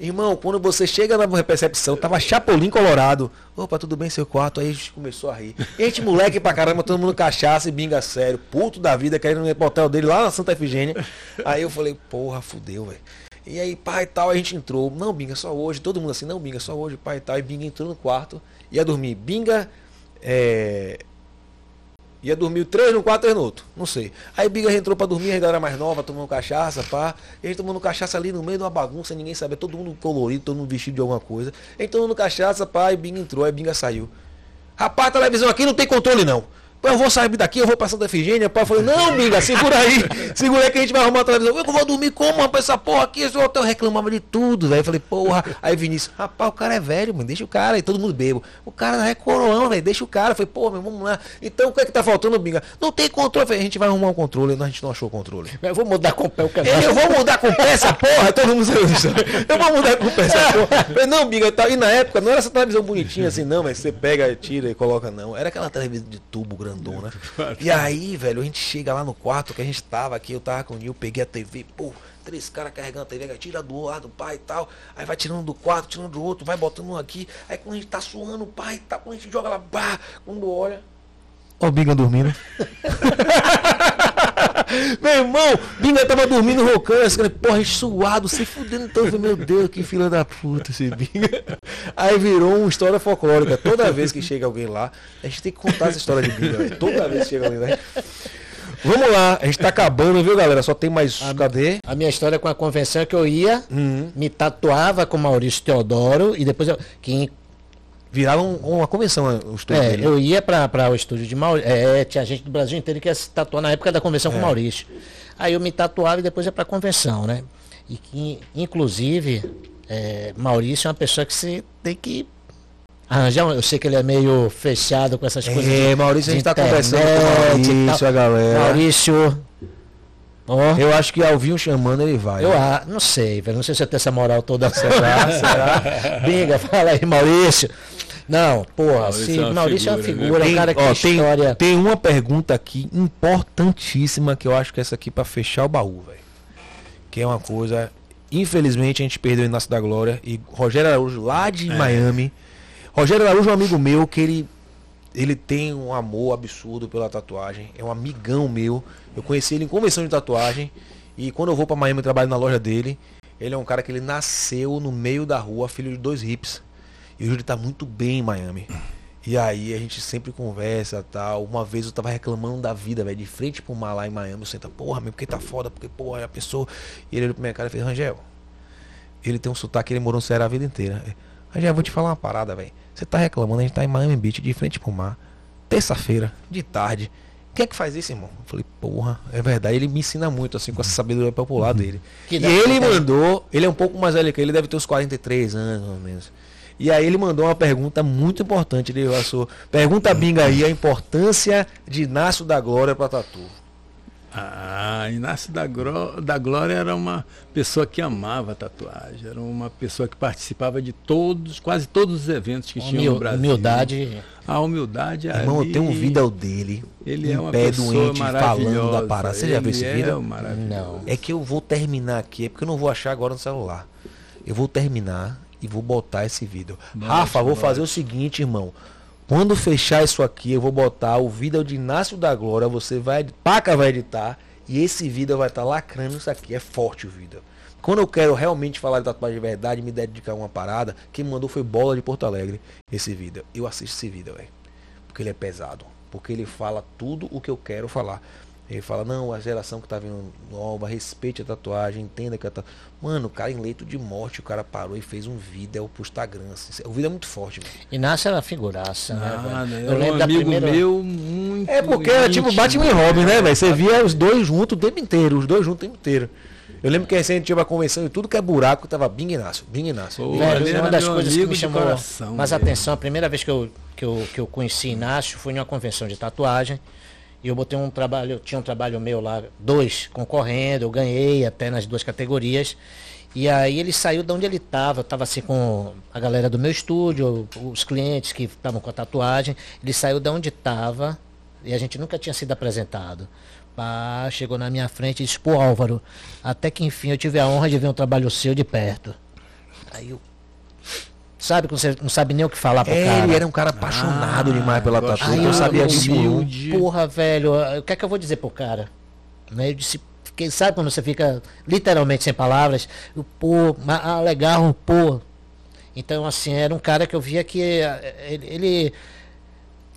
Irmão, quando você chega na recepção, tava Chapolin Colorado. Opa, tudo bem, seu quarto? Aí a gente começou a rir. A gente, moleque pra caramba, todo mundo cachaça e binga sério. Puto da vida, querendo ir pro hotel dele lá na Santa Efigênia. Aí eu falei, porra, fudeu, velho. E aí, pai e tal, a gente entrou. Não, binga, só hoje. Todo mundo assim, não, binga, só hoje, pai e tal. E binga entrou no quarto. Ia dormir. Binga, é, Ia dormir três no quarto, três no outro. Não sei. Aí Biga entrou pra dormir, ainda era mais nova, tomando cachaça, pá. E a gente tomando cachaça ali no meio de uma bagunça, ninguém sabia, todo mundo colorido, todo mundo vestido de alguma coisa. Gente tomando cachaça, pá, e Biga entrou, aí Biga saiu. Rapaz, a televisão aqui não tem controle não eu vou sair daqui, eu vou passar da Efigênia. O pai falou, não, amiga, segura aí. [laughs] Segura aí que a gente vai arrumar a televisão. Eu vou dormir como, rapaz, essa porra aqui? Esse hotel reclamava de tudo, velho. Falei, porra. Aí Vinícius, rapaz, o cara é velho, mano, deixa o cara. aí todo mundo bebo. O cara é coroão, velho, deixa o cara. Falei, pô, meu, vamos lá. Então, o que é que tá faltando, Binga? Não tem controle. Falei, a gente vai arrumar um controle. Não, a gente não achou o controle. Eu vou mudar com o pé o canal. Eu vou mudar com o pé essa porra. Todo mundo sabe disso. Eu vou mudar com o pé essa porra. Falei, não, Binga, tá. e na época não era essa televisão bonitinha assim, não, mas você pega, tira e coloca, não. Era aquela televisão de tubo grandona. [laughs] E aí, velho, a gente chega lá no quarto que a gente tava aqui, eu tava com o Nil, peguei a TV, pô, três caras carregando a TV, tira do lado do pai e tal, aí vai tirando do quarto, tirando do outro, vai botando um aqui, aí quando a gente tá suando o pai e tal, quando a gente joga lá, pá, quando olha, Ó o Binga dormindo. [laughs] meu irmão, Binga tava dormindo roncando, assim, porra, suado, se fudendo. Então, meu Deus, que filha da puta esse Binga. Aí virou uma história folclórica. Toda vez que chega alguém lá, a gente tem que contar essa história de Binga, velho. Toda vez que chega alguém lá. Vamos lá, a gente tá acabando, viu, galera? Só tem mais. A, cadê? A minha história com a convenção é que eu ia, Uhum. me tatuava com Maurício Teodoro e depois eu. Que, Virava um- uma convenção né, o estúdio é, dele. eu ia para o estúdio de Maurício. É, tinha gente do Brasil inteiro que ia se tatuar na época da convenção É. com Maurício. Aí eu me tatuava e depois ia para a convenção, né? E que, inclusive, é, Maurício é uma pessoa que você tem que arranjar. Eu sei que ele é meio fechado com essas coisas. É, de- Maurício, a gente tá conversando com o Maurício, a galera. Maurício. Ó, Eu acho que ao vir um chamando, ele vai. eu né? ah, não sei, velho. Não sei se eu tenho essa moral toda. [laughs] Será? Será? Binga, [laughs] fala aí, Maurício. Não, porra, Maurício se é uma Maurício é uma figura, figura, é um cara que ó, tem tem, história. tem uma pergunta aqui importantíssima que eu acho que essa aqui pra fechar o baú, velho. Que é uma coisa. Infelizmente a gente perdeu o Inácio da Glória e Rogério Araújo lá de Miami. Rogério Araújo é um amigo meu que ele ele tem um amor absurdo pela tatuagem. É um amigão meu. Eu conheci ele em convenção de tatuagem e quando eu vou pra Miami eu trabalho na loja dele. Ele é um cara que ele nasceu no meio da rua, filho de dois hips. E hoje ele tá muito bem em Miami. E aí a gente sempre conversa tal. Uma vez eu tava reclamando da vida, velho, de frente pro mar lá em Miami. Eu senta, porra, meu, porque tá foda, porque, porra, a pessoa. E ele olhou pra minha cara e fez, Rangel, ele tem um sotaque, ele morou no Ceará a vida inteira. Rangel, eu vou te falar uma parada, velho. Você tá reclamando, a gente tá em Miami Beach, de frente pro mar. Terça-feira, de tarde. Quem é que faz isso, irmão? Eu falei, porra, é verdade. Ele me ensina muito, assim, com essa sabedoria popular dele. Que e ele mandou, ele é um pouco mais velho que ele, deve ter uns 43 anos, mais ou menos. E aí ele mandou uma pergunta muito importante. Ele passou, pergunta Binga aí a importância de Inácio da Glória para Tatu. Ah, Inácio da, Gro- da Glória era uma pessoa que amava tatuagem, era uma pessoa que participava de todos, quase todos os eventos que tinham no Brasil. humildade. A humildade Irmão, eu tenho um vídeo dele, Ele é uma pé doente, falando da parada. Você já viu esse vídeo? É. Não. É que eu vou terminar aqui, é porque eu não vou achar agora no celular. Eu vou terminar e vou botar esse vídeo. Bote, Rafa, vou fazer o seguinte, irmão. Quando fechar isso aqui, eu vou botar o vídeo de Inácio da Glória. Você vai, Paca vai editar. E esse vídeo vai estar lacrando isso aqui. É forte o vídeo. Quando eu quero realmente falar de tatuagem de verdade, me dedicar a uma parada, quem mandou foi Bola de Porto Alegre. Esse vídeo. Eu assisto esse vídeo, velho. Porque ele é pesado. Porque ele fala tudo o que eu quero falar. Ele fala, não, a geração que tá vindo nova, respeite a tatuagem, entenda que a tatuagem. Mano, o cara em leito de morte, o cara parou e fez um vídeo pro Instagram. assim. O vídeo é muito forte, velho. Inácio era figuraça, né? Nada, velho? era um amigo meu muito. É porque era tipo. Batman e Robin, né, velho? Você via os dois juntos o tempo inteiro, os dois juntos o tempo inteiro. Eu lembro que a gente tinha uma convenção e tudo que é buraco tava Bing Inácio, Bing Inácio. Pô, Velho, uma das coisas que me chamou coração, mais velho. atenção, a primeira vez que eu, que, eu, que eu conheci Inácio foi em uma convenção de tatuagem. E eu botei um trabalho, tinha um trabalho meu lá, dois concorrendo, eu ganhei até nas duas categorias. E aí ele saiu de onde ele estava, estava assim com a galera do meu estúdio, os clientes que estavam com a tatuagem. Ele saiu de onde estava e a gente nunca tinha sido apresentado. Pá, chegou na minha frente e disse, pô Álvaro, até que enfim eu tive a honra de ver um trabalho seu de perto. Aí eu. Sabe quando você não sabe nem o que falar pro É, cara? ele era um cara apaixonado Ah, demais pela tatu, eu sabia disso. Porra, velho, o que é que eu vou dizer pro cara? Né, Eu disse, fiquei, sabe quando você fica literalmente sem palavras? Eu, pô, ma- ah, legal, pô. Então, assim, era um cara que eu via que eh, ele, ele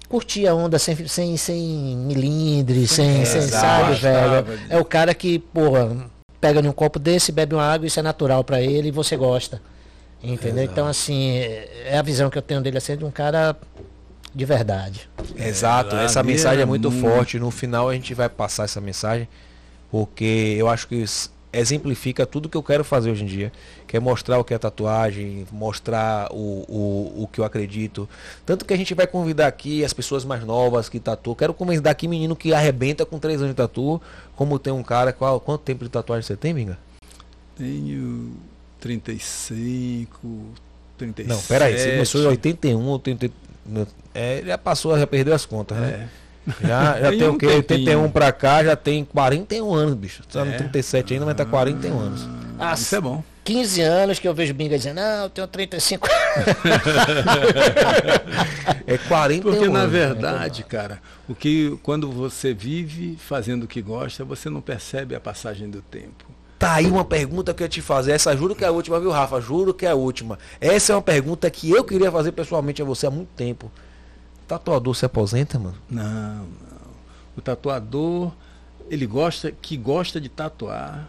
curtia a onda sem, sem, sem milindre, sem, sem exato. sabe, velho? É o cara que, porra, pega num copo desse, bebe uma água, isso é natural pra ele e você gosta. Entendeu? Então, assim, é é a visão que eu tenho dele assim, de um cara de verdade. Exato, É, essa mensagem é muito, muito- forte. No final a gente vai passar essa mensagem, porque eu acho que isso exemplifica tudo que eu quero fazer hoje em dia. Que é mostrar o que é tatuagem, mostrar o, o, o que eu acredito. Tanto que a gente vai convidar aqui as pessoas mais novas que tatuam. Quero convidar aqui menino que arrebenta com 3 anos de tatu. Como tem um cara, qual, quanto tempo de tatuagem você tem, Minga? Tenho 35, 37. Não, peraí, você começou em 81, 80, é, já passou, já perdeu as contas, né? É. Já, já [laughs] Tem tem um o quê? tempinho. 81 pra cá, já tem 41 anos, bicho. Você tá no É. 37 ainda, mas tá 41 anos. Ah, Isso é bom. 15 anos que eu vejo Binga dizendo, não, eu tenho 35 [laughs] É 40 Porque na anos. verdade, cara, o que quando você vive fazendo o que gosta, você não percebe a passagem do tempo. Tá aí uma pergunta que eu ia te fazer. Essa juro que é a última, viu, Rafa? Juro que é a última. Essa é uma pergunta que eu queria fazer pessoalmente a você há muito tempo. Tatuador se aposenta, mano? Não, não. O tatuador, ele gosta, que gosta de tatuar,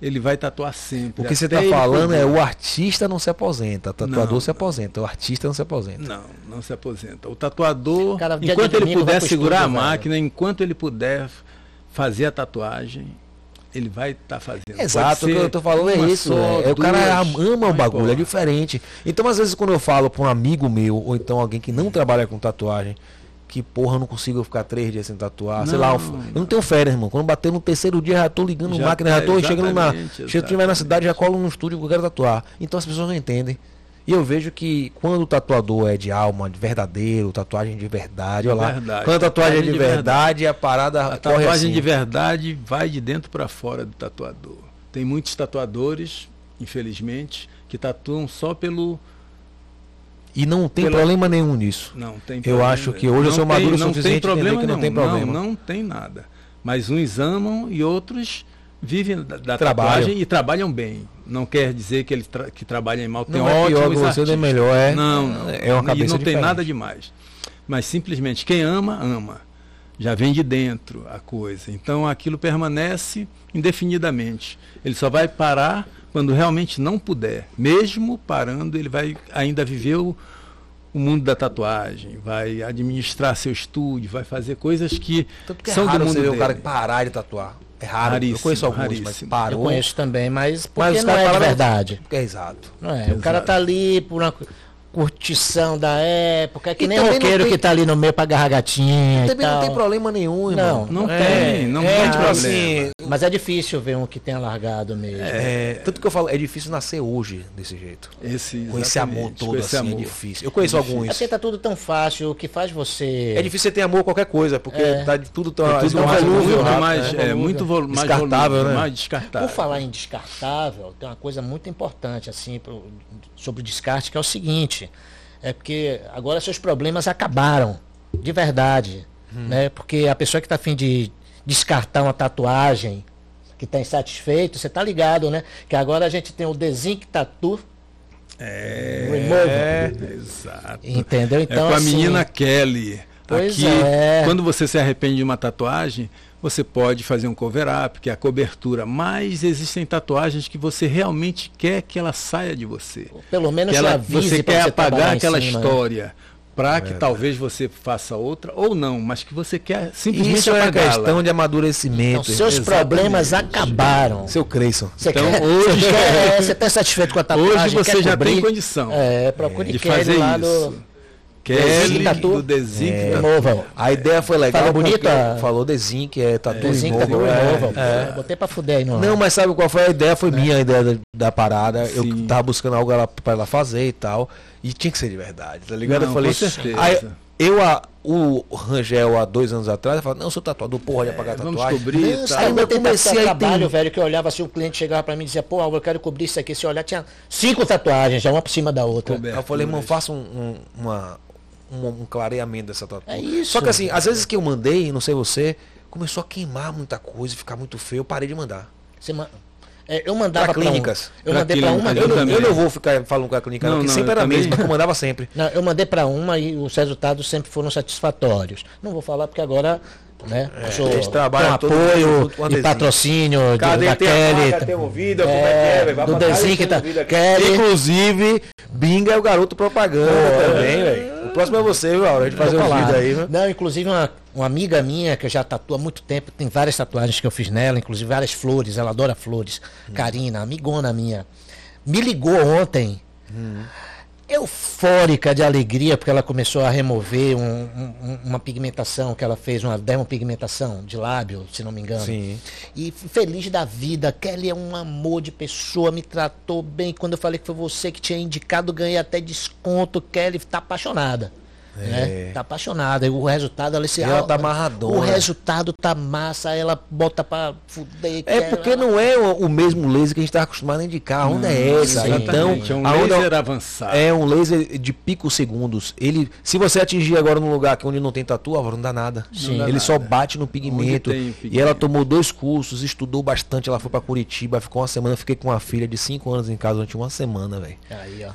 ele vai tatuar sempre. O que você tá falando é o artista não se aposenta. O tatuador Não, se aposenta. O artista não se aposenta. Não, não se aposenta. O tatuador, Cara, enquanto ele domingo puder segurar a estúdio, velho. máquina, enquanto ele puder fazer a tatuagem, ele vai estar fazendo. Pode Exato, o que eu tô falando é isso. só, é, o cara ama o não bagulho, é diferente. Então, às vezes, quando eu falo pra um amigo meu, ou então alguém que não trabalha com tatuagem, que porra, eu não consigo ficar três dias sem tatuar. Sei lá, eu, Não. eu não tenho férias, irmão. Quando bater no terceiro dia, já tô ligando Já máquina, já tá, tô chegando na. estiver na cidade, já colo no estúdio que eu quero tatuar. Então as pessoas não entendem. E eu vejo que quando o tatuador é de alma, de verdadeiro, tatuagem de verdade, olha lá. Verdade, Quando a tatuagem é de, tatuagem de verdade, a parada A corre tatuagem assim. de verdade vai de dentro para fora do tatuador. Tem muitos tatuadores, infelizmente, que tatuam só pelo. E não tem Pela- problema nenhum nisso. Não tem Eu problema. acho que hoje eu sou Não maduro o não suficiente tem problema que não tem problema. Não, não tem nada. Mas uns amam e outros vivem da, da Trabalham. tatuagem e trabalham bem. Não quer dizer que eles tra que trabalham mal. Tem Não é pior que você, nem melhor, é- Não, não. é uma cabeça E não tem diferente. nada demais. Mas simplesmente quem ama, ama. Já vem de dentro a coisa. Então aquilo permanece indefinidamente. Ele só vai parar quando realmente não puder. Mesmo parando, ele vai ainda viver o, o mundo da tatuagem, vai administrar seu estúdio, vai fazer coisas que Tanto que é são raro do mundo você ver o dele. cara que parar de tatuar. É raro. Raríssimo, eu conheço alguns, mas raríssimo. parou. Eu conheço também, mas porque Mas não é de verdade. Porque é exato. Não é. O cara Exato. tá ali por uma curtição da época, é que E nem também não roqueiro tem- que tá ali no meio pra agarrar gatinha. e Também não tal. tem problema nenhum, irmão. Não, Não É, tem, não é, tem tipo problema. assim, Mas é difícil ver um que tenha largado mesmo. É, tanto que eu falo, é difícil nascer hoje desse jeito. Esse, Com esse amor todo esse assim, é amor. difícil. Eu conheço É alguns. porque tá tudo tão fácil, o que faz você. É difícil você ter amor a qualquer coisa, porque É. tá de tudo tão É tudo mais, volúvel, muito rápido, mais, né? é, muito vol- mais Descartável, volúvel, né? mais descartável. Por falar em descartável, tem uma coisa muito importante assim pro- sobre o descarte que é o seguinte, é porque agora seus problemas acabaram, de verdade, Hum. né? Porque a pessoa que está afim de descartar uma tatuagem, que está insatisfeito, você tá ligado, né? Que agora a gente tem o Desync Tattoo É, exato. Entendeu? Então, é com a assim, menina Kelly. Pois Aqui, é. quando você se arrepende de uma tatuagem, você pode fazer um cover-up, que é a cobertura. Mas existem tatuagens que você realmente quer que ela saia de você. Pelo menos Que ela, avise você quer você apagar aquela cima, né? história. Para que talvez você faça outra, ou não, mas que você quer simplesmente Isso é apagá-la. questão de amadurecimento. Então, seus Exatamente. problemas acabaram. Seu Creyson. Você Então, quer, hoje- você [laughs] quer- é, você tá satisfeito com a tatuagem? Hoje você quer já cobrir? tem condição É, procure de fazer lá isso. do Kelly Design Tattoo. do Design é, Tattoo. Removal. A ideia foi legal. Falou bonito, porque a- Falou Dezinc, é tatu Desenho removal. Tattoo É, Removal. é. Eu Botei pra fuder aí no Não, mas sabe qual foi a ideia? Foi minha a ideia da, da parada. Eu Sim. tava buscando algo ela, pra ela fazer e tal. E tinha que ser de verdade, tá ligado? Não, eu falei, com certeza. Aí, eu, a, o Rangel, há dois anos atrás, eu falei, não, eu sou tatuador, porra, de apagar É, vamos tatuagem. cobrir e Não, tal. aí eu eu comecei a trabalho, entender. velho, que eu olhava assim, o cliente chegava pra mim e dizia, pô, eu quero cobrir isso aqui. Se eu olhar, tinha cinco tatuagens, já uma por cima da outra. Eu falei, irmão, faça um, um, uma, um, um clareamento dessa tatu. É isso. Só que assim, às vezes que eu mandei, não sei você, começou a queimar muita coisa, ficar muito feio, eu parei de mandar. Você ma- é, eu mandava Pra pra, um- clínicas. eu Pra mandei pra uma. clínicas, Eu, Eu, eu não vou ficar falando com a clínica, não, Não, porque não, sempre eu era a mesma, que eu mandava sempre. não, eu mandei pra uma e os resultados sempre foram satisfatórios. Não vou falar porque agora, né? eu sou, eles trabalham apoio com a e patrocínio de, Cadê da Kelly. placa, tem é que É, é, do que tá-. Kelly. Inclusive, Binga é o garoto propaganda também, velho. Próximo é você, viu, Aura? A gente fazer um vídeo aí, viu? Não, inclusive uma, uma amiga minha que já tatua há muito tempo, tem várias tatuagens que eu fiz nela, inclusive várias flores, ela adora flores. Hum. Karina, amigona minha, me ligou ontem, Hum. Eufórica de alegria, porque ela começou a remover um- um- uma pigmentação que ela fez, uma dermopigmentação de lábio, se não me engano. Sim. E feliz da vida, Kelly é um amor de pessoa, me tratou bem. Quando eu falei que foi você que tinha indicado, ganhei até desconto. Kelly tá apaixonada. Né? Tá apaixonada. E o resultado ela se ela tá amarradona. O resultado tá massa, ela bota pra fuder. É porque não é o, o mesmo laser que a gente tá acostumado a indicar. A onda é essa. sim. Então, é um laser avançado. é um laser de picosegundos. Ele, se você atingir agora num lugar que onde não tem tatu, Álvaro, não dá nada. Sim. dá Ele nada. só bate no pigmento. E ela tomou dois cursos, estudou bastante. Ela foi pra Curitiba, ficou uma semana. Fiquei com uma filha de 5 anos em casa durante uma semana, velho.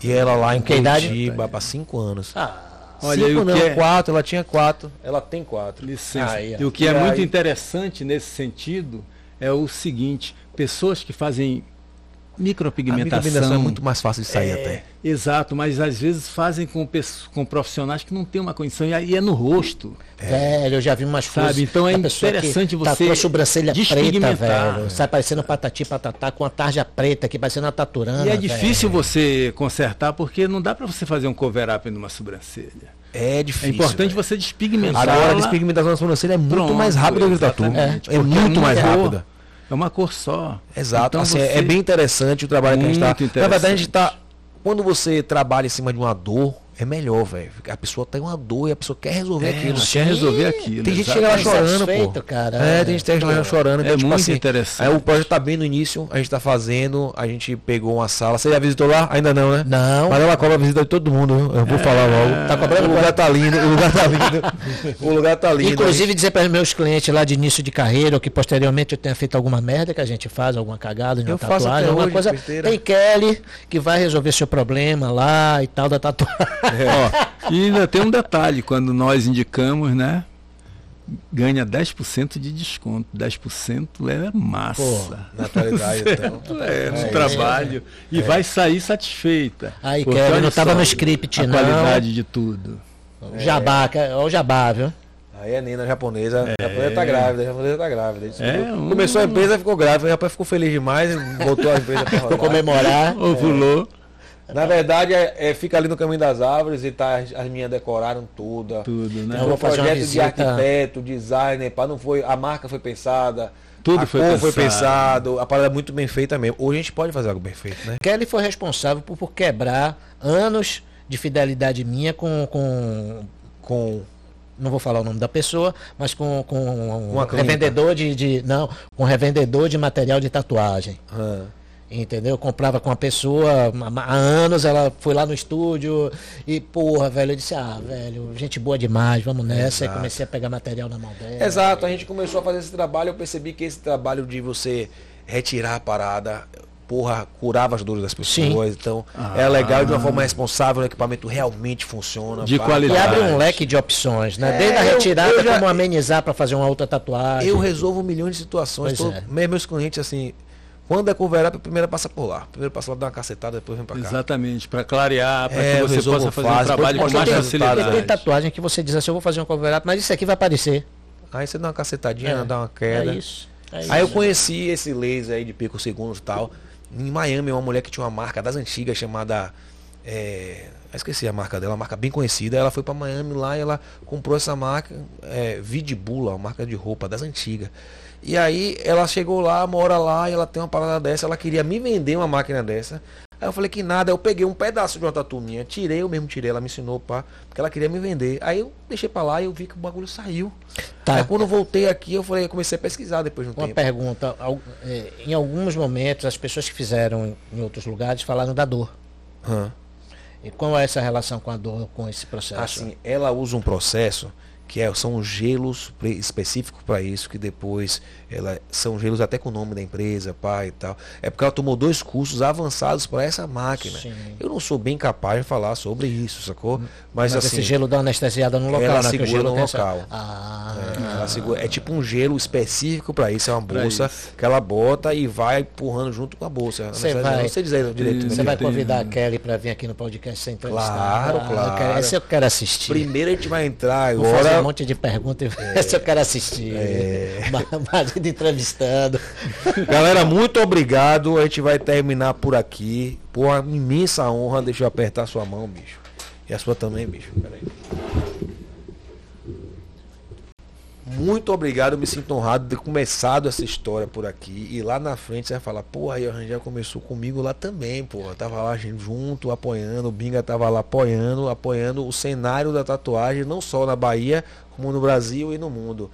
E ela lá em Que idade? Curitiba, pra 5 anos. Ah, Olha, e Cinco o não, que é- quatro, ela tinha quatro. Ela tem quatro. Licença. Aí, ó. e o que é E muito aí- interessante nesse sentido é o seguinte: pessoas que fazem A micropigmentação. micropigmentação é muito mais fácil de sair É, até. Exato, mas às vezes fazem com, com profissionais que não têm uma condição, e aí é no rosto. Velho, eu já vi umas Sabe, coisas. então é interessante você tatuou a sobrancelha preta, velho. Sai parecendo patati patatá com a tarja preta aqui, parecendo uma taturana. e é velho. difícil você consertar, porque não dá para você fazer um cover-up numa sobrancelha. É É difícil. importante velho. você despigmentar. Agora a despigmentação da sobrancelha é muito Pronto, mais rápida que o tatu. É, porque muito é mais cor. rápida. É uma cor só. Exato. Então assim, é- você- É bem interessante o trabalho que a gente Muito está. Na verdade, a gente está. Quando você trabalha em cima de uma dor, é melhor, velho. A pessoa tem uma dor e a pessoa quer resolver É, aquilo. ela quer resolver aquilo. Tem gente que chega lá chorando, pô. cara. É, tem gente que chega lá chorando. então, É muito interessante. Aí o projeto tá bem no início, a gente tá fazendo, a gente pegou uma sala. Você já visitou lá? Ainda não, né? Não. Mas ela cobra a visita de todo mundo? Eu vou falar logo. Tá cobrando O lugar tá lindo, o lugar tá lindo. o lugar tá lindo. Inclusive dizer para os meus clientes lá de início de carreira ou que posteriormente eu tenha feito alguma merda que a gente faz, alguma cagada de uma Eu faço tatuagem, alguma hoje, coisa. besteira. Tem Kelly que vai resolver seu problema lá e tal da tatuagem. Ó, e ainda tem um detalhe, quando nós indicamos, né? Ganha 10% de desconto. 10% é massa. Pô, Na atualidade, então. É, no É, trabalho. E vai sair satisfeita. Aí, olha não tava só no script, a não. qualidade de tudo. Jabá, que é- o jabá, viu? Aí a Nina japonesa, a japonesa tá grávida, a japonesa tá grávida. É, um- Começou a empresa, ficou grávida, o rapaz ficou feliz demais, voltou a empresa pra Pra rodar. comemorar. Ovulou. Na verdade, é, é- fica ali no caminho das árvores e tá, as, as minhas decoraram tudo. Tudo, né? Vou um projeto de arquiteto, designer, pá, não foi, a marca foi pensada, Tudo a foi cor foi pensado. pensado, a parada é muito bem feita mesmo. Hoje a gente pode fazer algo bem feito, né? Kelly foi responsável por, por quebrar anos de fidelidade minha com, com, Com não vou falar o nome da pessoa, mas com, com um revendedor de, de. Não, com revendedor de material de tatuagem. ah, Entendeu? Eu comprava com uma pessoa há anos, ela foi lá no estúdio e, porra, velho, eu disse, ah, velho, gente boa demais, vamos nessa. E Exato. comecei a pegar material na mão dela. Exato, a gente começou a fazer esse trabalho, eu percebi que esse trabalho de você retirar a parada, porra, curava as dores das pessoas. Então, é legal de uma forma responsável, o equipamento realmente funciona. De pá. E qualidade. abre um leque de opções, né? É, Desde a eu- retirada, eu já- como amenizar para fazer uma outra tatuagem. Eu resolvo milhões de situações. Todo- é. me- Meus clientes, assim, quando é cover up, primeiro passa por lá. Primeiro passa lá, dá uma cacetada, depois vem pra cá. Exatamente, para clarear, para É, que eu você possa fazer um trabalho com mais facilidade. Tem tatuagem que você diz assim, eu vou fazer um cover up, mas isso aqui vai aparecer. Aí você dá uma cacetadinha, É, dá uma É queda. isso. é Aí eu isso. conheci esse laser aí de pico segundos e tal. Em Miami, uma mulher que tinha uma marca das antigas chamada. É, eu esqueci a marca dela, uma marca bem conhecida. Ela foi pra Miami lá e ela comprou essa marca, é, Vidibula, uma marca de roupa das antigas. E aí ela chegou lá, mora lá e ela tem uma parada dessa. Ela queria me vender uma máquina dessa. Aí eu falei que nada, eu peguei um pedaço de uma tatu minha, tirei, eu mesmo tirei, ela me ensinou, pá, porque ela queria me vender. Aí eu deixei pra lá e eu vi que o bagulho saiu. Tá. Aí quando eu voltei aqui, eu falei, eu comecei a pesquisar depois de um Uma tempo. pergunta. al- é, Em alguns momentos, as pessoas que fizeram em outros lugares falaram da dor. Hã. E qual é essa relação com a dor, com esse processo? Assim, ela usa um processo que é, são gelos específicos para isso, que depois ela, são gelos até com o nome da empresa, pai e tal. É porque ela tomou dois cursos avançados para essa máquina. Sim. Eu não sou bem capaz de falar sobre isso, sacou? Mas, Mas assim, esse gelo dá uma anestesiada no local, ela né? Que o segura gelo no essa- local. Ah, é, ela segura- é tipo um gelo específico para isso, é uma bolsa que ela bota e vai empurrando junto com a bolsa. Você vai- não sei dizer direito. Né? Você vai convidar a Kelly para vir aqui no podcast sem entrevistar? Claro, Ah, claro. Eu quero, esse eu quero assistir. Primeiro a gente vai entrar agora. Um monte de perguntas e [laughs] esse eu quero assistir. Ma- Marido entrevistando. [laughs] Galera, muito obrigado. A gente vai terminar por aqui. Por uma imensa honra. Deixa eu apertar sua mão, bicho. E a sua também, bicho. Peraí. Muito obrigado, eu me sinto honrado de ter começado essa história por aqui. E lá na frente você vai falar, pô, aí o Rangel começou comigo lá também, pô. Tava lá junto, apoiando, o Binga tava lá apoiando, apoiando o cenário da tatuagem, não só na Bahia, como no Brasil e no mundo.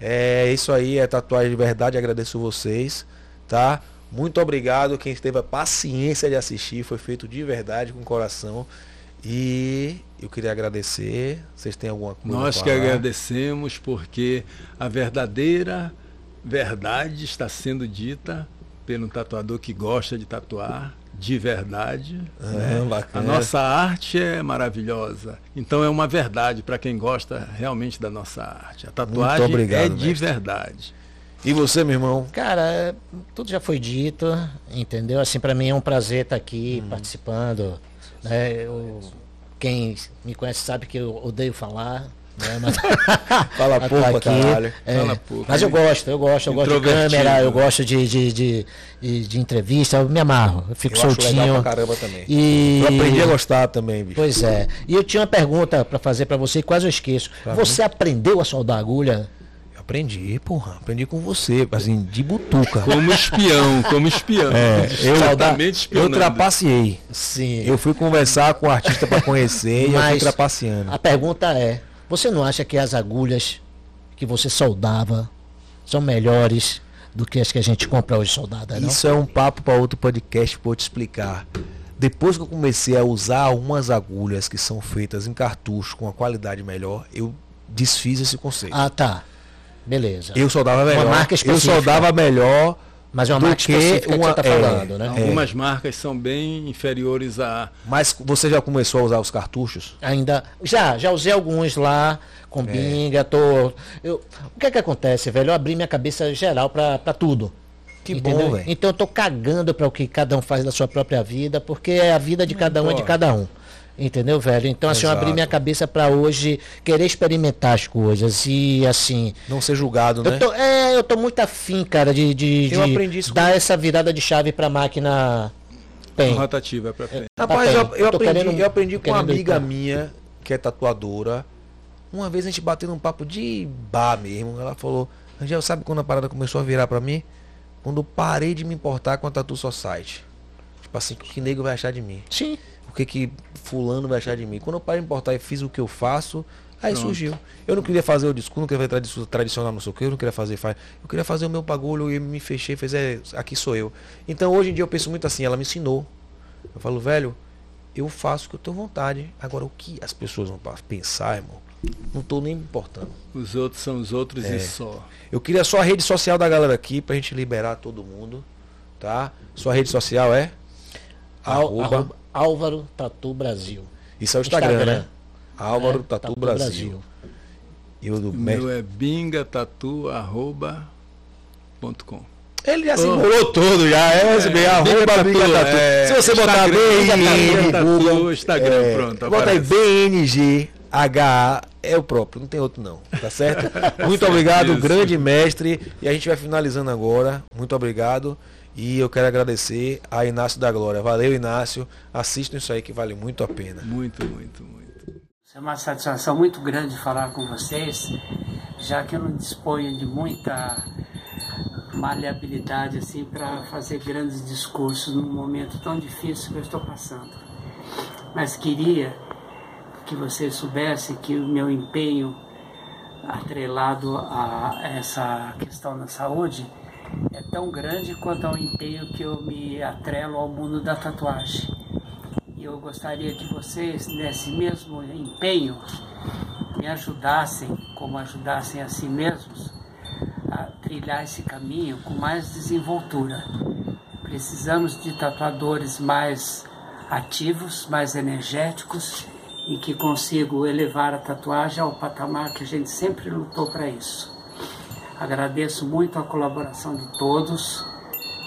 É isso aí, é tatuagem de verdade, agradeço vocês, tá? Muito obrigado quem teve a paciência de assistir, foi feito de verdade, com coração. E eu queria agradecer. Vocês têm alguma coisa? Nós que agradecemos porque a verdadeira verdade está sendo dita pelo tatuador que gosta de tatuar de verdade. Ah, né? A nossa arte é maravilhosa. Então é uma verdade para quem gosta realmente da nossa arte. A tatuagem obrigado, é de mestre. verdade. E você, meu irmão? Cara, tudo já foi dito, entendeu? Assim, para mim é um prazer estar aqui hum. participando né? Eu, quem me conhece sabe que eu odeio falar. Né? Mas, [laughs] Fala pouco, aqui, caralho. É, Fala pouco. Mas eu gosto, eu gosto, eu gosto de câmera, eu gosto de, de, de, de, de entrevista, eu me amarro, eu fico eu soltinho. Acho legal pra caramba também. E... Eu aprendi a gostar também, bicho. Pois é. E eu tinha uma pergunta para fazer para você, quase eu esqueço. Tá você bem? aprendeu a soldar agulha? Aprendi, porra. Aprendi com você, assim, de butuca. Como espião, como espião. É, eu, eu trapaceei. Sim. Eu fui conversar com o artista para conhecer Mas e eu fui trapaceando. A pergunta é, você não acha que as agulhas que você soldava são melhores do que as que a gente compra hoje soldada, não? Isso é um papo para outro podcast para eu te explicar. Depois que eu comecei a usar umas agulhas que são feitas em cartucho com a qualidade melhor, eu desfiz esse conceito. Ah, tá. Beleza. Eu soldava melhor. Uma marca específica. Eu soldava melhor. Mas é uma marca específica uma, que você tá falando, é, né? Algumas é. marcas são bem inferiores a. Mas você já começou a usar os cartuchos? Ainda. Já, já usei alguns lá, com é. binga, tô. Eu, o que é que acontece, velho? Eu abri minha cabeça geral para tudo. Que entendeu? bom, velho. Então eu tô cagando para o que cada um faz da sua própria vida, porque a vida de cada um é de cada um. Entendeu, velho? Então, assim, Exato. eu abri minha cabeça para hoje querer experimentar as coisas e, assim. Não ser julgado, né? Eu tô, é, eu tô muito afim, cara, de, de, eu de aprendi isso dar com... essa virada de chave pra máquina PEN. Rotativa, é pra PEN. É, Rapaz, eu, eu, aprendi, querendo, eu aprendi com uma amiga minha, que é tatuadora. Uma vez a gente bateu num papo de bar mesmo. Ela falou: Angel, sabe quando a parada começou a virar pra mim? Quando eu parei de me importar com a Tatu Society. Tipo assim, o que nego vai achar de mim? Sim que que fulano vai achar de mim? Quando eu parei de importar e fiz o que eu faço, aí Pronto. surgiu. Eu não queria fazer o discurso, não queria fazer tradicional, não sei o que, eu não queria fazer, eu queria fazer o meu bagulho e me fechei, fez, é, aqui sou eu. Então hoje em dia eu penso muito assim, ela me ensinou. Eu falo, velho, eu faço o que eu tenho vontade. Agora o que as pessoas vão pensar, irmão? Não estou nem me importando. Os outros são os outros é. e só. Eu queria só a rede social da galera aqui pra gente liberar todo mundo, tá? Sua rede social é? Arroba, arroba Álvaro Tatu Brasil. Isso é o Instagram, Instagram. né? Álvaro é, Tatu, Tatu Brasil. Brasil. E o do o meu é bingatatu.com. Ele já se enrolou todo, já é, é bem, arroba Binga Tatu. É, Se você botar BNG, Google, Instagram, é, pronto. Bota aí BNG, HA, é o próprio, não tem outro não, tá certo? [laughs] Muito obrigado, grande mestre. E a gente vai finalizando agora. Muito obrigado. E eu quero agradecer a Inácio da Glória. Valeu, Inácio. Assistam isso aí que vale muito a pena. Muito, muito, muito. É uma satisfação muito grande falar com vocês, já que eu não disponho de muita maleabilidade assim para fazer grandes discursos num momento tão difícil que eu estou passando. Mas queria que vocês soubessem que o meu empenho atrelado a essa questão da saúde é tão grande quanto ao empenho que eu me atrelo ao mundo da tatuagem. E eu gostaria que vocês, nesse mesmo empenho, me ajudassem, como ajudassem a si mesmos, a trilhar esse caminho com mais desenvoltura. Precisamos de tatuadores mais ativos, mais energéticos e que consigam elevar a tatuagem ao patamar que a gente sempre lutou para isso. Agradeço muito a colaboração de todos.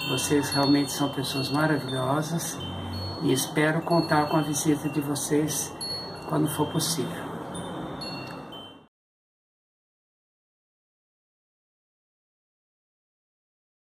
Vocês realmente são pessoas maravilhosas e espero contar com a visita de vocês quando for possível.